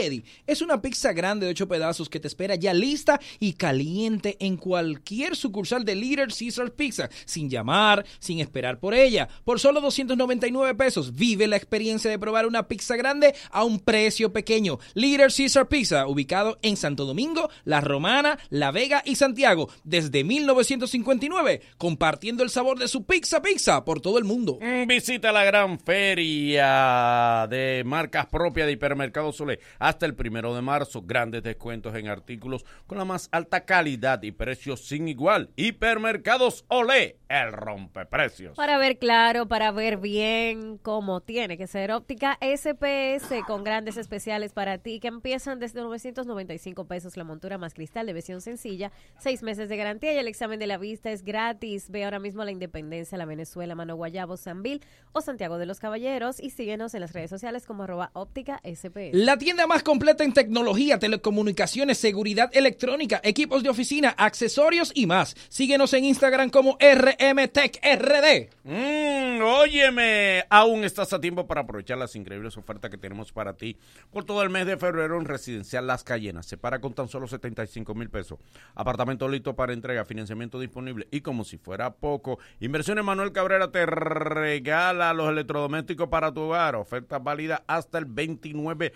Speaker 6: Es una pizza grande de 8 pedazos que te espera ya lista y caliente en cualquier sucursal de Little Caesar Pizza, sin llamar, sin esperar por ella. Por solo 299 pesos, vive la experiencia de probar una pizza grande a un precio pequeño. Little Caesar Pizza, ubicado en Santo Domingo, La Romana, La Vega y Santiago, desde 1959, compartiendo el sabor de su pizza pizza por todo el mundo.
Speaker 3: Visita la gran feria de marcas propias de Hipermercado Sole. Hasta el primero de marzo. Grandes descuentos en artículos con la más alta calidad y precios sin igual. Hipermercados Olé, el rompeprecios.
Speaker 7: Para ver claro, para ver bien cómo tiene que ser óptica SPS con grandes especiales para ti que empiezan desde 995 pesos la montura más cristal de versión sencilla, seis meses de garantía y el examen de la vista es gratis. Ve ahora mismo la Independencia, la Venezuela, Mano Guayabo, Sanvil o Santiago de los Caballeros y síguenos en las redes sociales como arroba óptica SPS.
Speaker 6: La tienda más completa en tecnología, telecomunicaciones, seguridad electrónica, equipos de oficina, accesorios y más. Síguenos en Instagram como RMTechRD.
Speaker 3: Mm, óyeme, aún estás a tiempo para aprovechar las increíbles ofertas que tenemos para ti por todo el mes de febrero en Residencial Las Cayenas. Se para con tan solo 75 mil pesos. Apartamento listo para entrega, financiamiento disponible y como si fuera poco, Inversiones Manuel Cabrera te regala los electrodomésticos para tu hogar. Oferta válida hasta el 29 de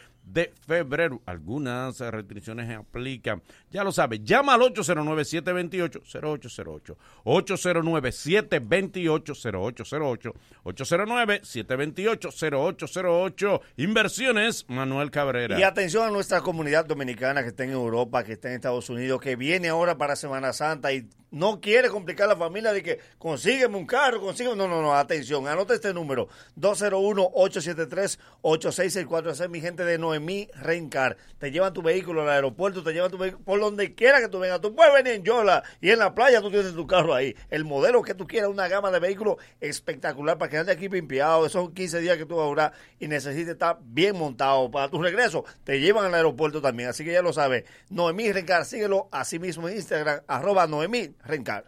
Speaker 3: febrero. Algunas eh, restricciones se aplican. Ya lo sabes, llama al 809-728-0808. 809-728-0808. 809-728-0808. Inversiones, Manuel Cabrera.
Speaker 4: Y atención a nuestra comunidad dominicana que está en Europa, que está en Estados Unidos, que viene ahora para Semana Santa y no quiere complicar la familia de que consígueme un carro, consígueme. No, no, no, atención, anota este número: 201-873-8664. Esa es mi gente de Noemí Rencar. Te llevan tu vehículo al aeropuerto, te llevan tu vehículo por donde quiera que tú vengas. Tú puedes venir en Yola y en la playa tú tienes tu carro ahí. El modelo que tú quieras, una gama de vehículos espectacular para que andes aquí pimpeado. Esos 15 días que tú vas a durar y necesites estar bien montado para tu regreso. Te llevan al aeropuerto también. Así que ya lo sabes. Noemí Rencar, síguelo así mismo en Instagram, arroba Noemí Rencar.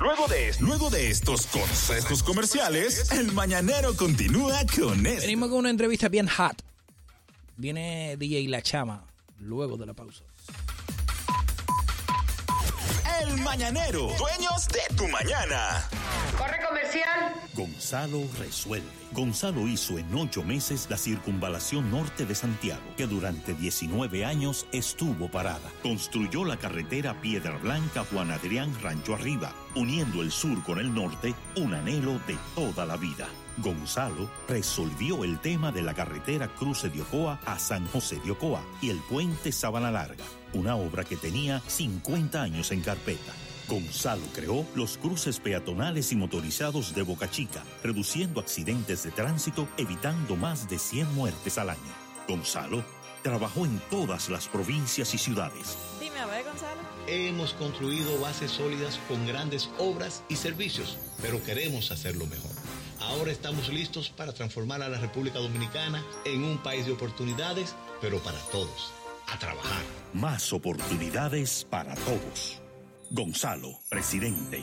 Speaker 2: Luego de, luego de estos consejos comerciales, el mañanero continúa con esto.
Speaker 6: Venimos con una entrevista bien hot. Viene DJ La Chama luego de la pausa.
Speaker 2: El mañanero, dueños de tu mañana.
Speaker 1: Corre comercial. Gonzalo resuelve. Gonzalo hizo en ocho meses la circunvalación norte de Santiago, que durante 19 años estuvo parada. Construyó la carretera Piedra Blanca Juan Adrián Rancho Arriba, uniendo el sur con el norte, un anhelo de toda la vida. Gonzalo resolvió el tema de la carretera Cruce de Ocoa a San José de Ocoa y el puente Sabana Larga, una obra que tenía 50 años en carpeta. Gonzalo creó los cruces peatonales y motorizados de Boca Chica, reduciendo accidentes de tránsito, evitando más de 100 muertes al año. Gonzalo trabajó en todas las provincias y ciudades.
Speaker 11: Dime a ver, Gonzalo.
Speaker 12: Hemos construido bases sólidas con grandes obras y servicios, pero queremos hacerlo mejor. Ahora estamos listos para transformar a la República Dominicana en un país de oportunidades, pero para todos. A trabajar.
Speaker 1: Más oportunidades para todos. Gonzalo, presidente.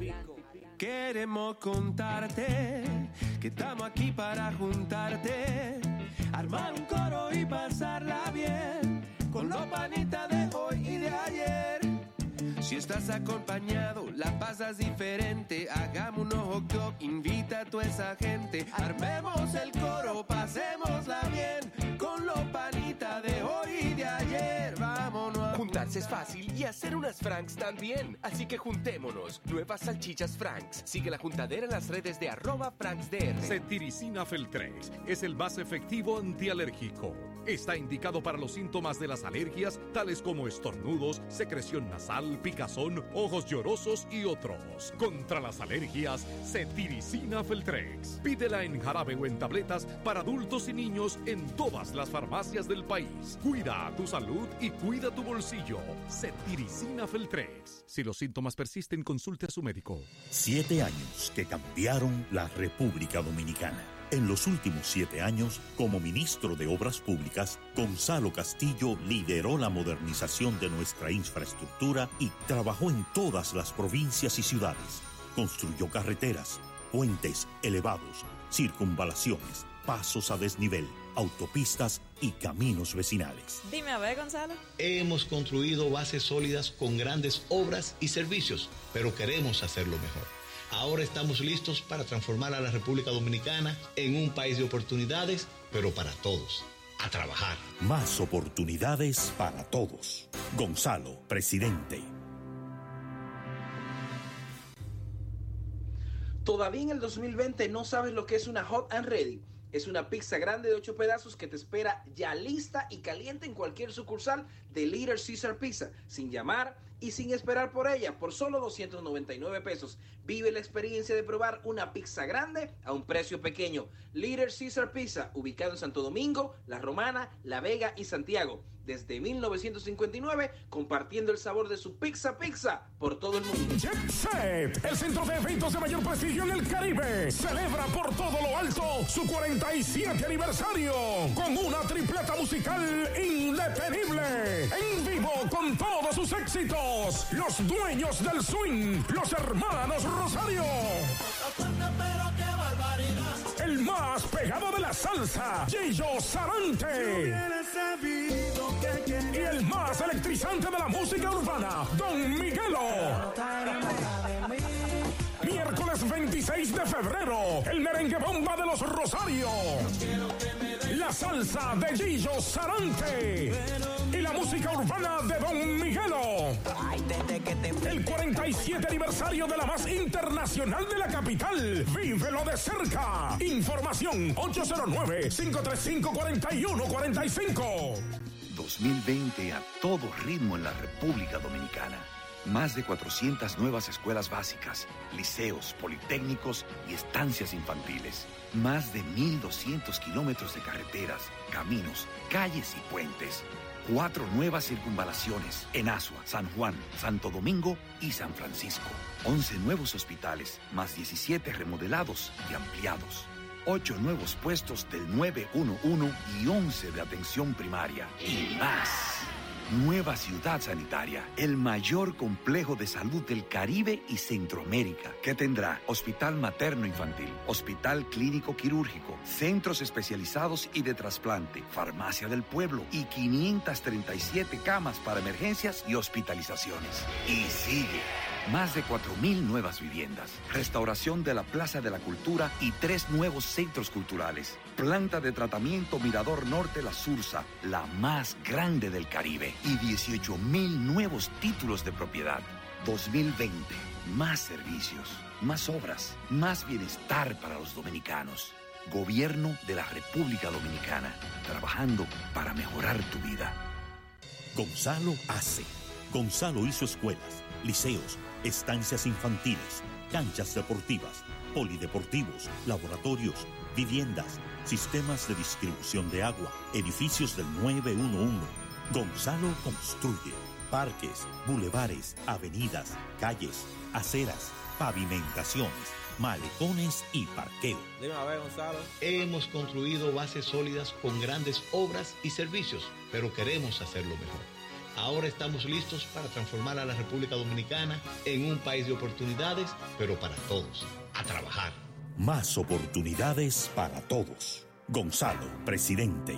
Speaker 13: Queremos contarte que estamos aquí para juntarte, armar un coro y pasarla bien con los panitas de hoy y de ayer. Si estás acompañado, la pasas diferente. Hagamos un ojo dog, invita a toda esa gente. Armemos el coro, pasémosla bien con los panitas de hoy y de ayer.
Speaker 32: Juntarse es fácil y hacer unas Franks también. Así que juntémonos. Nuevas salchichas Franks. Sigue la juntadera en las redes de arroba FranksDR.
Speaker 28: Cetiricina Feltrex es el más efectivo antialérgico. Está indicado para los síntomas de las alergias, tales como estornudos, secreción nasal, picazón, ojos llorosos y otros. Contra las alergias, Cetiricina Feltrex. Pídela en jarabe o en tabletas para adultos y niños en todas las farmacias del país. Cuida tu salud y cuida tu bolsillo. Cetiricina Feltrex. Si los síntomas persisten, consulte a su médico.
Speaker 1: Siete años que cambiaron la República Dominicana. En los últimos siete años, como ministro de Obras Públicas, Gonzalo Castillo lideró la modernización de nuestra infraestructura y trabajó en todas las provincias y ciudades. Construyó carreteras, puentes elevados, circunvalaciones, pasos a desnivel, autopistas y caminos vecinales.
Speaker 11: Dime a ver, Gonzalo.
Speaker 12: Hemos construido bases sólidas con grandes obras y servicios, pero queremos hacerlo mejor. Ahora estamos listos para transformar a la República Dominicana en un país de oportunidades, pero para todos. A trabajar.
Speaker 1: Más oportunidades para todos. Gonzalo, presidente.
Speaker 6: Todavía en el 2020 no sabes lo que es una Hot and Ready. Es una pizza grande de 8 pedazos que te espera ya lista y caliente en cualquier sucursal de Little Caesar Pizza, sin llamar y sin esperar por ella, por solo 299 pesos. Vive la experiencia de probar una pizza grande a un precio pequeño. Little Caesar Pizza, ubicado en Santo Domingo, La Romana, La Vega y Santiago. Desde 1959, compartiendo el sabor de su pizza pizza por todo el mundo.
Speaker 28: Jet Set, el centro de eventos de mayor prestigio en el Caribe, celebra por todo lo alto su 47 aniversario con una tripleta musical indetenible. En con todos sus éxitos, los dueños del swing, los hermanos Rosario. El más pegado de la salsa, Gillo Sarante. Y el más electrizante de la música urbana, Don Miguelo. Miércoles 26 de febrero, el merengue bomba de los Rosarios. La salsa de Gillo Sarante. Y la música urbana de Don Miguelo. El 47 aniversario de la más internacional de la capital. Vívelo de cerca. Información 809-535-4145.
Speaker 17: 2020 a todo ritmo en la República Dominicana. Más de 400 nuevas escuelas básicas, liceos, politécnicos y estancias infantiles. Más de 1.200 kilómetros de carreteras, caminos, calles y puentes. Cuatro nuevas circunvalaciones en Asua, San Juan, Santo Domingo y San Francisco. 11 nuevos hospitales, más 17 remodelados y ampliados. Ocho nuevos puestos del 911 y 11 de atención primaria. Y más. Nueva ciudad sanitaria, el mayor complejo de salud del Caribe y Centroamérica, que tendrá hospital materno infantil, hospital clínico quirúrgico, centros especializados y de trasplante, farmacia del pueblo y 537 camas para emergencias y hospitalizaciones. Y sigue. Más de 4.000 nuevas viviendas, restauración de la Plaza de la Cultura y tres nuevos centros culturales. Planta de tratamiento Mirador Norte La Sursa, la más grande del Caribe. Y 18.000 nuevos títulos de propiedad. 2020, más servicios, más obras, más bienestar para los dominicanos. Gobierno de la República Dominicana, trabajando para mejorar tu vida.
Speaker 1: Gonzalo hace. Gonzalo hizo escuelas, liceos, estancias infantiles, canchas deportivas, polideportivos, laboratorios, viviendas, sistemas de distribución de agua, edificios del 911. Gonzalo construye parques, bulevares, avenidas, calles, aceras, pavimentaciones, malecones y parqueo.
Speaker 21: Dime a ver, Gonzalo.
Speaker 12: Hemos construido bases sólidas con grandes obras y servicios, pero queremos hacerlo mejor. Ahora estamos listos para transformar a la República Dominicana en un país de oportunidades, pero para todos. A trabajar.
Speaker 1: Más oportunidades para todos. Gonzalo, presidente.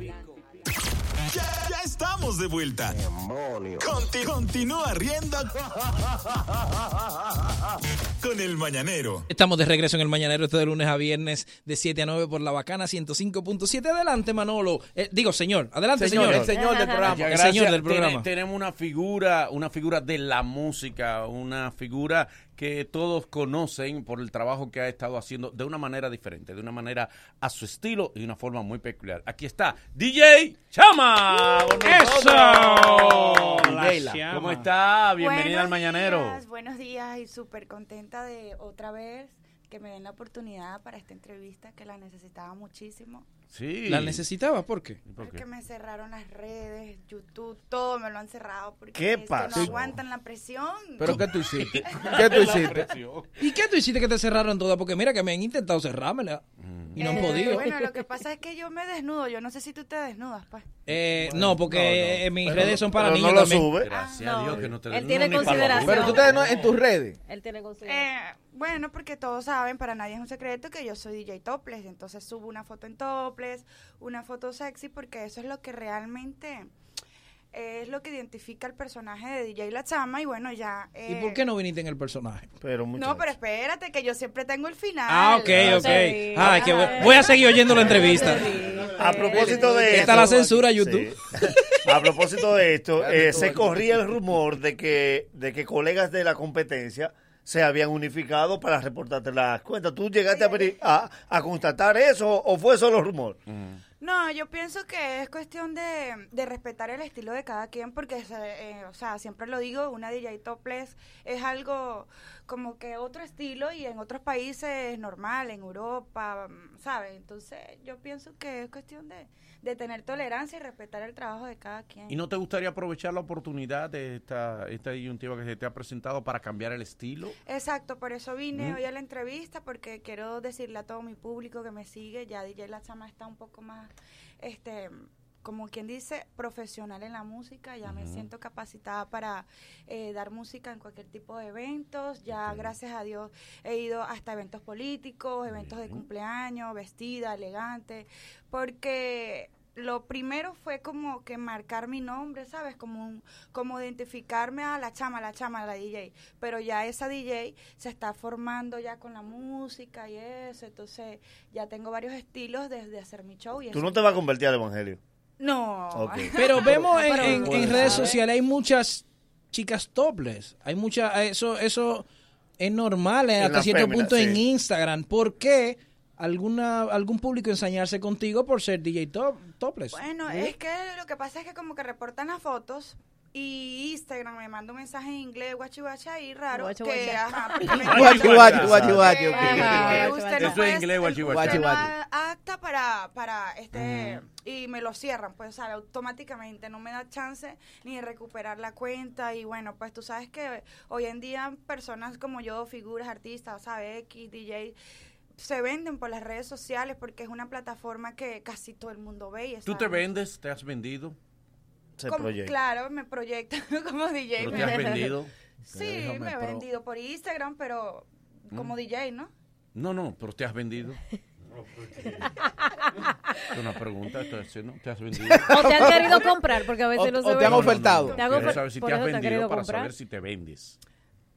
Speaker 2: Ya, ya estamos de vuelta. Conti- continúa riendo con el mañanero.
Speaker 6: Estamos de regreso en el Mañanero este de lunes a viernes de 7 a 9 por la bacana 105.7. Adelante, Manolo. Eh, digo, señor. Adelante, señor.
Speaker 3: el señor del programa.
Speaker 6: El señor del programa.
Speaker 3: tenemos una figura, una figura de la música, una figura que todos conocen por el trabajo que ha estado haciendo de una manera diferente, de una manera a su estilo y de una forma muy peculiar. Aquí está DJ Chama. Leila,
Speaker 37: Chama.
Speaker 3: ¿Cómo está? Bienvenida
Speaker 37: Buenos
Speaker 3: al Mañanero.
Speaker 37: días, buenos días y súper contenta de otra vez que me den la oportunidad para esta entrevista que la necesitaba muchísimo.
Speaker 3: Sí.
Speaker 6: ¿La necesitaba? ¿Por qué?
Speaker 37: Porque me cerraron las redes, YouTube, todo me lo han cerrado porque
Speaker 6: ¿Qué
Speaker 37: es que no aguantan la presión.
Speaker 21: ¿Pero qué tú hiciste? ¿Qué tú hiciste?
Speaker 6: ¿Y qué tú hiciste que te cerraron todas? Porque mira que me han intentado cerrármela y no han
Speaker 37: Eh,
Speaker 6: podido.
Speaker 37: Bueno, lo que pasa es que yo me desnudo, yo no sé si tú te desnudas, pues.
Speaker 6: Eh, no, porque eh, mis
Speaker 37: Pero
Speaker 6: redes son para
Speaker 37: pero no
Speaker 6: niños
Speaker 37: lo
Speaker 6: también.
Speaker 37: sube.
Speaker 3: Gracias
Speaker 37: Ah,
Speaker 3: a Dios
Speaker 37: no.
Speaker 3: que no te
Speaker 37: Él tiene consideración.
Speaker 21: Pero tú te en tus redes.
Speaker 7: Él tiene
Speaker 37: Eh, bueno, porque todos saben, para nadie es un secreto que yo soy DJ topless, entonces subo una foto en topless, una foto sexy, porque eso es lo que realmente es lo que identifica el personaje de DJ La Chama y bueno, ya...
Speaker 6: ¿Y
Speaker 37: eh,
Speaker 6: por qué no viniste en el personaje?
Speaker 3: Pero
Speaker 37: No, pero espérate, que yo siempre tengo el final.
Speaker 6: Ah, ok, ok.
Speaker 37: Sí.
Speaker 6: Ah, que voy, voy a seguir oyendo la entrevista.
Speaker 4: A propósito de
Speaker 6: Está
Speaker 4: esto-
Speaker 6: la censura YouTube.
Speaker 4: Sí. A propósito de esto, eh, se corría el rumor de que, de que colegas de la competencia se habían unificado para reportarte las cuentas. ¿Tú llegaste a, a, a constatar eso o fue solo rumor?
Speaker 37: No, yo pienso que es cuestión de, de respetar el estilo de cada quien, porque, se- eh, o sea, siempre lo digo, una DJ topless es algo como que otro estilo y en otros países es normal, en Europa, mm, ¿sabes? Entonces, yo pienso que es cuestión de, de tener tolerancia y respetar el trabajo de cada quien.
Speaker 3: ¿Y no te gustaría aprovechar la oportunidad de esta, esta disyuntiva que se te ha presentado para cambiar el estilo?
Speaker 37: Exacto, por eso vine
Speaker 3: Mm.
Speaker 37: hoy a la entrevista, porque quiero decirle a todo mi público que me sigue, ya DJ La Chama está un poco más, este, como quien dice, profesional en la música, ya me siento capacitada para eh, dar música en cualquier tipo de eventos, ya gracias a Dios he ido hasta eventos políticos, eventos de cumpleaños, vestida, elegante, porque lo primero fue como que marcar mi nombre, ¿sabes? Como un, como identificarme a la chama, la chama, la DJ. Pero ya esa DJ se está formando ya con la música y eso. Entonces ya tengo varios estilos desde hacer mi show. Y
Speaker 4: ¿Tú no te vas a convertir al evangelio?
Speaker 37: No.
Speaker 4: Ok.
Speaker 6: Pero vemos en, en- redes sociales hay muchas chicas topless. Hay muchas, eso, eso es normal eh,
Speaker 37: En
Speaker 6: hasta cierto punto en. Instagram. ¿Por qué alguna, algún público ensañarse contigo por ser DJ top, topless?
Speaker 37: Bueno,
Speaker 6: ¿Eh?
Speaker 37: es que lo que pasa es que como que reportan las fotos y Instagram me manda un mensaje en inglés, guachi guachi ahí raro,
Speaker 7: Guachi,
Speaker 37: que
Speaker 7: guachi.
Speaker 37: ajá, porque me-
Speaker 21: Guachi, guachi, guachi,
Speaker 37: que
Speaker 21: Eso
Speaker 37: puede-
Speaker 21: es inglés, guachi,
Speaker 37: no acta para, para este, y me lo cierran, pues, o sea, automáticamente, no me da chance ni de recuperar la cuenta, y bueno, pues tú sabes que hoy en día personas como yo, figuras, artistas, ¿sabes? X, DJ, se venden por las redes sociales porque es una plataforma que casi todo el mundo ve y
Speaker 3: ¿Tú te vendes? ¿Te has vendido?
Speaker 37: Como- Claro, me proyecto como DJ.
Speaker 3: ¿Pero te
Speaker 37: me-
Speaker 3: has vendido?
Speaker 37: Sí,
Speaker 3: Déjame,
Speaker 37: me he
Speaker 3: pero-
Speaker 37: vendido por Instagram, pero como
Speaker 3: Mm.
Speaker 37: DJ, ¿no?
Speaker 3: No, no, pero te has vendido. Es una pregunta, estoy haciendo, ¿te has vendido?
Speaker 7: O te han querido comprar, porque a veces
Speaker 21: O-
Speaker 7: no
Speaker 21: o
Speaker 7: se
Speaker 21: te
Speaker 7: ve.
Speaker 21: han ofertado.
Speaker 7: Te han ofer-
Speaker 3: saber si te has
Speaker 7: te
Speaker 3: vendido para
Speaker 7: comprar.
Speaker 3: saber si te vendes.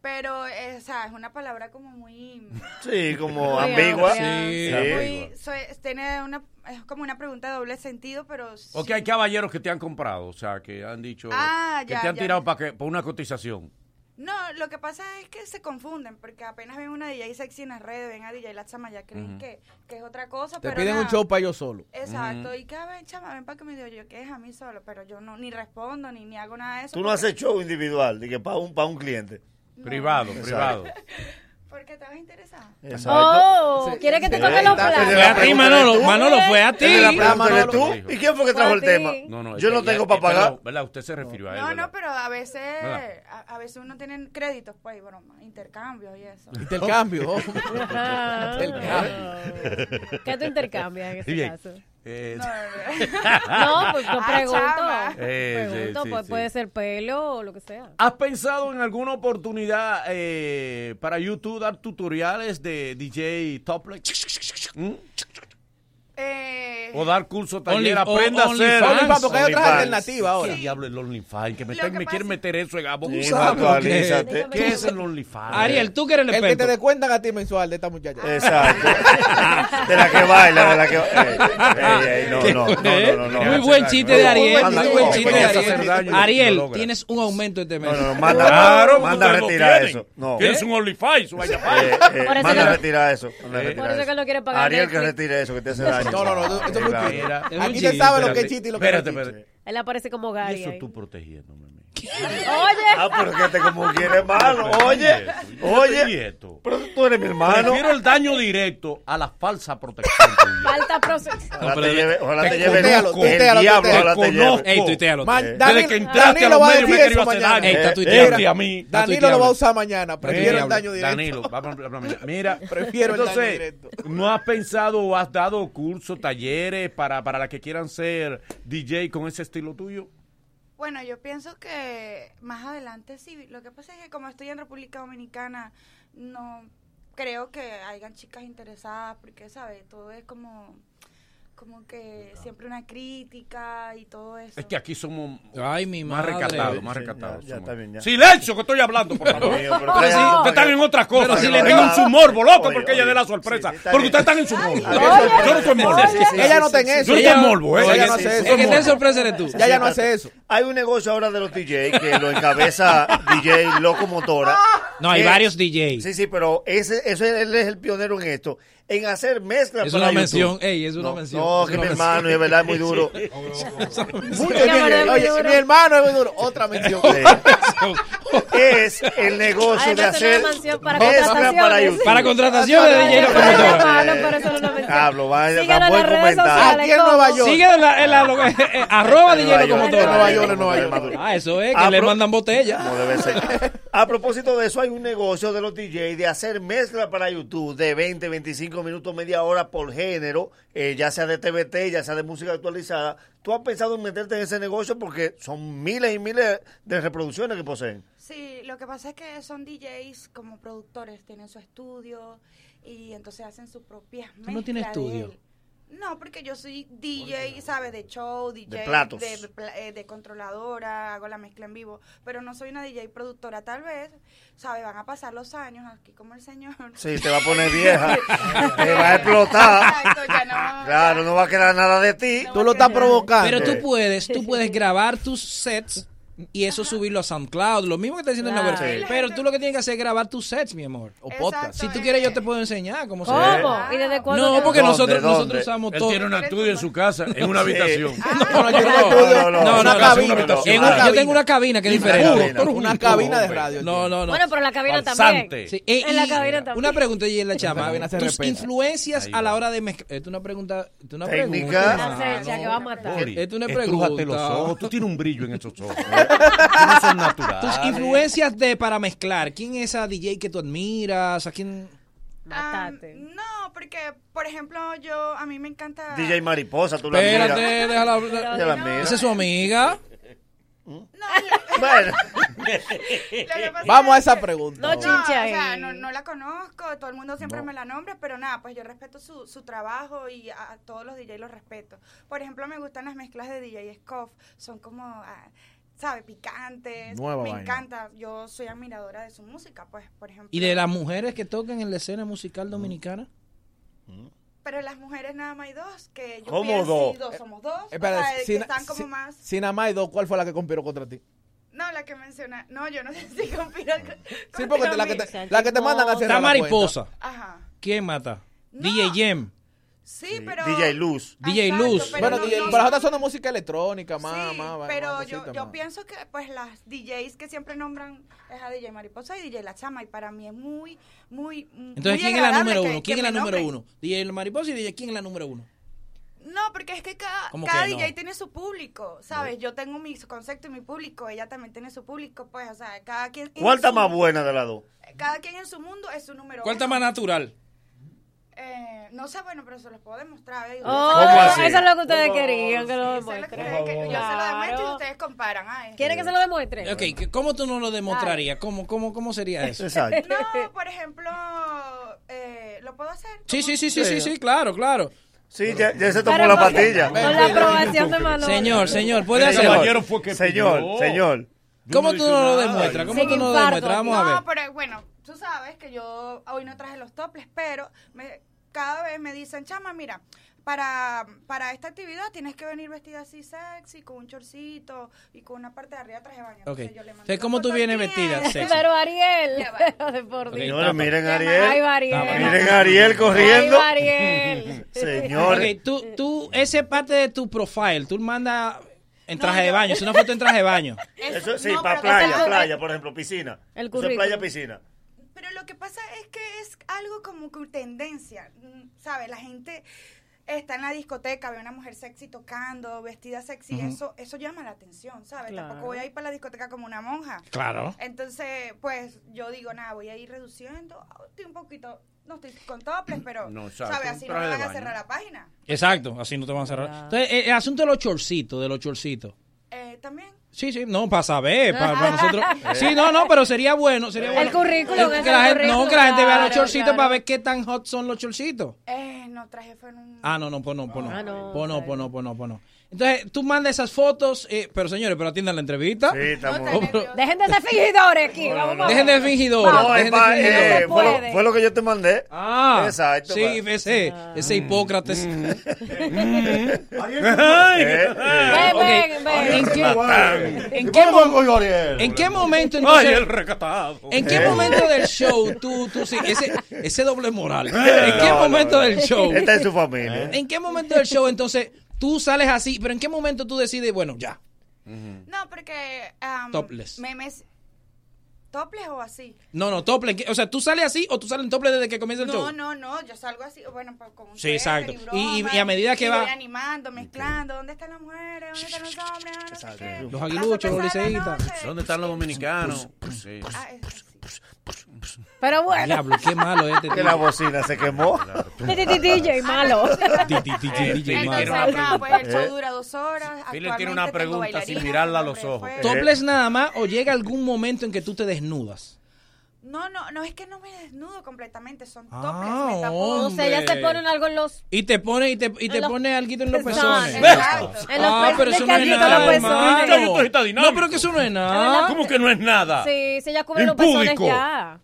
Speaker 37: Pero, eh, o sea, es una palabra como muy...
Speaker 4: Sí, como
Speaker 37: Muy
Speaker 4: ambigua.
Speaker 3: Sí,
Speaker 37: Muy- soy- tiene una, es como una pregunta de doble sentido, pero...
Speaker 3: O
Speaker 37: sí.
Speaker 3: que hay caballeros que te han comprado, o sea, que han dicho
Speaker 37: Ah,
Speaker 3: que
Speaker 37: ya,
Speaker 3: te han
Speaker 37: ya.
Speaker 3: tirado para que por una cotización.
Speaker 37: No, lo que pasa es que se confunden, porque apenas ven una DJ sexy en las redes, ven a DJ La Chama, ya creen que, que es otra cosa,
Speaker 21: Te
Speaker 37: pero
Speaker 21: piden un show para ellos solo.
Speaker 37: Exacto, y que ven, chama, ven para que me diga yo que es a mí solo, pero yo no ni respondo ni, ni hago nada de eso.
Speaker 4: Tú no
Speaker 37: porque-
Speaker 4: haces show individual, de que para un, para un cliente.
Speaker 3: Privado,
Speaker 4: Exacto.
Speaker 3: privado.
Speaker 37: Porque interesar.
Speaker 4: Exacto.
Speaker 7: Oh, ¿quiere que te toque los platos?
Speaker 6: Fue a ti, Manolo. Manolo, fue a ti.
Speaker 3: Manolo.
Speaker 4: tú. ¿Y quién fue que trajo el tema?
Speaker 3: No, no,
Speaker 4: Yo no tengo para pagar.
Speaker 3: ¿Verdad? Usted se refirió a él.
Speaker 37: No,
Speaker 3: ¿verdad?
Speaker 37: no, pero a veces, a, a veces uno tiene créditos, pues, broma, intercambios y eso.
Speaker 21: Intercambio.
Speaker 7: ¿Qué tú intercambias en ese caso?
Speaker 3: Eh,
Speaker 7: No, pues yo
Speaker 37: Ay,
Speaker 7: pregunto.
Speaker 3: Eh, sí,
Speaker 7: pregunto,
Speaker 3: sí,
Speaker 7: pues
Speaker 3: sí.
Speaker 7: puede ser pelo o lo que sea.
Speaker 3: ¿Has pensado en alguna oportunidad eh, para YouTube dar tutoriales de DJ Topless? ¿Mm? O dar curso, taller, aprenda a hacer.
Speaker 6: Porque hay otras alternativas ahora.
Speaker 3: ¿Qué diablo el OnlyFans? Que me, me quieren meter eso en abo.
Speaker 4: Sí, ¿Qué,
Speaker 3: ¿Qué es el OnlyFans?
Speaker 6: Ariel, tú que eres el
Speaker 21: El que te descuentan a ti mensual de esta muchacha.
Speaker 4: Exacto. de la que baila, de la que eh, eh, no, no, no, no,
Speaker 6: Muy buen chiste de Ariel. Muy buen chiste de Ariel. Ariel, tienes un aumento este mes.
Speaker 4: No, no, manda,
Speaker 3: claro,
Speaker 4: manda a retirar eso.
Speaker 3: Tienes un
Speaker 4: eh,
Speaker 3: OnlyFans,
Speaker 4: eh,
Speaker 7: vaya eh,
Speaker 4: Manda a retirar eso. Ariel, que retire eso, que te hace daño.
Speaker 21: No, no, no, esto es muy Aquí te sabe lo que es chiste y lo que es chiste.
Speaker 7: Él aparece como Gary.
Speaker 3: Eso tú protegiéndome.
Speaker 7: Oye.
Speaker 4: Ah, porque te como quieres mal. Oye. Oye. Pero tú eres mi hermano.
Speaker 3: Prefiero el daño directo a la falsa protección.
Speaker 7: Falta protección.
Speaker 4: Ojalá te lleve, ojalá
Speaker 3: te,
Speaker 4: lleve el diablo. Ojalá te lleve.
Speaker 6: Ey, tuitealo.
Speaker 3: Desde que entraste a los medios me quería hacer daño.
Speaker 6: Ey, está
Speaker 3: eh, a mí.
Speaker 21: Danilo lo va a usar mañana. Prefiero el daño directo.
Speaker 3: Danilo, a Mira,
Speaker 21: prefiero el daño directo.
Speaker 3: ¿no has pensado o has dado cursos, talleres para, para las que quieran ser DJ con ese estilo tuyo?
Speaker 37: Bueno, yo pienso que más adelante sí. Lo que pasa es que como estoy en República Dominicana, no creo que hayan chicas interesadas porque, ¿sabes? Todo es como como que siempre una crítica y todo eso.
Speaker 3: Es que aquí somos más recatados, más recatados. Silencio, que estoy hablando, por favor.
Speaker 4: Mío, pero
Speaker 3: en otra cosa.
Speaker 6: Pero si le tengo en
Speaker 3: su morbo, loco, porque ella de la sorpresa. Porque ustedes están en su morbo. Yo no estoy morbo.
Speaker 21: Ella no está en eso.
Speaker 3: Yo no estoy morbo, ¿eh?
Speaker 21: Ella no hace eso.
Speaker 6: El que sorpresa eres tú.
Speaker 21: Ya ella no hace eso.
Speaker 4: Hay un negocio ahora de los DJ que lo encabeza DJ Locomotora.
Speaker 6: No, hay
Speaker 4: eh,
Speaker 6: varios DJ.
Speaker 4: Sí, sí, pero ese, eso él es el pionero en esto en hacer mezclas.
Speaker 6: Es una mención, ey, es una
Speaker 4: no,
Speaker 6: mención.
Speaker 4: No,
Speaker 6: es
Speaker 4: que mi hermano, es verdad, es muy duro.
Speaker 21: Mucho, oye, mi hermano es muy duro. Otra mención.
Speaker 4: es el negocio de hacer
Speaker 7: una para contrataciones.
Speaker 4: Para, YouTube.
Speaker 6: para contrataciones de
Speaker 7: dinero
Speaker 4: Hablo, vaya,
Speaker 7: Síganos
Speaker 4: voy
Speaker 7: comentando.
Speaker 21: Aquí en Nueva York.
Speaker 6: Síguenos en la, en la, en la eh, arroba dinero.
Speaker 4: Nueva York,
Speaker 21: en Nueva York.
Speaker 6: Ah, eso es, que le mandan botellas.
Speaker 4: No debe ser. A propósito de eso, hay un negocio de los DJ de hacer mezcla para YouTube de 20, 25 minutos, media hora por género, eh, ya sea de TVT, ya sea de música actualizada ¿Tú has pensado en meterte en ese negocio porque son miles y miles de reproducciones que poseen?
Speaker 37: Sí, lo que pasa es que son DJs como productores, tienen su estudio y entonces hacen sus propias mezclas.
Speaker 6: ¿Tú no tienes estudio?
Speaker 37: No, porque yo soy DJ, ¿sabes? De show, DJ.
Speaker 4: De platos.
Speaker 37: Eh, de, controladora, hago la mezcla en vivo. Pero no soy una DJ productora, tal vez. ¿Sabes? Van a pasar los años aquí como el señor.
Speaker 4: Sí, te va a poner vieja. te va a explotar.
Speaker 37: Exacto, ya no.
Speaker 4: Claro, no va a quedar nada de ti.
Speaker 21: Tú lo estás provocando.
Speaker 6: Pero tú puedes, tú puedes grabar tus sets y eso subirlo a SoundCloud, lo mismo que está diciendo en la versión.
Speaker 37: Sí.
Speaker 6: Pero tú lo que tienes que hacer es grabar tus sets, mi amor,
Speaker 21: o podcast.
Speaker 6: Si tú quieres yo te puedo enseñar cómo, ¿Cómo? se
Speaker 7: ¿Cómo? ¿Y desde cuándo?
Speaker 6: No, porque nosotros, nosotros usamos
Speaker 3: Él
Speaker 6: todo.
Speaker 3: Tiene un estudio en su casa, en una habitación.
Speaker 21: No, no, no, una cabina.
Speaker 6: Yo tengo una cabina que es diferente.
Speaker 21: Una cabina de radio.
Speaker 6: No, no, no.
Speaker 7: Bueno, pero la cabina también. En la cabina también.
Speaker 6: Una pregunta y en la chama, tus influencias a la hora de mezclar. Esto es una pregunta.
Speaker 4: Técnica.
Speaker 7: que va a matar.
Speaker 6: Es una pregunta.
Speaker 3: Tú tienes un brillo en estos ojos. natural.
Speaker 6: Tus eh. influencias de para mezclar. ¿Quién es esa DJ que tú admiras? ¿A quién?
Speaker 37: Ah, no, porque, por ejemplo, yo, a mí me encanta...
Speaker 4: DJ Mariposa, tú
Speaker 6: Espérate, la
Speaker 4: miras.
Speaker 6: déjala
Speaker 4: hablar.
Speaker 6: ¿Esa es su amiga?
Speaker 37: No, lo, bueno.
Speaker 21: Vamos a esa pregunta.
Speaker 7: No,
Speaker 37: no, o sea,
Speaker 7: eh.
Speaker 37: no, no, la conozco, todo el mundo siempre me la nombra, pero nada, pues yo respeto su, su trabajo y a, todos los DJs los respeto. Por ejemplo, me gustan las mezclas de DJ Scoff, son como... Ah, sabe, picantes.
Speaker 21: Nueva
Speaker 37: me encanta. Yo soy admiradora de su música, pues, por ejemplo.
Speaker 6: ¿Y de las mujeres que tocan en la escena musical dominicana?
Speaker 37: Pero las mujeres nada más hay dos, que yo
Speaker 4: ¿Cómo dos?
Speaker 37: Eh, somos dos. Eh,
Speaker 21: Espera,
Speaker 37: están como más.
Speaker 21: Si nada más hay dos, ¿cuál fue la que conspiró contra ti?
Speaker 37: No, la que menciona. No, yo no sé si conspiró contra
Speaker 21: Sí, porque la, que te, la que te mandan a hacer.
Speaker 6: La mariposa.
Speaker 37: Ajá.
Speaker 6: ¿Quién mata?
Speaker 37: No.
Speaker 6: DJ Jem.
Speaker 37: Sí, pero.
Speaker 4: DJ Luz.
Speaker 6: DJ Luz.
Speaker 21: Bueno,
Speaker 37: no,
Speaker 21: DJ, para
Speaker 37: son
Speaker 21: de música electrónica, más.
Speaker 37: Sí, pero yo, yo pienso que, pues, las DJs que siempre nombran es a DJ Mariposa y DJ La Chama, y para mí es muy, muy.
Speaker 6: Entonces, ¿quién es la número uno? ¿Quién es la número uno? ¿DJ Mariposa y DJ quién es la número uno?
Speaker 37: No, porque es que cada, cada DJ tiene su público, ¿sabes? Yo tengo mi concepto y mi público, ella también tiene su público, pues, o sea, cada quien...
Speaker 4: ¿Cuál está más buena de las dos?
Speaker 37: Cada quien en su mundo es su número uno.
Speaker 6: ¿Cuál está más natural?
Speaker 37: Eh, no sé, bueno, pero se los puedo demostrar. ¿eh?
Speaker 7: Oh, eso es lo que ustedes querían que lo
Speaker 37: demuestren. Yo se lo demuestro y ustedes comparan. Ay.
Speaker 7: ¿Quieren que se lo demuestre?
Speaker 6: Ok, ¿cómo tú no lo demostrarías? ¿Cómo, cómo, ¿Cómo sería eso? Exacto.
Speaker 37: No, por ejemplo, eh, ¿lo puedo hacer?
Speaker 6: Sí, sí, sí, sí, sí, sí, claro, claro.
Speaker 4: Sí, ya, se tomó la pastilla.
Speaker 6: Señor, señor, puede
Speaker 4: hacer. Señor, señor.
Speaker 6: ¿Cómo tú
Speaker 4: no
Speaker 6: lo demuestras? ¿Cómo tú no lo? Vamos a ver.
Speaker 37: No, pero bueno tú sabes que yo hoy no traje los toples, pero me- cada vez me dicen, chama, mira, para, para esta actividad tienes que venir vestida así sexy, con un chorcito y con una parte de arriba traje de baño.
Speaker 6: Ok.
Speaker 37: Entonces yo le mando
Speaker 6: Entonces, ¿cómo tú vienes vestida? sexy?
Speaker 7: Pero Ariel, Dios.
Speaker 4: Señores, miren a Ariel.
Speaker 7: Ay, Ariel.
Speaker 4: Miren a Ariel corriendo.
Speaker 7: Ay, Ariel.
Speaker 4: Señores.
Speaker 6: Ok, tú, tú, esa es parte de tu profile. Tú mandas en traje de baño. Es una foto en traje de baño.
Speaker 4: Eso sí,
Speaker 37: no,
Speaker 4: para playa, playa, por ejemplo, piscina.
Speaker 7: El
Speaker 4: Eso es playa, piscina.
Speaker 37: Pero lo que pasa es que es algo como que tendencia, mm, ¿sabes? La gente está en la discoteca, ve a una mujer sexy tocando, vestida sexy, eso eso llama la atención, ¿sabes?
Speaker 6: Claro.
Speaker 37: Tampoco voy a ir para la discoteca como una monja.
Speaker 6: Claro.
Speaker 37: Entonces, pues yo digo, nada, voy a ir reduciendo, estoy un poquito, no estoy con toples, pero,
Speaker 6: No, exacto,
Speaker 37: ¿sabes? Así no me
Speaker 6: de
Speaker 37: van a cerrar la página.
Speaker 6: Exacto, así no te van a cerrar. Entonces, el asunto de los chorcitos, de los chorcitos.
Speaker 37: Eh, También.
Speaker 6: Sí, sí, no, para saber, para, para nosotros. Sí, no, no, pero sería bueno, sería
Speaker 7: El
Speaker 6: bueno.
Speaker 7: currículum,
Speaker 6: Eh,
Speaker 7: es
Speaker 6: que
Speaker 7: el
Speaker 6: la gente,
Speaker 7: currículum,
Speaker 6: No, que la gente vea los
Speaker 7: claro,
Speaker 6: chorcitos
Speaker 7: claro.
Speaker 6: para ver qué tan hot son los chorcitos.
Speaker 37: Eh, no, traje fue en un...
Speaker 6: Ah, no, no, pues no, pues no.
Speaker 7: Ah, no,
Speaker 6: Pues no, pues no, pues no, pues no. Entonces, tú mandas esas fotos, eh, pero señores, pero atiendan la entrevista.
Speaker 4: Sí, estamos.
Speaker 7: Dejen de ser fingidores aquí. Vamos a
Speaker 6: Dejen
Speaker 7: ver.
Speaker 6: de fingidores.
Speaker 4: No,
Speaker 6: dejen
Speaker 4: es
Speaker 6: de fingidores.
Speaker 4: eh, fue, lo, fue lo que yo te mandé.
Speaker 6: Ah,
Speaker 4: Exacto.
Speaker 6: sí, ese, ese Hipócrates.
Speaker 4: Ay,
Speaker 7: Ven, ven, ven.
Speaker 6: ¿En qué, en
Speaker 20: ¿Y
Speaker 6: qué? ¿En momento entonces?
Speaker 3: Ay, el recatado.
Speaker 6: ¿En qué momento del show tú, tú sí, ese, ese doble moral? ¿En
Speaker 4: No,
Speaker 6: qué
Speaker 4: no,
Speaker 6: momento
Speaker 4: no.
Speaker 6: del show?
Speaker 4: Esta es su familia.
Speaker 6: ¿En qué momento del show entonces tú sales así? Pero ¿en qué momento tú decides, bueno, ya?
Speaker 37: No, porque... am,
Speaker 6: Topless.
Speaker 37: Memes... ¿Topless o así?
Speaker 6: No, no, tople. O sea, ¿tú sales así o tú sales en tople desde que comienza el
Speaker 37: No,
Speaker 6: show?
Speaker 37: no, no, yo salgo así, bueno, pues, con un
Speaker 6: Sí, exacto. Y- y-
Speaker 37: broma,
Speaker 6: y a medida que
Speaker 37: y
Speaker 6: va-
Speaker 37: voy animando, mezclando, ¿dónde están las mujeres? ¿Dónde están los hombres? No sé qué.
Speaker 6: Los aguiluchos, los liceístas.
Speaker 3: ¿Dónde están los dominicanos? Sí.
Speaker 37: Ah, es así.
Speaker 7: Pero bueno.
Speaker 6: Diablo, qué malo este
Speaker 4: Que la bocina se quemó.
Speaker 7: Di- DJ malo.
Speaker 6: DJ
Speaker 37: Entonces,
Speaker 6: malo.
Speaker 37: pues el show dura dos horas.
Speaker 3: Philip tiene una pregunta sin mirarla a los ojos.
Speaker 37: fuego.
Speaker 6: ¿Topless nada más o llega algún momento en que tú te desnudas?
Speaker 37: No, no, no es que no me desnudo completamente, son
Speaker 6: Ah,
Speaker 37: topless, me tapo.
Speaker 7: O sea, ya se ponen algo en los...
Speaker 6: Y te pone, y te, y te
Speaker 7: En los-
Speaker 6: pone algo en los pezones.
Speaker 37: Exacto.
Speaker 7: En los
Speaker 6: Ah,
Speaker 7: pe-
Speaker 6: pero eso no es nada, hermano. No, pero que eso no es nada.
Speaker 3: ¿Cómo que no es nada?
Speaker 7: Sí, si ella cubre
Speaker 3: En
Speaker 7: los pezones ya.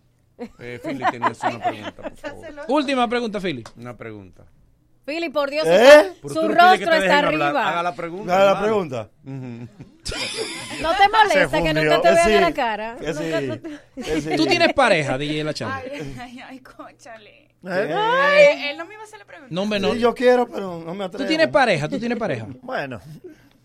Speaker 3: Eh, Philly, tienes una pregunta, por favor.
Speaker 6: Última pregunta, Philly.
Speaker 3: Una pregunta.
Speaker 7: Philly, por Dios,
Speaker 20: ¿Eh?
Speaker 7: su rostro está
Speaker 3: hablar.
Speaker 7: arriba.
Speaker 3: Haga la pregunta.
Speaker 20: Haga la pregunta.
Speaker 7: No te molesta que nunca te vean
Speaker 20: sí,
Speaker 7: en la cara.
Speaker 20: que
Speaker 7: Nunca
Speaker 20: sí,
Speaker 7: te-
Speaker 20: que sí.
Speaker 6: ¿Tú tienes pareja, DJ La Chamba?
Speaker 37: Ay, ay, ay, cóchale.
Speaker 4: ¿Eh?
Speaker 37: Ay, él no me iba a hacer la pregunta.
Speaker 6: No, hombre, no.
Speaker 20: Sí, yo quiero, pero no me atrevo.
Speaker 6: ¿Tú tienes pareja? ¿Tú tienes pareja?
Speaker 4: Bueno,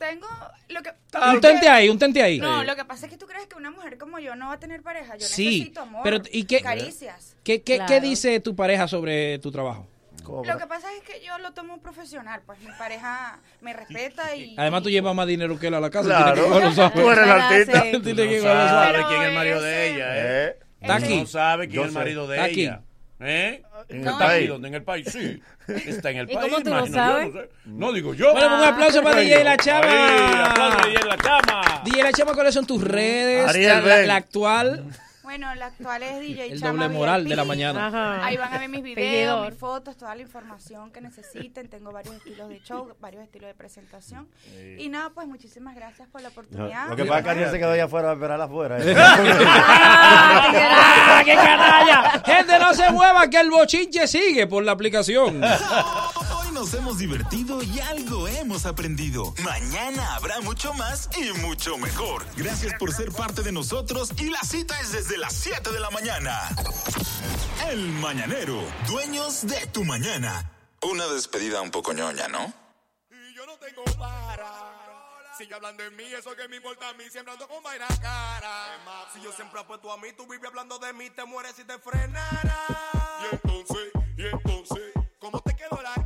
Speaker 37: Tengo lo que...
Speaker 6: Un tente ahí, un tente ahí.
Speaker 37: No, lo que pasa es que tú crees que una mujer como yo no va a tener pareja. Yo
Speaker 6: Sí,
Speaker 37: necesito amor,
Speaker 6: pero ¿y qué-
Speaker 37: caricias.
Speaker 6: ¿Qué, qué,
Speaker 7: Claro.
Speaker 6: ¿Qué dice tu pareja sobre tu trabajo?
Speaker 37: Lo que pasa es que yo lo tomo profesional, pues mi pareja me respeta y...
Speaker 6: Además, tú llevas más dinero que él a la casa.
Speaker 4: Claro.
Speaker 6: Que.
Speaker 4: Tú eres el artista.
Speaker 6: Tiene que
Speaker 3: No
Speaker 6: cogerlo suave.
Speaker 3: sabe quién es el marido de ella, ¿eh?
Speaker 4: ¿eh?
Speaker 6: Está aquí.
Speaker 3: No sabe quién es el marido de ella. ¿Eh?
Speaker 4: En
Speaker 37: No,
Speaker 4: el
Speaker 3: ¿Está aquí?
Speaker 4: país.
Speaker 3: ¿Dónde? En el país, sí. Está en el
Speaker 7: ¿Y
Speaker 3: país,
Speaker 7: cómo tú lo
Speaker 3: imagino,
Speaker 7: sabes?
Speaker 3: yo no sé. No digo yo.
Speaker 6: Bueno, pues un aplauso para DJ La Chama.
Speaker 3: Ahí, aplauso a DJ La Chama.
Speaker 6: DJ La Chama, ¿cuáles son tus redes?
Speaker 4: Ariel,
Speaker 6: la, la actual.
Speaker 37: Bueno, la actual es DJ
Speaker 6: El
Speaker 37: Chama
Speaker 6: doble moral
Speaker 37: VIP.
Speaker 6: de la mañana.
Speaker 7: Ajá.
Speaker 37: Ahí van a ver mis videos, mis fotos, toda la información que necesiten. Tengo varios estilos de show, varios estilos de presentación. Y nada, pues muchísimas gracias por la
Speaker 20: No,
Speaker 37: oportunidad.
Speaker 20: Lo que pasa es que Ariel se quedó allá afuera a esperar afuera. ¿eh?
Speaker 6: ¡Ah, qué canalla! Gente, no se mueva que el bochinche sigue por la aplicación.
Speaker 2: Hoy nos hemos divertido y algo hemos aprendido. Mañana habrá mucho más y mucho mejor. Gracias por ser parte de nosotros y la cita es desde las 7 de la mañana. El Mañanero, dueños de tu mañana. Una despedida un poco ñoña, ¿no?
Speaker 13: Y yo no tengo para. Sigue hablando en mí, eso que me importa a mí, siempre ando con vaina cara. Es más, si yo siempre apuesto a mí, tú vives hablando de mí, te mueres si te frenara. Y entonces, y entonces, ¿cómo te quedó la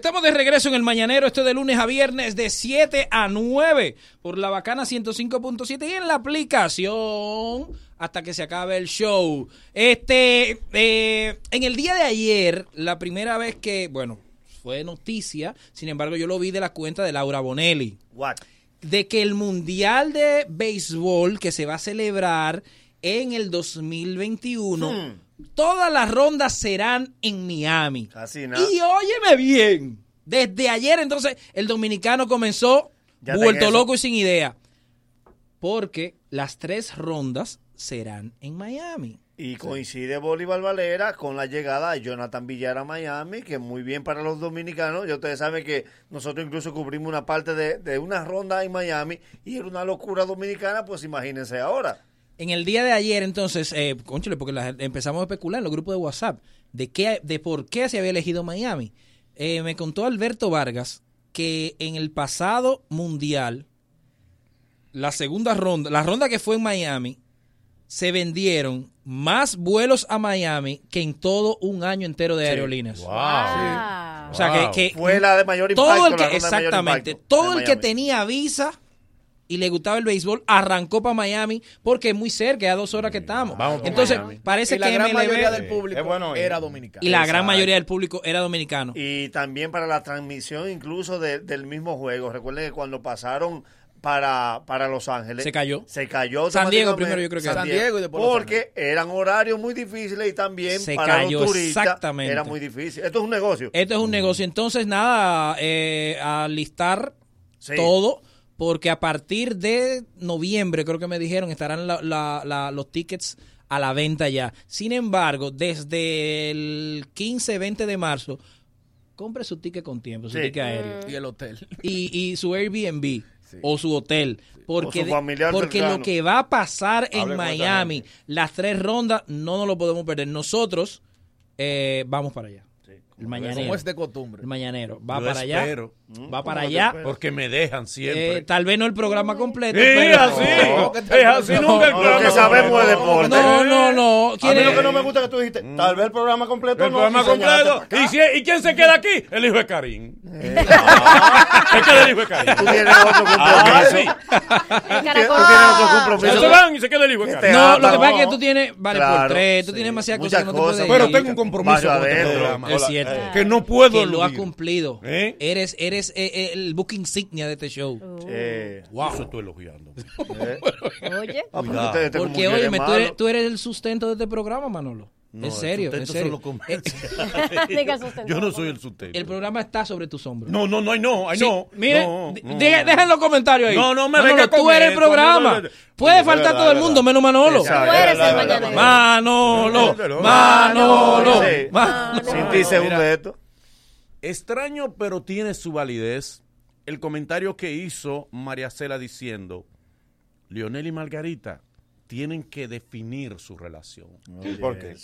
Speaker 6: Estamos de regreso en el Mañanero, esto de lunes a viernes de 7 a 9 por la bacana 105.7 y en la aplicación hasta que se acabe el show. Este, eh, en el día de ayer, la primera vez que, bueno, fue noticia, sin embargo yo lo vi de la cuenta de Laura Bonelli.
Speaker 4: What?
Speaker 6: De que el Mundial de Béisbol que se va a celebrar en el 2021,
Speaker 4: Hmm.
Speaker 6: Todas las rondas serán en Miami.
Speaker 4: Así nada.
Speaker 6: Y óyeme bien, desde ayer entonces el dominicano comenzó
Speaker 4: Ya
Speaker 6: vuelto loco y sin idea. Porque las tres rondas serán en Miami.
Speaker 4: Y coincide Bolívar Valera con la llegada de Jonathan Villar a Miami, que muy bien para los dominicanos. Ya ustedes saben que nosotros incluso cubrimos una parte de, de una ronda en Miami y era una locura dominicana, pues imagínense ahora.
Speaker 6: En el día de ayer, entonces, eh, conchale, porque la- empezamos a especular en los grupos de WhatsApp de qué, de por qué se había elegido Miami. Eh, me contó Alberto Vargas que en el pasado mundial, la segunda ronda, la ronda que fue en Miami, se vendieron más vuelos a Miami que en todo un año entero de
Speaker 4: Sí.
Speaker 6: aerolíneas.
Speaker 4: Wow.
Speaker 6: O sea
Speaker 4: Wow.
Speaker 6: que, que
Speaker 4: Fue la de mayor
Speaker 6: todo
Speaker 4: impacto, la ronda
Speaker 6: exactamente,
Speaker 4: impacto
Speaker 6: todo el que tenía visa y le gustaba el béisbol arrancó para Miami porque es muy cerca, ya dos horas que estamos.
Speaker 21: Vamos
Speaker 6: Entonces
Speaker 21: Miami.
Speaker 6: parece
Speaker 21: Y la
Speaker 6: que
Speaker 21: gran
Speaker 6: MLB
Speaker 21: mayoría del público era dominicano.
Speaker 6: y la gran mayoría del público era dominicano.
Speaker 4: Y también para la transmisión incluso de- del mismo juego. Recuerden que cuando pasaron para, para Los Ángeles.
Speaker 6: Se cayó.
Speaker 4: Se cayó.
Speaker 6: San Diego primero, yo creo que
Speaker 4: San Diego.
Speaker 6: Diego y después Los
Speaker 4: Porque eran horarios muy difíciles y también
Speaker 6: Se
Speaker 4: para
Speaker 6: cayó,
Speaker 4: los turistas
Speaker 6: exactamente.
Speaker 4: era muy difícil. Esto es un negocio.
Speaker 6: Esto es un negocio. Entonces, nada, eh, a listar
Speaker 4: Sí.
Speaker 6: todo, porque a partir de noviembre, creo que me dijeron, estarán la- la- la- los tickets a la venta ya. Sin embargo, desde el 15, 20 de marzo, compre su ticket con tiempo, su
Speaker 21: Sí.
Speaker 6: ticket aéreo.
Speaker 21: Y el hotel.
Speaker 6: Y, y su Airbnb o su hotel. Porque,
Speaker 4: O su
Speaker 6: porque
Speaker 4: cercano.
Speaker 6: lo que va a pasar en
Speaker 21: Hable
Speaker 6: Miami, las tres rondas, no nos lo podemos perder. Nosotros eh, vamos para allá. El mañanero.
Speaker 21: Como es de costumbre.
Speaker 6: El mañanero. Va
Speaker 3: Yo
Speaker 6: para allá.
Speaker 3: espero.
Speaker 6: Va para allá.
Speaker 3: Porque me dejan siempre.
Speaker 6: Eh, tal vez no el programa completo.
Speaker 3: Sí,
Speaker 6: pero-
Speaker 3: así. Es así, nunca el
Speaker 4: Lo
Speaker 3: programa
Speaker 4: que sabemos es deporte.
Speaker 6: No, no, no.
Speaker 20: A
Speaker 6: ¿Quién
Speaker 20: mí lo que no me gusta es que tú dijiste, tal vez el programa completo
Speaker 3: El
Speaker 20: no.
Speaker 3: programa completo. ¿Y, si- ¿Y quién se queda aquí? El hijo de Karim. es que el hijo de Karim.
Speaker 4: Tú tienes otro
Speaker 3: Ah,
Speaker 4: compromiso.
Speaker 3: sí.
Speaker 7: El
Speaker 4: Tú tienes otro compromiso.
Speaker 3: Se van y se queda el hijo de Karim.
Speaker 6: No, lo que
Speaker 4: No.
Speaker 6: pasa es que tú tienes, vale, por tres, tú
Speaker 4: sí.
Speaker 6: tienes demasiadas cosas que no te puedes
Speaker 3: Pero tengo un compromiso con este programa.
Speaker 6: Es cierto.
Speaker 3: Que no puedo
Speaker 6: que lo ha cumplido.
Speaker 3: ¿Eh?
Speaker 6: Eres, eres eh, eh, el book insignia de este show.
Speaker 4: Eh,
Speaker 3: Wow. Eso estoy elogiando.
Speaker 4: eh.
Speaker 7: Oye.
Speaker 4: Ah,
Speaker 3: Cuidado.
Speaker 6: Porque, oye, tú eres, tú eres el sustento de este programa, Manolo.
Speaker 3: No,
Speaker 6: en serio,
Speaker 3: el
Speaker 6: en
Speaker 3: sustento
Speaker 6: serio.
Speaker 3: Yo no soy el sustento.
Speaker 6: El programa está sobre tus hombros.
Speaker 3: No, no, no, ay, no,
Speaker 6: Sí,
Speaker 3: no.
Speaker 6: mire,
Speaker 3: no, no.
Speaker 6: deja- deja en los comentarios ahí.
Speaker 3: No, no me
Speaker 6: Manolo,
Speaker 3: venga
Speaker 6: tú eres el programa.
Speaker 3: no, no, no.
Speaker 6: Puede faltar todo el mundo, menos Manolo. Manolo, Manolo. Manolo.
Speaker 4: Sin ti se
Speaker 3: Mira.
Speaker 4: hunde esto.
Speaker 3: Extraño, pero tiene su validez. El comentario que hizo María Cela diciendo, Lionel y Margarita tienen que definir su relación.
Speaker 20: ¿Por qué?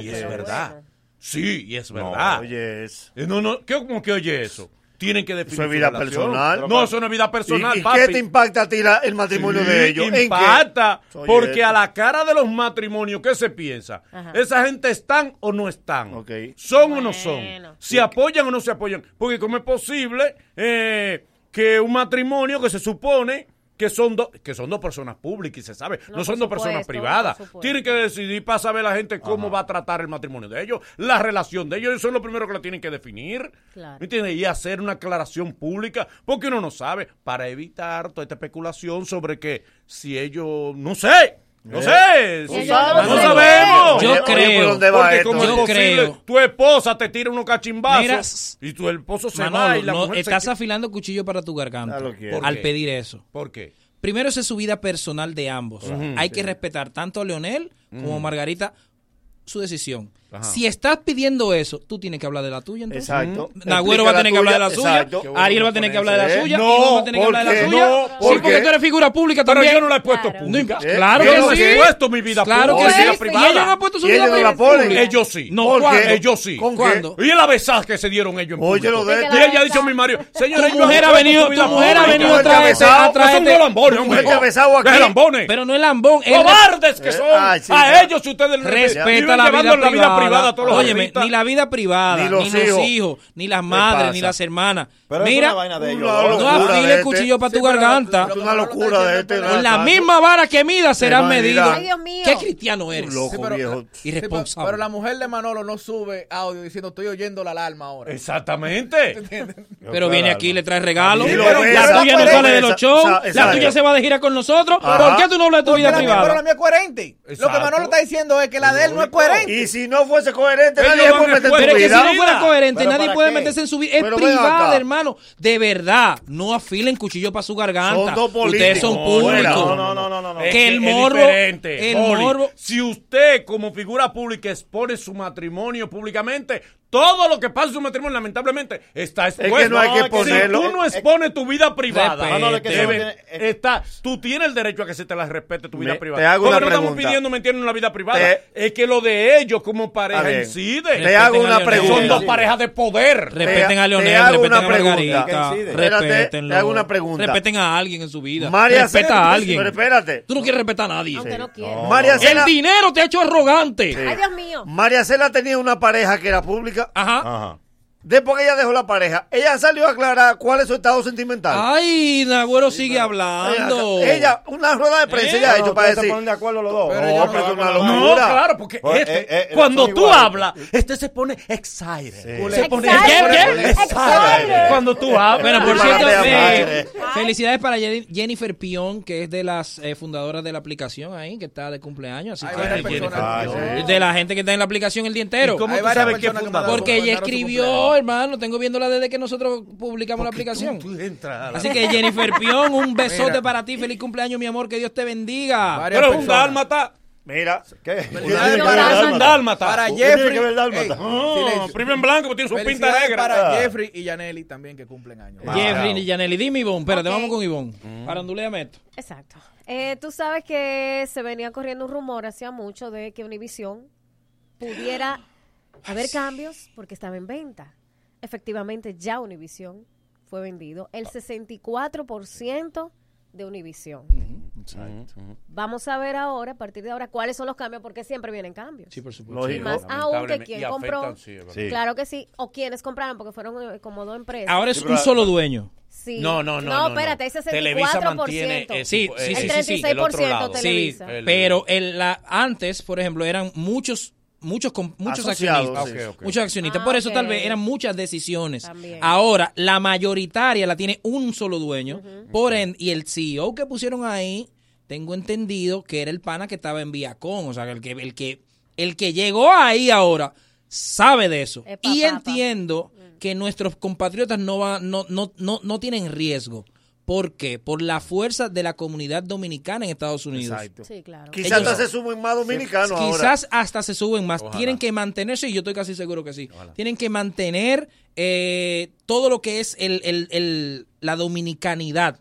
Speaker 3: Y es verdad. Sí, y es verdad.
Speaker 4: Oye, es.
Speaker 3: Eh, no, no, ¿qué, ¿cómo que oye eso? Tienen que definir.
Speaker 4: Eso es vida personal.
Speaker 3: No, eso no es vida personal.
Speaker 4: ¿Y, qué te impacta a ti el matrimonio de ellos?
Speaker 3: Impacta. Porque a la cara de los matrimonios, ¿qué se piensa? ¿Esa gente están o no están? ¿Son o no son? ¿Se apoyan o no se apoyan? Porque, ¿cómo es posible eh, que un matrimonio que se supone que son, do, que son dos personas públicas y se sabe, no, son dos personas privadas. Tienen que decidir para saber la gente cómo va a tratar el matrimonio de ellos, la relación de ellos, eso es lo primero que la tienen que definir.
Speaker 7: Claro.
Speaker 3: Y hacer una aclaración pública, porque uno no sabe, para evitar toda esta especulación sobre que si ellos, no sé, no
Speaker 4: eh.
Speaker 3: sé, no, sabemos.
Speaker 6: Yo creo.
Speaker 3: Porque como
Speaker 6: yo
Speaker 3: es posible,
Speaker 6: creo.
Speaker 3: tu esposa te tira unos cachimbazos y tu esposo se
Speaker 6: Manolo,
Speaker 3: va y la mujer
Speaker 6: Estás afilando cuchillo para tu garganta al pedir eso.
Speaker 3: ¿Por qué?
Speaker 6: Primero, esa es su vida personal de ambos. Hay que respetar tanto a Leonel como a Margarita su decisión. Si estás pidiendo eso, tú tienes que hablar de la tuya. Entonces.
Speaker 4: Exacto. Mm.
Speaker 6: Nagüero va a tener que hablar de la suya. Ariel va a tener que hablar de la suya.
Speaker 4: No,
Speaker 6: va a tener que hablar de la suya.
Speaker 4: No, ¿por
Speaker 6: sí,
Speaker 4: porque
Speaker 6: tú eres figura pública
Speaker 3: Pero yo no la he puesto pública.
Speaker 4: ¿Eh?
Speaker 6: Claro que sí.
Speaker 3: Yo no he puesto mi vida
Speaker 6: claro
Speaker 3: pública. Claro que
Speaker 6: sí. Y ellos no han puesto su vida pública.
Speaker 3: Ellos sí.
Speaker 6: No,
Speaker 3: ellos sí.
Speaker 4: ¿Con
Speaker 6: ¿Cuándo?
Speaker 3: Y el abesaje que se dieron ellos en
Speaker 4: Oye, lo de
Speaker 3: Y ella este. ha dicho a mi marido, señora,
Speaker 6: tu mujer ha venido, tu mujer ha venido a traerte. Es
Speaker 3: un este
Speaker 6: lambón,
Speaker 3: hombre. Este
Speaker 6: pero no es lambón.
Speaker 3: ¡Cobardes que
Speaker 4: eh,
Speaker 3: son! A ellos ustedes
Speaker 6: respeta la vida
Speaker 3: privada
Speaker 6: Óyeme, ni la vida privada,
Speaker 4: ni los,
Speaker 6: hijos. ni las madres, ni las hermanas. Mira,
Speaker 20: no
Speaker 6: afiles
Speaker 4: este.
Speaker 6: cuchillo para tu garganta.
Speaker 4: Es una locura de este.
Speaker 6: Con la misma vara que mida
Speaker 7: serás medido.
Speaker 6: Qué cristiano eres.
Speaker 4: Loco viejo.
Speaker 6: Irresponsable.
Speaker 21: Pero la mujer de Manolo no sube audio diciendo estoy oyendo la alarma ahora.
Speaker 3: Exactamente
Speaker 6: pero viene aquí y le trae regalos.
Speaker 4: Sí, pero
Speaker 6: la tuya no sale de los shows.
Speaker 4: Esa,
Speaker 6: esa,
Speaker 4: la
Speaker 6: tuya se va de gira con nosotros. ¿Por qué tú no hablas de tu vida
Speaker 21: privada? Pero la mía es coherente. Lo que Manolo está diciendo es que la de él no es coherente.
Speaker 4: Y si no fuese coherente,
Speaker 3: pero
Speaker 4: nadie puede meterse
Speaker 3: en
Speaker 6: su
Speaker 4: vida.
Speaker 6: Pero que si no fuera coherente, nadie puede meterse en su vida. Es privada, hermano. De verdad, no afilen cuchillo para su garganta. Ustedes son públicos.
Speaker 20: No, no, no, no.
Speaker 6: Que el morbo. El morbo.
Speaker 3: Si usted, como figura pública, expone su matrimonio públicamente, todo lo que pasa en su matrimonio, lamentablemente, está expuesto.
Speaker 4: Es no hay que ponerlo.
Speaker 3: Si tú no expones tu vida privada,
Speaker 20: eh,
Speaker 3: está, tú tienes el derecho a que se te la respete tu vida privada.
Speaker 4: Te hago una
Speaker 3: no estamos pidiendo, ¿me entienden, una vida privada? Es que lo de ellos como pareja incide.
Speaker 4: Te hago una
Speaker 6: pregunta.
Speaker 3: Son dos parejas de poder.
Speaker 6: Respeten a Leonel, respeten a Margarita. Respétenlo.
Speaker 4: Te hago una pregunta.
Speaker 6: Respeten a alguien en su vida.
Speaker 4: María
Speaker 6: Respeta a alguien.
Speaker 4: Pero espérate.
Speaker 6: Tú no quieres respetar a nadie.
Speaker 7: Aunque no quiero.
Speaker 4: María
Speaker 6: Cena,
Speaker 4: el
Speaker 6: dinero te ha hecho arrogante.
Speaker 7: Ay, Dios mío.
Speaker 4: María Cela tenía una pareja que era pública
Speaker 6: Uh
Speaker 20: huh. Uh huh.
Speaker 4: Después que ella dejó la pareja, ella salió a aclarar cuál es su estado sentimental.
Speaker 6: Ay, Nagüero sigue hablando.
Speaker 4: Ella, una rueda de prensa ya ha hecho para decir.
Speaker 20: Se de acuerdo los dos.
Speaker 4: no,
Speaker 21: no,
Speaker 4: pero una
Speaker 21: locura.
Speaker 3: No, claro, porque este, cuando tú hablas, este se pone excited. Se pone
Speaker 7: excited.
Speaker 3: Cuando tú hablas.
Speaker 6: Bueno, por cierto, felicidades para Jennifer Pion, que es de las eh, fundadoras de la aplicación ahí, que está de cumpleaños. Así que, de la gente que está en la aplicación el día entero.
Speaker 3: ¿Cómo tú sabes
Speaker 6: Porque ella escribió Hermano, tengo viéndola desde que nosotros publicamos la aplicación. Así que Jennifer Pion, un besote para ti. Feliz cumpleaños, mi amor. Que Dios te bendiga.
Speaker 21: Pero
Speaker 3: personas. un dálmata.
Speaker 4: Mira,
Speaker 20: ¿qué?
Speaker 3: Un
Speaker 4: dálmata.
Speaker 21: Para Jeffrey.
Speaker 4: Que ver dálmata?
Speaker 3: Hey,
Speaker 21: oh,
Speaker 3: primo en blanco, porque tiene su pinta negra.
Speaker 21: Para. Jeffrey y Yaneli también que cumplen años.
Speaker 6: Jeffrey y Yaneli. Dime, Ivonne. Espérate,
Speaker 7: okay.
Speaker 6: vamos con Ivonne. Mm. Paranduleame esto.
Speaker 7: Exacto. Eh, tú sabes que se venía corriendo un rumor hacía mucho de que Univision pudiera haber cambios porque estaba en venta. Efectivamente, ya Univision fue vendido. El 64% de Univision. Uh -huh. uh. Vamos a ver ahora, a partir de ahora, cuáles son los cambios, porque siempre vienen cambios.
Speaker 6: Sí, por supuesto.
Speaker 7: Y más aún que quien compró. Claro que sí. O quienes compraron, porque fueron eh, como dos empresas.
Speaker 6: Ahora es un solo dueño.
Speaker 7: Sí.
Speaker 3: No, no, no.
Speaker 7: No, espérate, ese 64%.
Speaker 3: Televisa mantiene
Speaker 7: el,
Speaker 6: sí, sí, el
Speaker 7: 36%
Speaker 3: el
Speaker 7: Televisa.
Speaker 6: pero el, la, antes, por ejemplo, eran muchos muchos muchos accionistas,
Speaker 3: ah,
Speaker 6: muchos accionistas. Por eso tal vez eran muchas decisiones. Ahora la mayoritaria la tiene un solo dueño. Por en, y el CEO que pusieron ahí, tengo entendido que era el pana que estaba en Viacom, o sea, el que el que el que llegó ahí ahora sabe de eso. Y entiendo que nuestros compatriotas no va, no, no, no, no tienen riesgo. ¿Por qué? Por la fuerza de la comunidad dominicana en Estados Unidos.
Speaker 4: Exacto.
Speaker 7: Sí, claro.
Speaker 4: Quizás hasta se suben más dominicanos ahora.
Speaker 6: Quizás hasta se suben más. Tienen que mantenerse, y yo estoy casi seguro que sí. Tienen que mantener eh, todo lo que es el, la dominicanidad.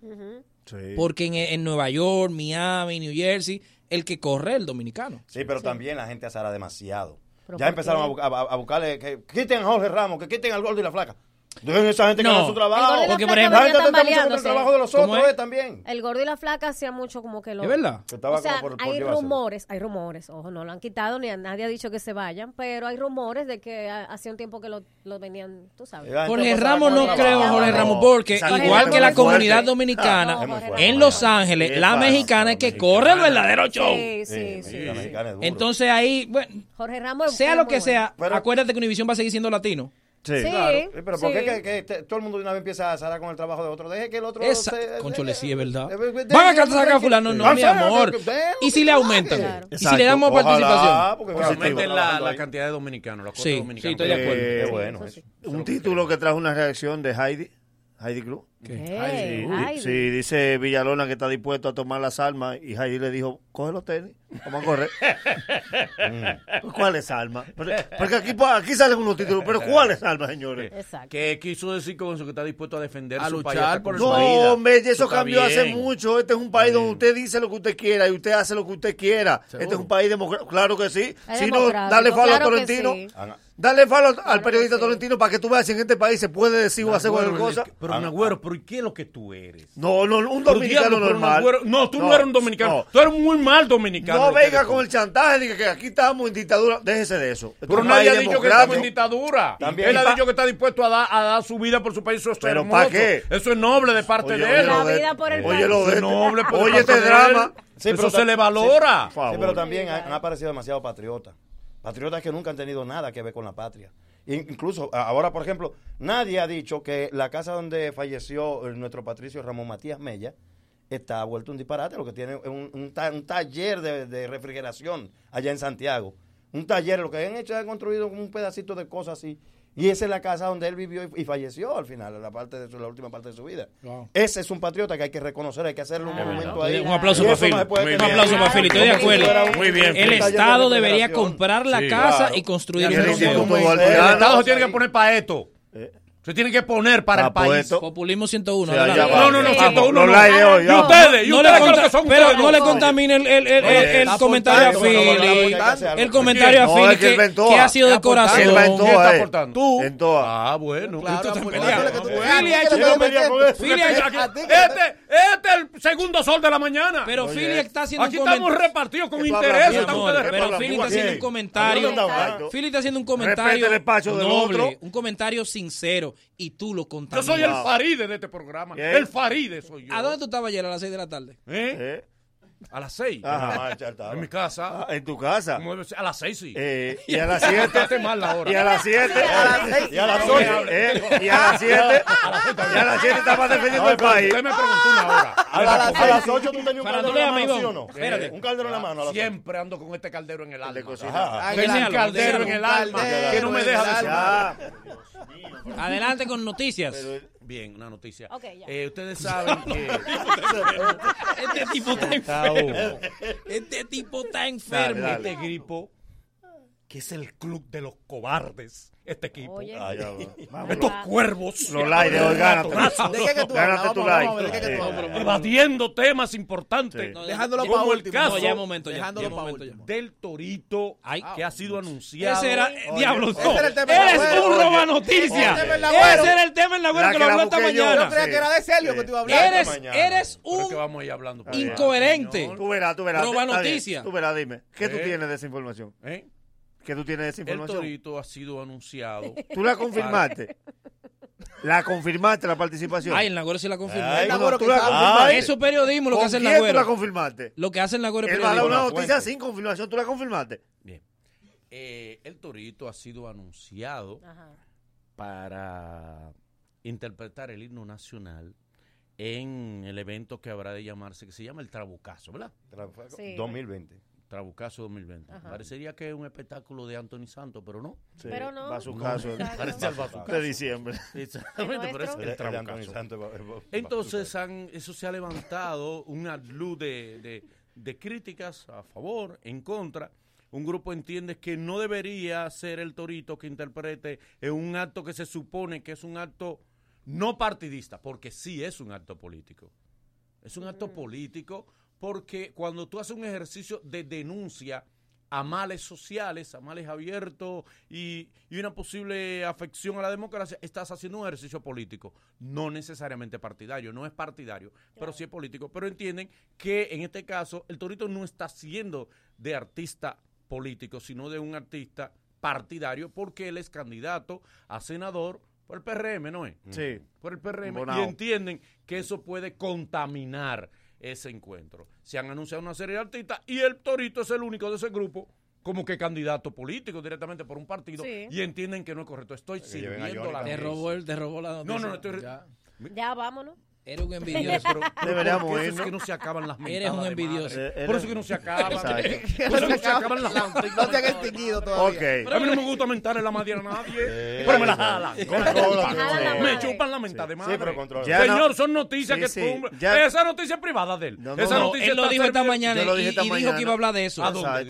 Speaker 4: Sí.
Speaker 6: Porque en, Nueva York, Miami, New Jersey, el que corre es el dominicano.
Speaker 20: Sí, pero también la gente azara demasiado. ya empezaron a, a, a, buscarle que quiten a Jorge Ramos, que quiten al gordo y la flaca. Dejen esa gente que haga su trabajo.
Speaker 6: Porque, por ejemplo,
Speaker 20: la gente el trabajo de los otros eh, también.
Speaker 7: El gordo y la flaca hacía mucho como que lo.
Speaker 6: Es verdad.
Speaker 7: o sea,
Speaker 20: por, por
Speaker 7: hay rumores, hay rumores. Ojo, no lo han quitado ni nadie ha dicho que se vayan, pero hay rumores de que hacía un tiempo que lo, lo venían, tú sabes.
Speaker 6: Jorge Ramos no creo, Jorge Ramos, porque igual que la comunidad dominicana, en Los Ángeles, la mexicana es que corre el verdadero show.
Speaker 7: Sí, sí, sí.
Speaker 6: Entonces ahí, bueno,
Speaker 7: Jorge Ramos
Speaker 6: sea lo que sea, acuérdate que Univision va a seguir siendo latino.
Speaker 4: Sí,
Speaker 20: claro. Eh, pero ¿por qué que, todo el mundo de una vez empieza a zarar con el trabajo de otro? Deje que el otro...
Speaker 6: Esa,
Speaker 20: se-
Speaker 6: conchole, sí, es verdad.
Speaker 20: eh, eh,
Speaker 6: Van a sacar a fulano, no,
Speaker 20: ah,
Speaker 6: mi amor. ¿Y si le aumentan? ¿Y si le damos participación?
Speaker 3: Aumenten la, cantidad de dominicanos,
Speaker 6: Sí, sí, estoy de acuerdo.
Speaker 4: Un título que trajo una reacción de Heidi. Heidi Cruz.
Speaker 7: Heidi.
Speaker 4: Sí, dice Villalona que está dispuesto a tomar las armas y Heidi le dijo, coge los tenis, vamos a correr. mm. Pues, ¿Cuáles armas? Porque aquí, pues, aquí salen unos títulos, pero ¿cuáles armas, señores?
Speaker 7: Exacto.
Speaker 3: ¿Qué quiso decir con eso? Que está dispuesto a defender
Speaker 21: a luchar por
Speaker 4: no.
Speaker 3: No,
Speaker 4: hombre, eso, cambió hace mucho. Este es un país donde usted dice lo que usted quiera y usted hace lo que usted quiera. Este es un país democrático. Claro que sí. Si no, dale falo a Tolentino.
Speaker 7: Sí.
Speaker 4: Dale follow al periodista
Speaker 7: no.
Speaker 4: Tolentino para que tú veas si en este país se puede decir o hacer cualquier cosa.
Speaker 3: Pero ah, Nagüero, ah. ¿por qué es lo que tú eres?
Speaker 4: No, no un dominicano normal.
Speaker 3: No, tú no, eres un dominicano.
Speaker 4: No.
Speaker 3: Tú eres muy mal dominicano.
Speaker 4: No venga con el chantaje de que aquí estamos en dictadura. Déjese de eso.
Speaker 3: Pero nadie ha dicho que estamos en dictadura.
Speaker 20: También
Speaker 3: él ha dicho que está dispuesto a dar, su vida por su país. Eso es
Speaker 4: ¿Pero para qué?
Speaker 3: Eso es noble de parte de él.
Speaker 4: Oye, lo de
Speaker 3: este. Noble
Speaker 4: oye, este drama.
Speaker 20: Sí,
Speaker 3: eso se le valora.
Speaker 20: Sí, pero también han aparecido demasiado patriotas. Patriotas que nunca han tenido nada que ver con la patria. Incluso ahora, por ejemplo, nadie ha dicho que la casa donde falleció eh, nuestro Patricio Ramón Matías Mella está vuelto un disparate, lo que tiene un, un, taller de, refrigeración allá en Santiago. Un taller, lo que han hecho es han construido un pedacito de cosas así y esa es la casa donde él vivió y, falleció al final, la, parte de la última parte de su vida. Ese es un patriota que hay que reconocer, hay que hacerle un
Speaker 7: ah,
Speaker 20: monumento ahí.
Speaker 6: Un aplauso para Phil. Un aplauso para Phil, estoy de acuerdo.
Speaker 3: Muy bien.
Speaker 6: El Estado debería comprar la casa y construir un museo.
Speaker 3: El Estado se tiene que poner para esto.
Speaker 4: Eh,
Speaker 3: se tiene que poner para el país.
Speaker 4: Esto.
Speaker 6: Populismo 101.
Speaker 3: No, no, no, 101. No, y ustedes, y
Speaker 6: no
Speaker 3: ustedes creo son
Speaker 6: Pero
Speaker 3: ustedes,
Speaker 6: no le contaminen el, el,
Speaker 20: Oye,
Speaker 6: el comentario a Philly. El comentario a Philly
Speaker 4: que,
Speaker 6: que, ha sido de corazón.
Speaker 4: Él
Speaker 3: está aportando.
Speaker 4: Tú.
Speaker 3: Ah, bueno.
Speaker 6: Philly
Speaker 21: pues, pues,
Speaker 6: ha hecho
Speaker 3: este, este es el segundo sol de la mañana.
Speaker 6: Pero Philly está haciendo un comentario.
Speaker 4: Aquí
Speaker 3: estamos
Speaker 4: repartidos
Speaker 3: con
Speaker 4: intereses.
Speaker 6: Pero Philly está haciendo un comentario. Philly está haciendo un comentario. noble, Un comentario sincero y tú lo contaminas.
Speaker 3: Yo soy el Faride de este programa. El Faride soy yo.
Speaker 6: ¿A dónde tú estabas ayer a las 6 de la tarde?
Speaker 3: ¿Eh?
Speaker 4: ¿Eh?
Speaker 3: A las 6.
Speaker 4: Ajá,
Speaker 20: ah,
Speaker 3: en mi casa.
Speaker 4: Ah, en tu casa.
Speaker 3: A las 6 sí.
Speaker 4: Eh, y a las 7.
Speaker 3: mal la.
Speaker 4: Y a las 7.
Speaker 20: Eh, y a las
Speaker 4: 8. Y a las 7. Y a las 7 estabas defendiendo no, el país.
Speaker 3: Usted me preguntó una hora.
Speaker 20: A, las 8 tú tenías un caldero en la mano. Un caldero en la mano.
Speaker 3: Siempre ando con este caldero en el alma.
Speaker 20: Ah,
Speaker 3: tenía un caldero en el alma que no me deja de
Speaker 6: Adelante con noticias.
Speaker 3: Bien, una noticia. Eh, ustedes saben que.
Speaker 6: este tipo está enfermo. Este tipo está enfermo.
Speaker 3: Este gripo, que es el club de los cobardes este equipo.
Speaker 7: Oye.
Speaker 4: Ah, Ay, Vamos,
Speaker 3: Estos cuervos.
Speaker 4: Los likes de hoy, gánate. Gánate tu like.
Speaker 3: Evadiendo temas importantes.
Speaker 6: No,
Speaker 21: dejándolo para último.
Speaker 3: Caso,
Speaker 6: no, ya momento. Ya,
Speaker 21: dejándolo para último.
Speaker 3: Del Torito
Speaker 6: Ay,
Speaker 3: que ha sido anunciado.
Speaker 6: Ese era,
Speaker 21: diablos
Speaker 6: no. Eres un roba noticia.
Speaker 21: Ese era el
Speaker 6: tema en la
Speaker 4: web
Speaker 6: que lo habló esta mañana.
Speaker 21: Yo creía que era de Sergio que tú ibas a hablar.
Speaker 6: Eres un incoherente.
Speaker 4: Tú verás, tú verás.
Speaker 6: Roba noticia.
Speaker 4: Tú verás, dime. ¿Qué tú tienes de esa información?
Speaker 3: ¿Eh?
Speaker 4: que tú tienes esa información.
Speaker 3: El torito ha sido anunciado.
Speaker 4: ¿Tú la confirmaste? ¿La confirmaste la participación?
Speaker 6: Ay, en la sí la confirmé.
Speaker 20: Ay,
Speaker 4: no, tú la confirmaste.
Speaker 6: Eso es periodismo lo que hace el
Speaker 4: Nagüero. tú la confirmaste?
Speaker 6: Lo que hace el Nagüero es periodismo.
Speaker 4: Él va a dar una noticia sin confirmación, ¿tú la confirmaste?
Speaker 3: Bien. Eh, el Torito ha sido anunciado para interpretar el himno nacional en el evento que habrá de llamarse, que se llama el Trabucazo, ¿verdad?
Speaker 7: Sí.
Speaker 20: 2020.
Speaker 3: Trabucazo 2020. Parecería que es un espectáculo de Anthony Santos, pero no.
Speaker 7: Sí, pero no.
Speaker 4: Bazucazo.
Speaker 3: No, parece al Bazucazo.
Speaker 4: De diciembre.
Speaker 3: Exactamente, pero es
Speaker 20: el,
Speaker 3: el Entonces, eso se ha levantado una luz de, críticas a favor, en contra un grupo entiende que no debería ser el torito que interprete en un acto que se supone que es un acto no partidista, porque sí es un acto político. Es un acto político porque cuando tú haces un ejercicio de denuncia a males sociales, a males abiertos y, una posible afección a la democracia, estás haciendo un ejercicio político, no necesariamente partidario, no es partidario, pero sí es político. Pero entienden que en este caso el Torito no está siendo de artista político, sino de un artista partidario porque él es candidato a senador por el PRM, ¿no es?
Speaker 4: Sí.
Speaker 3: Por el PRM.
Speaker 4: Bonao.
Speaker 3: Y entienden que eso puede contaminar ese encuentro. Se han anunciado una serie de artistas y el Torito es el único de ese grupo como que candidato político directamente por un partido y entienden que no es correcto. Estoy sirviendo la
Speaker 6: Te robó, el, te robó la noticia.
Speaker 3: No, no, no estoy...
Speaker 6: Ya.
Speaker 7: ya vámonos.
Speaker 6: Eres un envidioso.
Speaker 3: Pero,
Speaker 4: Deberíamos
Speaker 3: por eso es que no se acaban las mentadas.
Speaker 6: Eres un envidioso.
Speaker 4: Eh,
Speaker 3: por eso es que no se acaban. Por eso que se acaban las mentadas.
Speaker 21: No se han extinguido todavía.
Speaker 3: A mí no me gusta mentar en la madera a nadie.
Speaker 20: Eh,
Speaker 3: pero me la jalan.
Speaker 4: Controla,
Speaker 3: me chupan la mentada de madre.
Speaker 20: Sí,
Speaker 4: pero.
Speaker 3: Señor, son noticias que
Speaker 4: sí,
Speaker 3: Esa noticia es privada de él. Esa noticia
Speaker 6: lo dijo esta mañana y, dijo que iba a hablar de eso.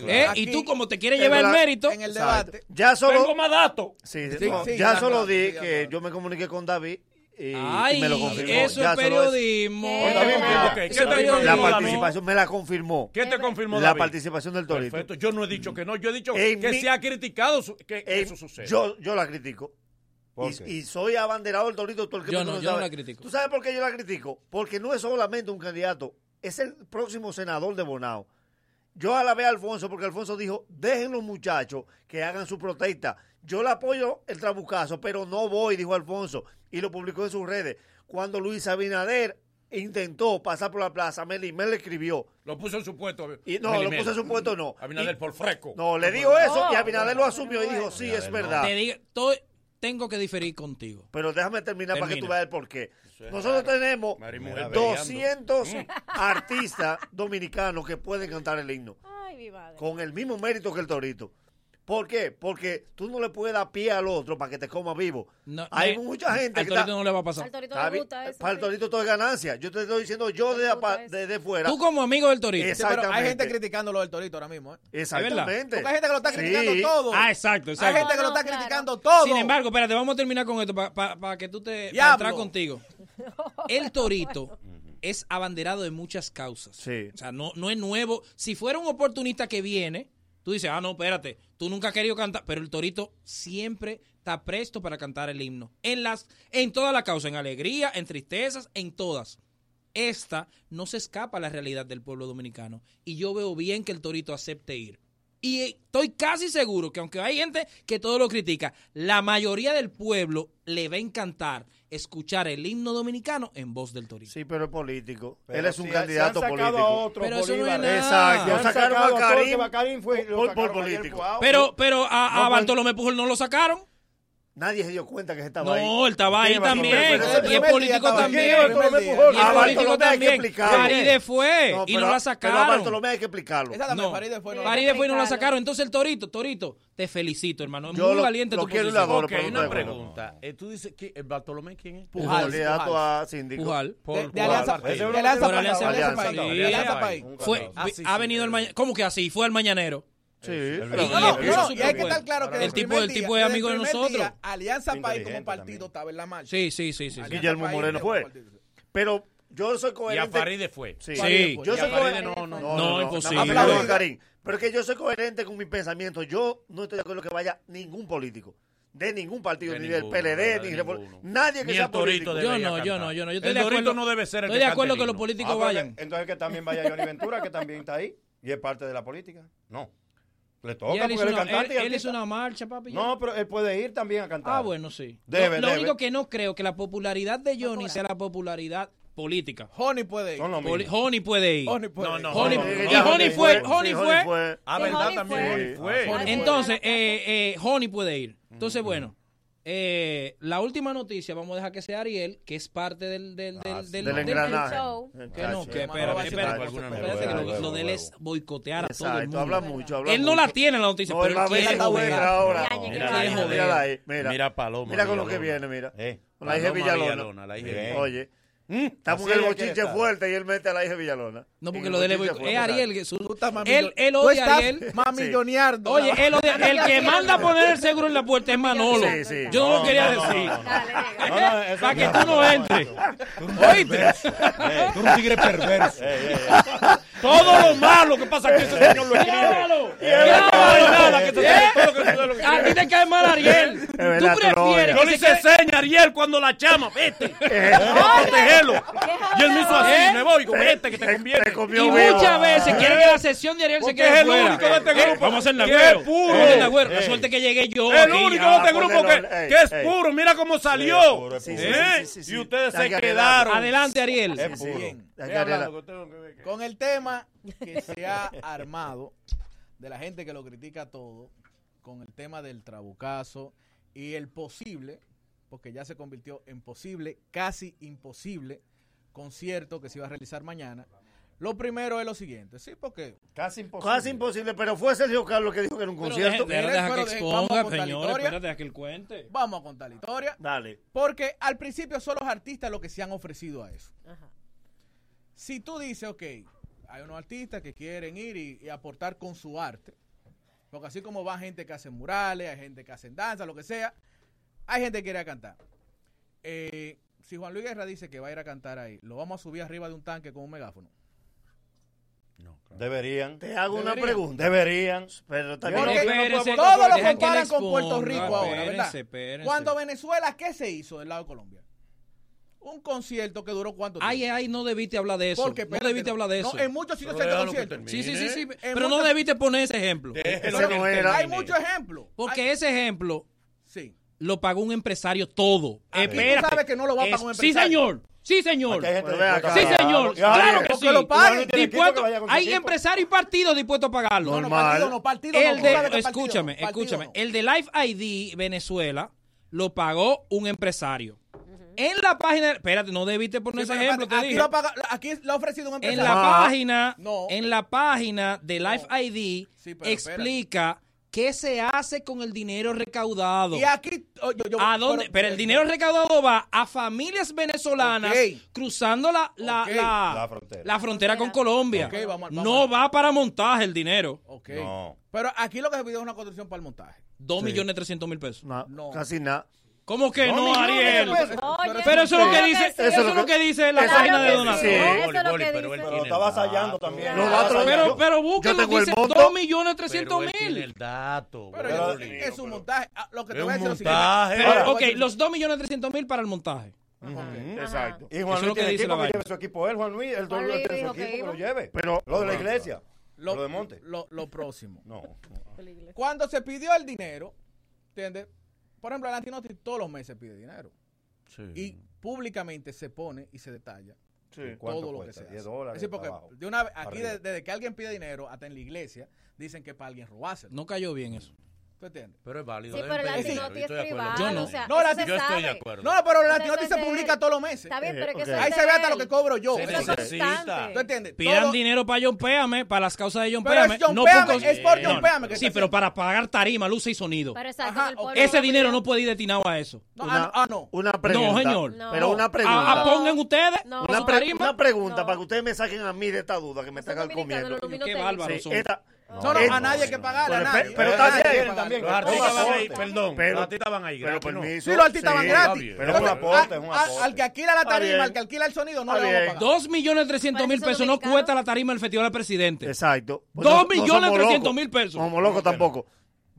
Speaker 6: ¿Eh? Y tú, como te quieres llevar el mérito.
Speaker 21: En el debate.
Speaker 3: Tengo más datos.
Speaker 4: Ya solo di que yo me comuniqué con David y, me lo confirmó.
Speaker 6: Eso es periodismo.
Speaker 7: ¿Qué
Speaker 3: te
Speaker 4: la participación me la confirmó.
Speaker 3: ¿Qué te confirmó?
Speaker 4: La participación del Torito.
Speaker 3: Perfecto. Yo no he dicho que no, yo he dicho que se ha criticado que eso sucede.
Speaker 4: Yo, yo la critico. Y, soy abanderado del Torito.
Speaker 6: Yo yo no la critico.
Speaker 4: ¿Tú sabes por qué yo la critico? Porque no es solamente un candidato, es el próximo senador de Bonao yo alabé a Alfonso porque Alfonso dijo, dejen los muchachos que hagan su protesta. Yo le apoyo el trabucazo, pero no voy, dijo Alfonso, y lo publicó en sus redes. Cuando Luis Abinader intentó pasar por la plaza, Meli, me le escribió.
Speaker 3: Lo puso en su puesto.
Speaker 4: Y, no, lo puso en su puesto, no.
Speaker 3: Abinader por fresco.
Speaker 4: No, le dijo eso y Abinader lo asumió y dijo, sí, es verdad
Speaker 6: tengo que diferir contigo.
Speaker 4: Pero déjame terminar para que tú veas el porqué. Nosotros tenemos 200 artistas dominicanos que pueden cantar el himno.
Speaker 7: Ay, mi madre.
Speaker 4: Con el mismo mérito que el Torito. ¿Por qué? Porque tú no le puedes dar pie al otro para que te coma vivo. Hay
Speaker 6: eh,
Speaker 4: mucha gente
Speaker 6: al
Speaker 4: que.
Speaker 6: Al
Speaker 4: torito
Speaker 6: no le va a pasar.
Speaker 7: Al torito le gusta eso,
Speaker 4: Para el torito todo es ganancia. Yo te estoy diciendo yo
Speaker 7: desde,
Speaker 4: de, de fuera.
Speaker 6: Tú como amigo del torito.
Speaker 21: Exactamente. Hay gente criticando lo del torito ahora mismo. ¿eh?
Speaker 4: Exactamente.
Speaker 21: Hay gente que lo está criticando ah, todo.
Speaker 6: Ah, exacto.
Speaker 21: Hay gente que lo está criticando todo.
Speaker 6: Sin embargo, espérate, vamos a terminar con esto para que tú te.
Speaker 21: Ya
Speaker 6: entrar contigo. El torito es abanderado de muchas causas.
Speaker 4: Sí.
Speaker 6: O sea, no, no es nuevo. Si fuera un oportunista que viene Tú dices, ah, no, espérate, tú nunca has querido cantar, pero el torito siempre está presto para cantar el himno. En, las, en todas las causas, en alegría, en tristezas, en todas. Esta no se escapa a la realidad del pueblo dominicano. Y yo veo bien que el torito acepte ir. Y estoy casi seguro que aunque hay gente que todo lo critica, la mayoría del pueblo le va a encantar escuchar el himno dominicano en voz del Torito.
Speaker 4: Sí, pero es político.
Speaker 20: Pero
Speaker 4: Él es un candidato
Speaker 20: se han
Speaker 4: político.
Speaker 20: A otro
Speaker 6: pero eso no es nada.
Speaker 4: Exacto.
Speaker 20: Han
Speaker 4: sacaron, a Karim, por, por político.
Speaker 6: Pero, pero a, a
Speaker 4: pues,
Speaker 6: Bartolomé Pujol no lo sacaron.
Speaker 4: Nadie se dio cuenta que se estaba no, ahí.
Speaker 6: No, él estaba ahí también. Y es político también.
Speaker 4: A Bartolomé hay que.
Speaker 6: Faride fue
Speaker 4: no, pero, y
Speaker 6: no la sacaron.
Speaker 4: Pero a Bartolomé hay que explicarlo.
Speaker 6: No,
Speaker 21: Faride fue, no,
Speaker 6: Faride fue y no la sacaron. Entonces el Torito, Torito, te felicito, hermano. Es
Speaker 4: Yo
Speaker 6: muy
Speaker 4: lo,
Speaker 6: valiente
Speaker 4: lo
Speaker 6: tu
Speaker 4: quiero
Speaker 6: posición.
Speaker 4: Adoro,
Speaker 3: una pregunta. Eh, tú dices, que el ¿Bartolomé quién es?
Speaker 6: Pujal.
Speaker 4: Candidato a síndico.
Speaker 6: Pujal.
Speaker 21: De Alianza País. De Alianza País.
Speaker 6: Ha venido el ah, ¿Cómo que así? Fue al Mañanero.
Speaker 4: Sí,
Speaker 3: el,
Speaker 21: no, no,
Speaker 6: y
Speaker 21: hay que estar claro que
Speaker 6: el tipo, el tipo es amigo de nosotros.
Speaker 21: Día, Alianza País como partido
Speaker 20: también.
Speaker 21: estaba en la marcha.
Speaker 6: Sí, sí, sí, sí.
Speaker 4: Guillermo
Speaker 21: País
Speaker 4: Moreno fue. Pero yo soy coherente.
Speaker 3: Y a Faride fue.
Speaker 4: Sí,
Speaker 6: sí.
Speaker 4: yo soy coherente.
Speaker 3: No, no,
Speaker 4: no,
Speaker 6: no, imposible.
Speaker 4: No, Karim. Pero que yo soy coherente con mis pensamientos. Yo no estoy de acuerdo que vaya ningún político de ningún partido,
Speaker 3: de
Speaker 4: ni
Speaker 3: ninguno,
Speaker 4: del PLD, ni, de nadie que
Speaker 3: ni
Speaker 4: sea político.
Speaker 6: Yo no, yo no, yo no, yo estoy
Speaker 3: el
Speaker 6: de acuerdo,
Speaker 3: no debe ser el
Speaker 6: Estoy de acuerdo que los políticos
Speaker 20: ah, pues,
Speaker 6: vayan.
Speaker 20: Entonces que también vaya Johnny Ventura, que también está ahí y es parte de la política. No. Le toca, porque él, es
Speaker 6: una marcha, papi.
Speaker 20: No, pero él puede ir también a cantar.
Speaker 6: Ah, bueno, sí.
Speaker 20: Debe,
Speaker 6: lo, lo único que no creo que la popularidad de Johnny sea la popularidad política.
Speaker 21: Honey puede ir.
Speaker 6: Honey puede ir.
Speaker 21: Honey puede
Speaker 3: no, no, no,
Speaker 6: y Honey fue. Honey fue.
Speaker 3: Ah, verdad, también.
Speaker 6: Entonces, eh, eh, Honey puede ir. Entonces, mm. bueno. Eh, la última noticia, vamos a dejar que sea Ariel, que es parte del del, del,
Speaker 20: ah,
Speaker 6: del,
Speaker 4: del
Speaker 7: show.
Speaker 6: Que no, que espera,
Speaker 20: espera,
Speaker 6: lo, de él es boicotear Exacto, a todo el mundo.
Speaker 4: Habla mucho, habla
Speaker 6: él no la tiene la noticia, pero
Speaker 4: la
Speaker 6: quiere joder.
Speaker 4: Ahora. Mira, mira, mira,
Speaker 3: Paloma.
Speaker 4: Mira con lo que viene, mira. La hija Villalona.
Speaker 3: Eh,
Speaker 4: oye bochinche
Speaker 20: estar.
Speaker 4: fuerte y él mete a la hija de Villalona.
Speaker 6: No, porque
Speaker 4: En
Speaker 6: lo de él es. Ariel. que su-
Speaker 21: estás mami-
Speaker 6: él, él odia a
Speaker 21: estás
Speaker 6: Ariel.
Speaker 21: mamilloneando.
Speaker 6: Oye, él odia- el que manda a poner el seguro en la puerta es Manolo.
Speaker 4: Sí, sí.
Speaker 6: Yo no, lo
Speaker 4: No,
Speaker 6: quería
Speaker 4: no, no,
Speaker 6: decir. Para que
Speaker 20: no.
Speaker 6: tú no entres.
Speaker 20: Tú eres un
Speaker 6: ¿Oíste?
Speaker 20: perverso.
Speaker 3: Todo lo malo que pasa aquí, ese señor lo escribe.
Speaker 6: ¡Llévalo! A ti te cae mal Ariel. Tú prefieres.
Speaker 3: Yo le hice seña Ariel cuando la chama. Vete. protegerlo. Y él me hizo así.
Speaker 6: ¿eh?
Speaker 3: Me voy. Vete que te conviene.
Speaker 6: Y muchas veces quieren que la sesión de Ariel se quede fuera.
Speaker 3: Es el único de este
Speaker 6: eh,
Speaker 3: grupo.
Speaker 6: Vamos a hacer
Speaker 3: la güero.
Speaker 6: Vamos a La suerte que llegué yo.
Speaker 3: El único de este grupo que es puro. Mira cómo salió. Y ustedes se quedaron.
Speaker 6: Adelante, Ariel.
Speaker 21: Con el tema que se ha armado de la gente que lo critica todo, con el tema del trabucazo y el posible, porque ya se convirtió en posible, casi imposible, concierto que se iba a realizar mañana. Lo primero es lo siguiente, sí, porque...
Speaker 20: Casi imposible.
Speaker 4: Casi imposible, pero fue Sergio Carlos que dijo que era un
Speaker 21: pero
Speaker 4: concierto.
Speaker 21: Deje, deje, deje, que exponga,
Speaker 4: señor,
Speaker 21: espérate
Speaker 6: que él cuente.
Speaker 21: Vamos a contar la historia.
Speaker 4: Dale.
Speaker 21: Porque al principio son los artistas los que se han ofrecido a eso. Ajá. Si tú dices, ok, hay unos artistas que quieren ir y, aportar con su arte, porque así como va gente que hace murales, hay gente que hace danza, lo que sea, hay gente que quiere cantar. Eh, si Juan Luis Guerra dice que va a ir a cantar ahí, ¿lo vamos a subir arriba de un tanque con un megáfono? No.
Speaker 20: Deberían.
Speaker 4: Te hago una pregunta.
Speaker 20: Deberían.
Speaker 4: Pero
Speaker 20: también no,
Speaker 21: todos lo comparan con Puerto Rico ahora, ¿verdad? Cuando Venezuela, ¿qué se hizo del lado de Colombia? Un concierto que duró cuánto tiempo.
Speaker 6: Ay, ay, no debiste hablar de eso.
Speaker 21: Porque,
Speaker 6: no debiste hablar de eso.
Speaker 21: En muchos sitios se concierto.
Speaker 6: Sí, sí, sí, sí. pero no debiste poner ese ejemplo.
Speaker 21: Pero, no era, hay muchos ejemplos.
Speaker 6: Porque ese ejemplo
Speaker 21: sí.
Speaker 6: lo pagó un empresario todo.
Speaker 21: Ah,
Speaker 6: Espera.
Speaker 21: sabes que no lo va a pagar un empresario.
Speaker 6: Sí, señor. Sí,
Speaker 21: señor. Sí,
Speaker 6: señor. Claro que sí.
Speaker 21: lo
Speaker 6: hay empresarios y partidos dispuestos a pagarlo. Normal.
Speaker 21: No, no, partido no, partido
Speaker 6: el de, escúchame, escúchame. El de Life ID Venezuela lo pagó un empresario. En la página, espérate, no debiste poner
Speaker 21: sí,
Speaker 6: ese ejemplo, te
Speaker 21: aquí
Speaker 6: dije.
Speaker 21: Lo aquí lo ha ofrecido un empresario.
Speaker 6: En la página,
Speaker 21: ah,
Speaker 6: en la página de Life. ID explica ¿Qué se hace con el dinero recaudado?
Speaker 21: Y aquí. Oh,
Speaker 6: ¿A dónde?
Speaker 21: Pero,
Speaker 6: el eh, dinero eh. recaudado va a familias venezolanas cruzando la, la, la,
Speaker 21: frontera.
Speaker 6: con Colombia. No va para montaje el dinero.
Speaker 21: Pero aquí lo que se pide es una construcción para el montaje.
Speaker 6: Dos millones trescientos mil pesos.
Speaker 4: Casi nada.
Speaker 6: ¿Cómo que no,
Speaker 21: no
Speaker 6: Ariel?
Speaker 21: Oye,
Speaker 6: pero eso es lo que dice, eso es lo que dice la página de donación.
Speaker 4: Sí,
Speaker 7: eso es lo que dice.
Speaker 20: Estaba asallando también.
Speaker 6: pero pero búsquenlo, dice 2 millones 300 mil.
Speaker 3: el dato.
Speaker 21: Pero es un montaje. Ah, lo que te voy a decir es
Speaker 6: Ok, los 2 millones 300 mil para el montaje. Okay.
Speaker 4: Exacto.
Speaker 20: Y Juan Luis
Speaker 6: lo que
Speaker 20: tiene
Speaker 6: dice
Speaker 20: equipo que lleve su equipo él, Juan Luis,
Speaker 7: el
Speaker 20: doble
Speaker 7: de
Speaker 20: su equipo que lo lleve.
Speaker 4: Pero
Speaker 20: lo de la iglesia.
Speaker 21: Lo,
Speaker 20: de Monte.
Speaker 21: Lo, próximo.
Speaker 20: No.
Speaker 21: Cuando se pidió el dinero, ¿entiendes? Por ejemplo, Alantinoti todos los meses pide dinero. Sí. Y públicamente se pone y se detalla todo lo que se hace.
Speaker 20: 10 dólares.
Speaker 21: Es decir, porque de una, aquí, desde, desde, que alguien pide dinero, hasta en la iglesia, dicen que para alguien robárselo.
Speaker 6: No cayó bien eso.
Speaker 21: ¿Tú entiendes?
Speaker 3: Pero es válido.
Speaker 7: Sí, pero
Speaker 3: Latinoti
Speaker 7: es privado.
Speaker 6: Yo no.
Speaker 7: O sea,
Speaker 21: no,
Speaker 3: yo estoy de acuerdo.
Speaker 21: No, pero
Speaker 7: Latinoti
Speaker 21: se publica todos los meses.
Speaker 7: Está bien, pero que eh, okay.
Speaker 21: Ahí se ve hasta lo que cobro yo.
Speaker 3: Se necesita.
Speaker 21: ¿Tú entiendes?
Speaker 6: Pidan dinero para John Péame, para las causas de John Péame. No por...
Speaker 21: es por John Péame.
Speaker 6: Sí, pero para pagar tarima, luz y sonido.
Speaker 7: Pero exacto,
Speaker 6: Ese dinero no puede ir destinado a eso.
Speaker 21: Ah,
Speaker 4: una,
Speaker 21: ah, no.
Speaker 4: Una pregunta.
Speaker 6: No, señor.
Speaker 4: Pero una pregunta.
Speaker 6: pongan ustedes
Speaker 4: una, pregunta para que ustedes me saquen a mí de esta duda que me están
Speaker 7: calculando.
Speaker 6: Qué bárbaro
Speaker 21: no, no, a nadie hay que pagar. A nadie.
Speaker 4: Pero,
Speaker 20: también,
Speaker 3: perdón.
Speaker 4: Pero,
Speaker 3: los artistas van ahí.
Speaker 4: Pero permiso.
Speaker 21: Sí, los artistas van gratis.
Speaker 20: Pero es un aporte, es un aporte.
Speaker 21: Al que alquila la tarima, al que alquila el sonido, no le vamos a pagar.
Speaker 6: Dos millones trescientos mil pesos no cuesta la tarima del Festival del Presidente.
Speaker 4: Exacto.
Speaker 6: Dos millones trescientos mil pesos.
Speaker 4: Como loco tampoco.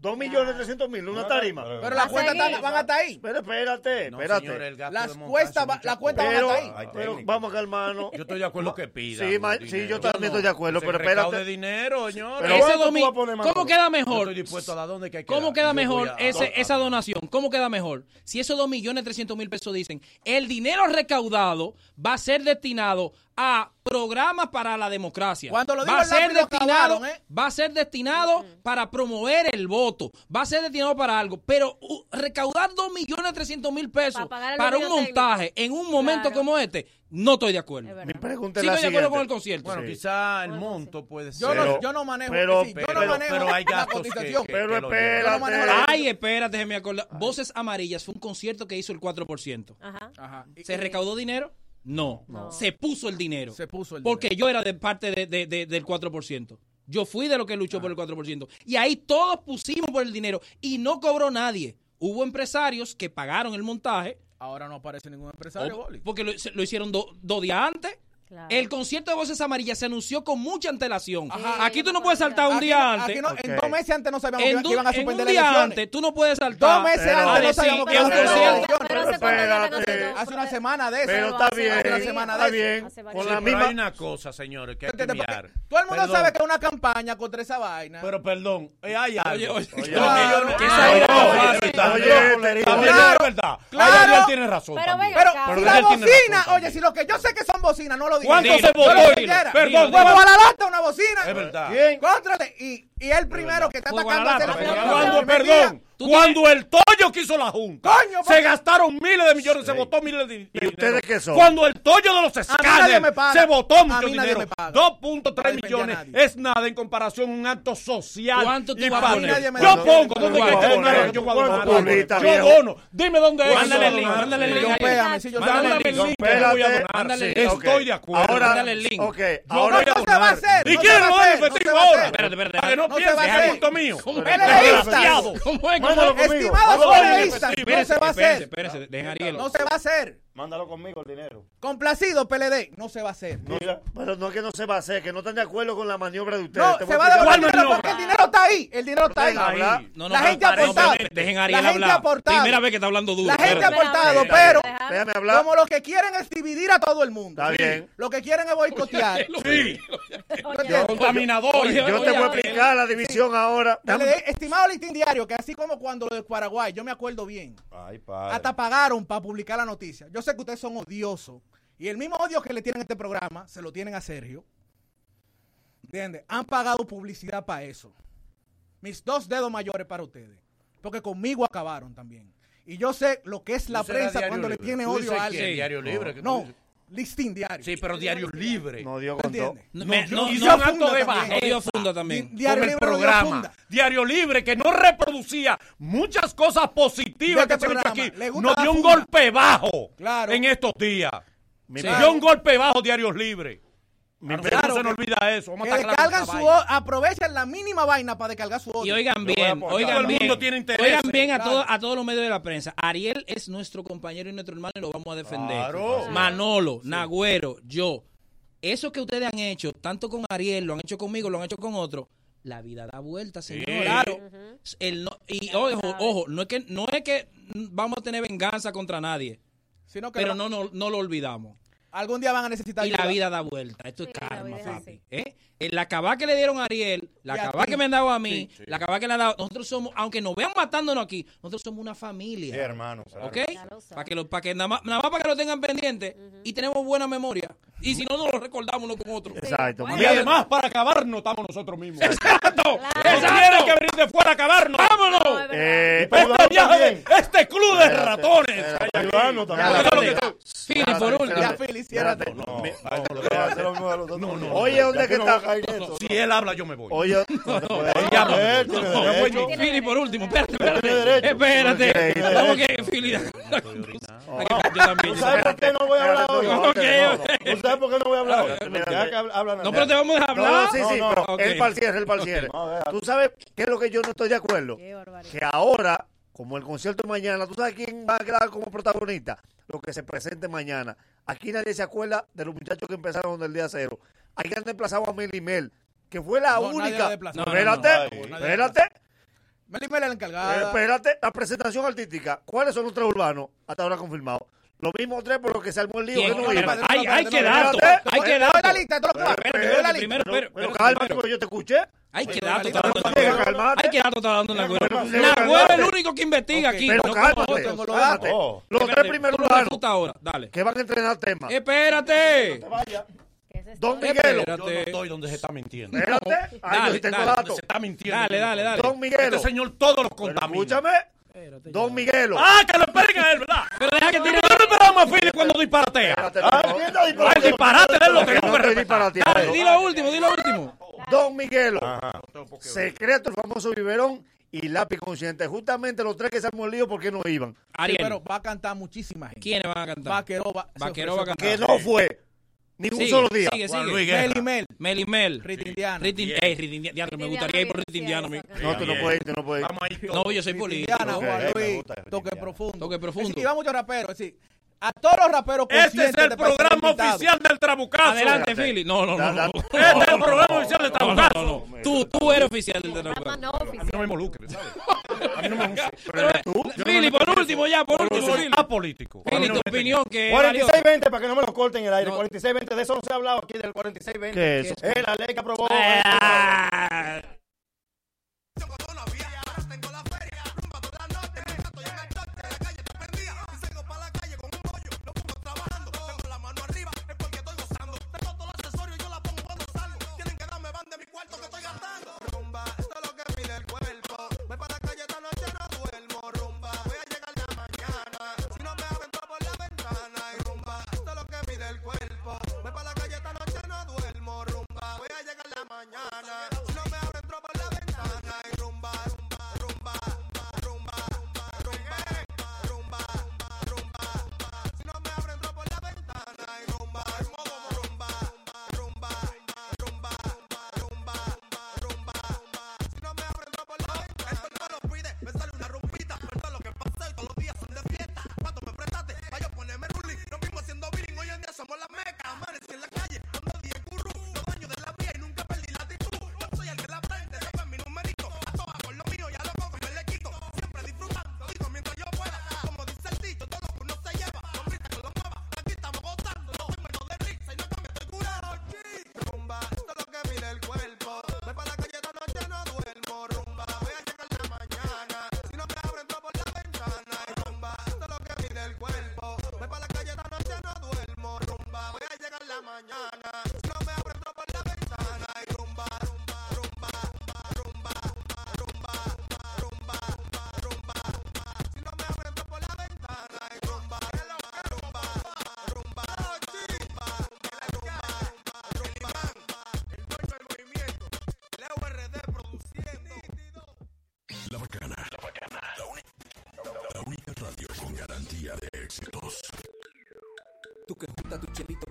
Speaker 4: Dos millones trescientos mil, una tarima.
Speaker 21: Pero las cuentas van hasta ahí.
Speaker 4: Pero espérate, espérate.
Speaker 3: No, señor,
Speaker 21: las
Speaker 3: cuentas
Speaker 21: la cuenta van hasta ahí.
Speaker 4: Pero vamos acá, hermano.
Speaker 3: Yo estoy de acuerdo que pida.
Speaker 4: Sí, yo también estoy de acuerdo, pero espérate.
Speaker 3: de dinero, señor.
Speaker 4: Pero
Speaker 6: ese
Speaker 4: dos mil,
Speaker 6: ¿Cómo queda mejor?
Speaker 3: Estoy dispuesto a la donde que hay que
Speaker 6: ¿Cómo queda mejor ese, esa donación? ¿Cómo queda mejor? Si esos dos millones trescientos mil pesos dicen, el dinero recaudado va a ser destinado a programa para la democracia.
Speaker 21: Cuando lo digo ¿eh?
Speaker 6: va, a ser destinado, va a ser destinado para promover el voto, va a ser destinado para algo, pero uh, recaudar 2 millones 300 mil pesos
Speaker 7: para,
Speaker 6: un montaje en un momento como este, no estoy de acuerdo.
Speaker 4: Mi pregunta
Speaker 6: sí
Speaker 4: es
Speaker 6: estoy de acuerdo con el concierto.
Speaker 3: Bueno,
Speaker 4: sí.
Speaker 3: quizá el monto puede ser.
Speaker 21: Yo, no, yo no manejo,
Speaker 4: pero,
Speaker 21: sí,
Speaker 3: pero, yo
Speaker 21: no manejo
Speaker 3: hay
Speaker 21: la
Speaker 6: cotización.
Speaker 4: Pero espérate.
Speaker 6: No Ay, espérate, me acordar. Voces Amarillas fue un concierto que hizo el 4%.
Speaker 7: Ajá.
Speaker 6: Ajá. ¿Se recaudó dinero? No.
Speaker 7: No.
Speaker 6: Se puso el dinero.
Speaker 21: Se puso el
Speaker 6: Porque yo era de parte de- de- de- del 4%. Yo fui de lo que luchó por el 4%. Y ahí todos pusimos por el dinero y no cobró nadie. Hubo empresarios que pagaron el montaje.
Speaker 21: Ahora no aparece ningún empresario,
Speaker 6: o-
Speaker 21: Boli.
Speaker 6: porque lo, hicieron do- dos días antes. Claro. El concierto de Voces Amarillas se anunció con mucha antelación.
Speaker 21: Ajá.
Speaker 6: Aquí tú no puedes saltar un
Speaker 21: aquí,
Speaker 6: día antes.
Speaker 21: No, okay. En dos meses antes no sabíamos
Speaker 6: en
Speaker 21: que iban a suspender
Speaker 6: en
Speaker 21: un
Speaker 6: día antes tú no puedes saltar.
Speaker 21: Dos meses antes no sabíamos que iban a suspender Hace una semana de eso.
Speaker 4: Pero está bien.
Speaker 21: Hace una semana de eso.
Speaker 4: Está
Speaker 7: bien.
Speaker 4: Con la misma...
Speaker 3: Hay una cosa, señores, que hay que mirar.
Speaker 21: Todo el mundo sabe que es una campaña contra esa vaina.
Speaker 3: Pero perdón, eh, hay algo.
Speaker 6: Oye, oye.
Speaker 21: Claro. Claro.
Speaker 3: tiene razón.
Speaker 7: Pero
Speaker 21: la bocina, oye, si lo que yo sé que son bocinas no lo
Speaker 3: ¿Cuánto se votó? Perdón,
Speaker 21: ¿Huevo balalata una bocina?
Speaker 3: Es verdad.
Speaker 21: Y, y el primero que está atacando
Speaker 6: a
Speaker 3: Perdón. Cuando tienes... el Toyo quiso la Junta,
Speaker 21: Coño,
Speaker 3: se gastaron miles de millones, sí. se votó miles de dinero.
Speaker 4: ¿Y ustedes qué son?
Speaker 3: Cuando el Toyo de los escáneres se votó mucho dinero. 2.3 millones es nada en comparación a un acto social.
Speaker 6: ¿Cuánto tú vas a poner?
Speaker 3: Yo pongo, ¿dónde hay que
Speaker 4: poner?
Speaker 3: Yo dono. Dime dónde es.
Speaker 6: Mándale el link, mándale el link. Mándale el link.
Speaker 3: Estoy de acuerdo.
Speaker 6: Mándale el link.
Speaker 4: Ahora
Speaker 21: se va a hacer.
Speaker 3: ¿Y quién lo
Speaker 21: va a
Speaker 3: ahora?
Speaker 6: Espérate, espérate.
Speaker 3: No
Speaker 21: se va a hacer.
Speaker 6: ¿Cómo es?
Speaker 4: Estimado,
Speaker 21: estimado no se va a hacer. No se va a hacer.
Speaker 20: Mándalo conmigo el dinero.
Speaker 21: Complacido, PLD. No se va a hacer.
Speaker 4: No, pero no es que no se va a hacer, que no están de acuerdo con la maniobra de ustedes.
Speaker 21: No,
Speaker 4: Te
Speaker 21: se va a devolver el dinero porque el dinero está ahí. El dinero está ahí.
Speaker 6: No, no,
Speaker 21: la gente ha aportado.
Speaker 6: Dejen a Ariel
Speaker 21: la gente
Speaker 6: hablar.
Speaker 21: Aportado.
Speaker 6: Primera vez que está hablando duro.
Speaker 21: La gente ha aportado, pero
Speaker 4: déjame hablar.
Speaker 21: como lo que quieren es dividir a todo el mundo.
Speaker 4: Está bien.
Speaker 21: Lo que quieren es boicotear.
Speaker 3: Sí. Yo,
Speaker 6: contaminador.
Speaker 4: Yo te voy a explicar la división ahora.
Speaker 21: Estimado Listín Diario, que así como cuando lo de Paraguay, yo me acuerdo bien. Hasta pagaron para publicar la noticia. Yo sé que ustedes son odiosos. Y el mismo odio que le tienen a este programa, se lo tienen a Sergio. ¿Entiendes? Han pagado publicidad para eso. Mis dos dedos mayores para ustedes. Porque conmigo acabaron también. Y yo sé lo que es la prensa cuando le tiene odio a alguien.
Speaker 3: Diario libre,
Speaker 21: no, listín diario.
Speaker 3: Sí, pero diario libre.
Speaker 4: No dio con todo.
Speaker 6: No,
Speaker 3: no, acto de bajeza.
Speaker 6: Dio funda también.
Speaker 21: Diario libre
Speaker 3: Diario Libre, que no reproducía muchas cosas positivas que se han hecho aquí. Nos dio un golpe bajo
Speaker 21: Claro.
Speaker 3: en estos días.
Speaker 4: Mira,
Speaker 3: Dio un golpe bajo Diarios Libre.
Speaker 4: Mi
Speaker 21: claro,
Speaker 3: se nos olvida eso. Vamos
Speaker 21: que descargan su aprovechan la mínima vaina para descargar su odio.
Speaker 6: Y oigan bien, oigan
Speaker 3: Todo
Speaker 6: bien.
Speaker 3: El mundo tiene interés.
Speaker 6: Oigan bien a,
Speaker 21: claro.
Speaker 6: todo, a todos los medios de la prensa. Ariel es nuestro compañero y nuestro hermano y lo vamos a defender.
Speaker 3: Claro.
Speaker 6: Manolo, sí. Nagüero, yo. Eso que ustedes han hecho, tanto con Ariel, lo han hecho conmigo, lo han hecho con otro. La vida da vueltas, señor. Claro. El no, y ojo, ojo, no es que no es que vamos a tener venganza contra nadie.
Speaker 21: Sino que
Speaker 6: pero no, no, no lo olvidamos.
Speaker 21: Algún día van a necesitar.
Speaker 6: Y la vida da vuelta. Esto es karma, papi. ¿Eh? la cabá que le dieron a Ariel, la
Speaker 21: cabá
Speaker 6: que me han dado a mí, la cabá que le han dado, nosotros somos, aunque nos vean matándonos aquí, nosotros somos una familia.
Speaker 20: Sí, hermano.
Speaker 6: ¿Ok? Para que, lo, para que nada, más, nada más para que lo tengan pendiente y tenemos buena memoria. Y si no, nos lo recordamos uno con otro.
Speaker 4: Exacto.
Speaker 3: Y además, para acabar, no estamos nosotros mismos.
Speaker 6: ¡Exacto!
Speaker 7: Claro.
Speaker 3: ¡Exacto! que venir de fuera a acabarnos! ¡Vámonos!
Speaker 7: No,
Speaker 4: eh,
Speaker 3: este viaje, de, este club de ratones.
Speaker 20: Ayudarnos también.
Speaker 6: Fili, por último.
Speaker 21: Ya,
Speaker 4: Fili.
Speaker 20: No, no.
Speaker 4: Oye, ¿dónde que está?
Speaker 3: si él habla, yo me voy.
Speaker 4: Oye,
Speaker 6: Fili, por último, espérate, espérate.
Speaker 20: ¿Cómo
Speaker 6: que Fili? Yo también.
Speaker 20: ¿Sabes por qué no voy a hablar hoy? ¿Sabes por qué no voy a hablar hoy?
Speaker 6: No, pero te vamos a hablar.
Speaker 4: Sí, sí, pero el para el cierre, ¿Tú sabes qué es lo que yo no estoy de acuerdo? Que ahora como el concierto mañana, ¿tú sabes quién va a quedar como protagonista? Lo que se presente mañana. Aquí nadie se acuerda de los muchachos que empezaron del día cero. Ahí han reemplazado a Melimel, que fue la
Speaker 21: no,
Speaker 4: única.
Speaker 6: No,
Speaker 4: espérate,
Speaker 20: no,
Speaker 4: espérate.
Speaker 21: Melimel es la encargada.
Speaker 4: Eh, espérate, la presentación artística. ¿Cuáles son los tres urbanos? Hasta ahora confirmado. Lo mismo tres por lo que se armó el lío. Que.
Speaker 6: Hay, que dato. Hay que
Speaker 21: dato. la lista de
Speaker 6: Primero,
Speaker 4: pero, calma, yo te escuché.
Speaker 6: Hay que
Speaker 4: dato.
Speaker 6: Hay que dato. Está dando Nagüero. Nagüero es el único que investiga aquí.
Speaker 4: Pero cálmate.
Speaker 21: Los
Speaker 4: tres primeros urbanos.
Speaker 6: Dale.
Speaker 4: Que van a entrenar temas.
Speaker 6: Espérate.
Speaker 4: Don
Speaker 6: eh, Miguelo.
Speaker 3: Yo no estoy donde se está mintiendo.
Speaker 4: Espérate,
Speaker 6: ahí
Speaker 4: yo.
Speaker 3: Se está mintiendo.
Speaker 6: Dale, dale, dale.
Speaker 4: Don Miguelo.
Speaker 3: Este señor todos
Speaker 4: los
Speaker 3: contamina.
Speaker 4: Escúchame. Don Miguelo.
Speaker 3: Ah, que lo esperen a él, ¿verdad?
Speaker 6: Pero deja que tire.
Speaker 3: No esperamos a Philly cuando disparatea. ¿Ah? El disparate de él lo tenemos que respetar.
Speaker 6: Dilo último, dilo último.
Speaker 4: Don Miguelo. Secreto, el famoso biberón y lápiz consciente. Justamente los tres que se han molido porque no iban.
Speaker 6: Ariel.
Speaker 21: Pero va a cantar muchísima gente.
Speaker 6: ¿Quiénes van a cantar?
Speaker 21: Vaquero va,
Speaker 6: Vaquero va a cantar.
Speaker 4: Que no fue. Ni un
Speaker 6: Sigue,
Speaker 4: solo día.
Speaker 6: Sigue,
Speaker 3: Juan
Speaker 6: sigue.
Speaker 3: Luis Guerra.
Speaker 21: Mel y Mel.
Speaker 6: Mel y Mel.
Speaker 21: Rita Indiana.
Speaker 6: Rita Indiana. Ey, Rita Indiana. Diablo, Me gustaría ir por Rita Indiana.
Speaker 4: No, tú no puedes ir, tú no puedes ir.
Speaker 3: Vamos.
Speaker 6: No, yo soy político.
Speaker 21: Indiana,
Speaker 4: Ok,
Speaker 21: Juan
Speaker 4: me
Speaker 21: Luis,
Speaker 4: gusta,
Speaker 21: toque
Speaker 4: Indiana.
Speaker 21: profundo.
Speaker 6: Toque profundo.
Speaker 21: Es decir, y va mucho rapero, es decir,
Speaker 6: a todos los raperos
Speaker 3: Este es el programa oficial del Trabucazo.
Speaker 6: Adelante, Philly. No, no, no.
Speaker 3: Este es el programa oficial del Trabucazo.
Speaker 6: No, no, Tú, tú eres oficial del Trabucazo.
Speaker 7: No,
Speaker 3: A mí no me involucres, ¿sabes? A mí no me involucres.
Speaker 6: Philly, por último, ya, por último.
Speaker 3: Apolítico.
Speaker 6: Philly, tu opinión que.
Speaker 20: 4620, para que no me lo corten el aire. 4620, de eso no se ha hablado aquí, del 4620.
Speaker 4: Es
Speaker 20: la ley que aprobó.
Speaker 6: Ah.
Speaker 38: Voy a llegar la mañana. Si no me abren, por la ventana y rumba.
Speaker 2: garantía de éxitos.
Speaker 5: Tu que junta tu chelito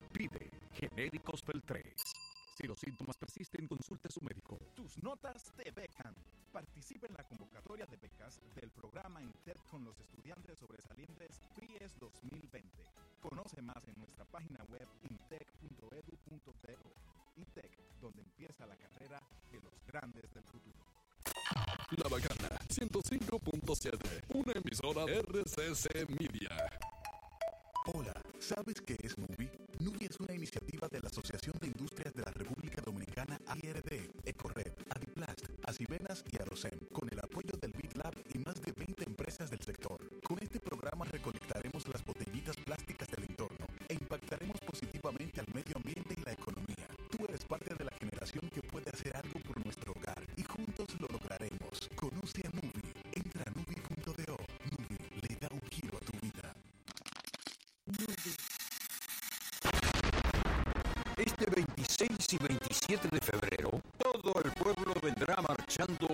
Speaker 39: Genéricos pel Feltrés. Si los síntomas persisten, consulte a su médico.
Speaker 40: Tus notas te becan. Participa en la convocatoria de becas del programa INTEP con los estudiantes sobresalientes PRIES 2020. Conoce más en nuestra página web intec.edu.do. INTEC, donde empieza la carrera de los grandes del futuro.
Speaker 2: La Bacana 105.7, una emisora RCC Media.
Speaker 40: Hola, ¿sabes qué es Este
Speaker 41: 26 y 27 de febrero, todo el pueblo vendrá marchando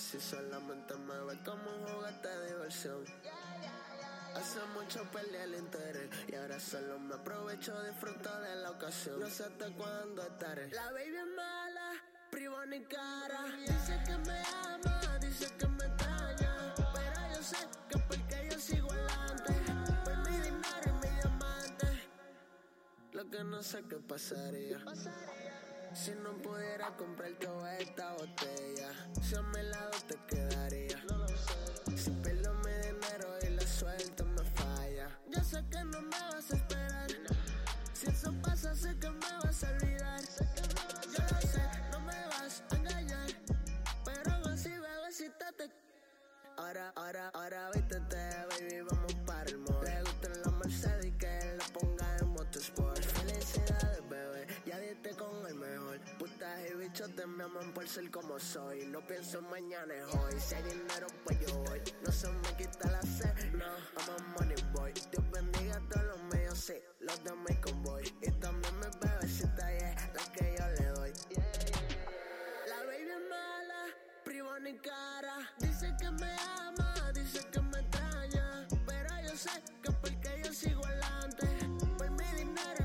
Speaker 42: si solamente me ve como un juguete de diversión. Hace mucho perdí el interés y ahora solo me aprovecho, disfruto de la ocasión. No sé hasta cuándo estaré. La baby es mala, privo ni cara. Dice que me ama, dice que me extraña. Pero yo sé que porque yo sigo adelante. Por mi dinero y mi diamante. Lo que no sé qué pasaría. Si no pudiera comprar toda esta botella, si a mi lado te quedaría. Si pierdo mi dinero y la suerte me falla. Yo sé que no me vas a esperar. Si eso pasa, sé que me vas a olvidar. Yo lo sé, no me vas a engañar. Pero aún así, bebecita, te. Ahora, ahora, ahora, vístete, baby, vamos para el mall. Le gustan los Y te me aman por ser como soy. No pienso en mañana, es hoy. Si hay dinero, pues yo voy. No se me quita la sed, no, I'm a money boy. Dios bendiga a todos los míos, sí, los de mi convoy. Y también mis bebecitas, yeah, la que yo le doy. La baby es mala, privo ni cara. Dice que me ama, dice que me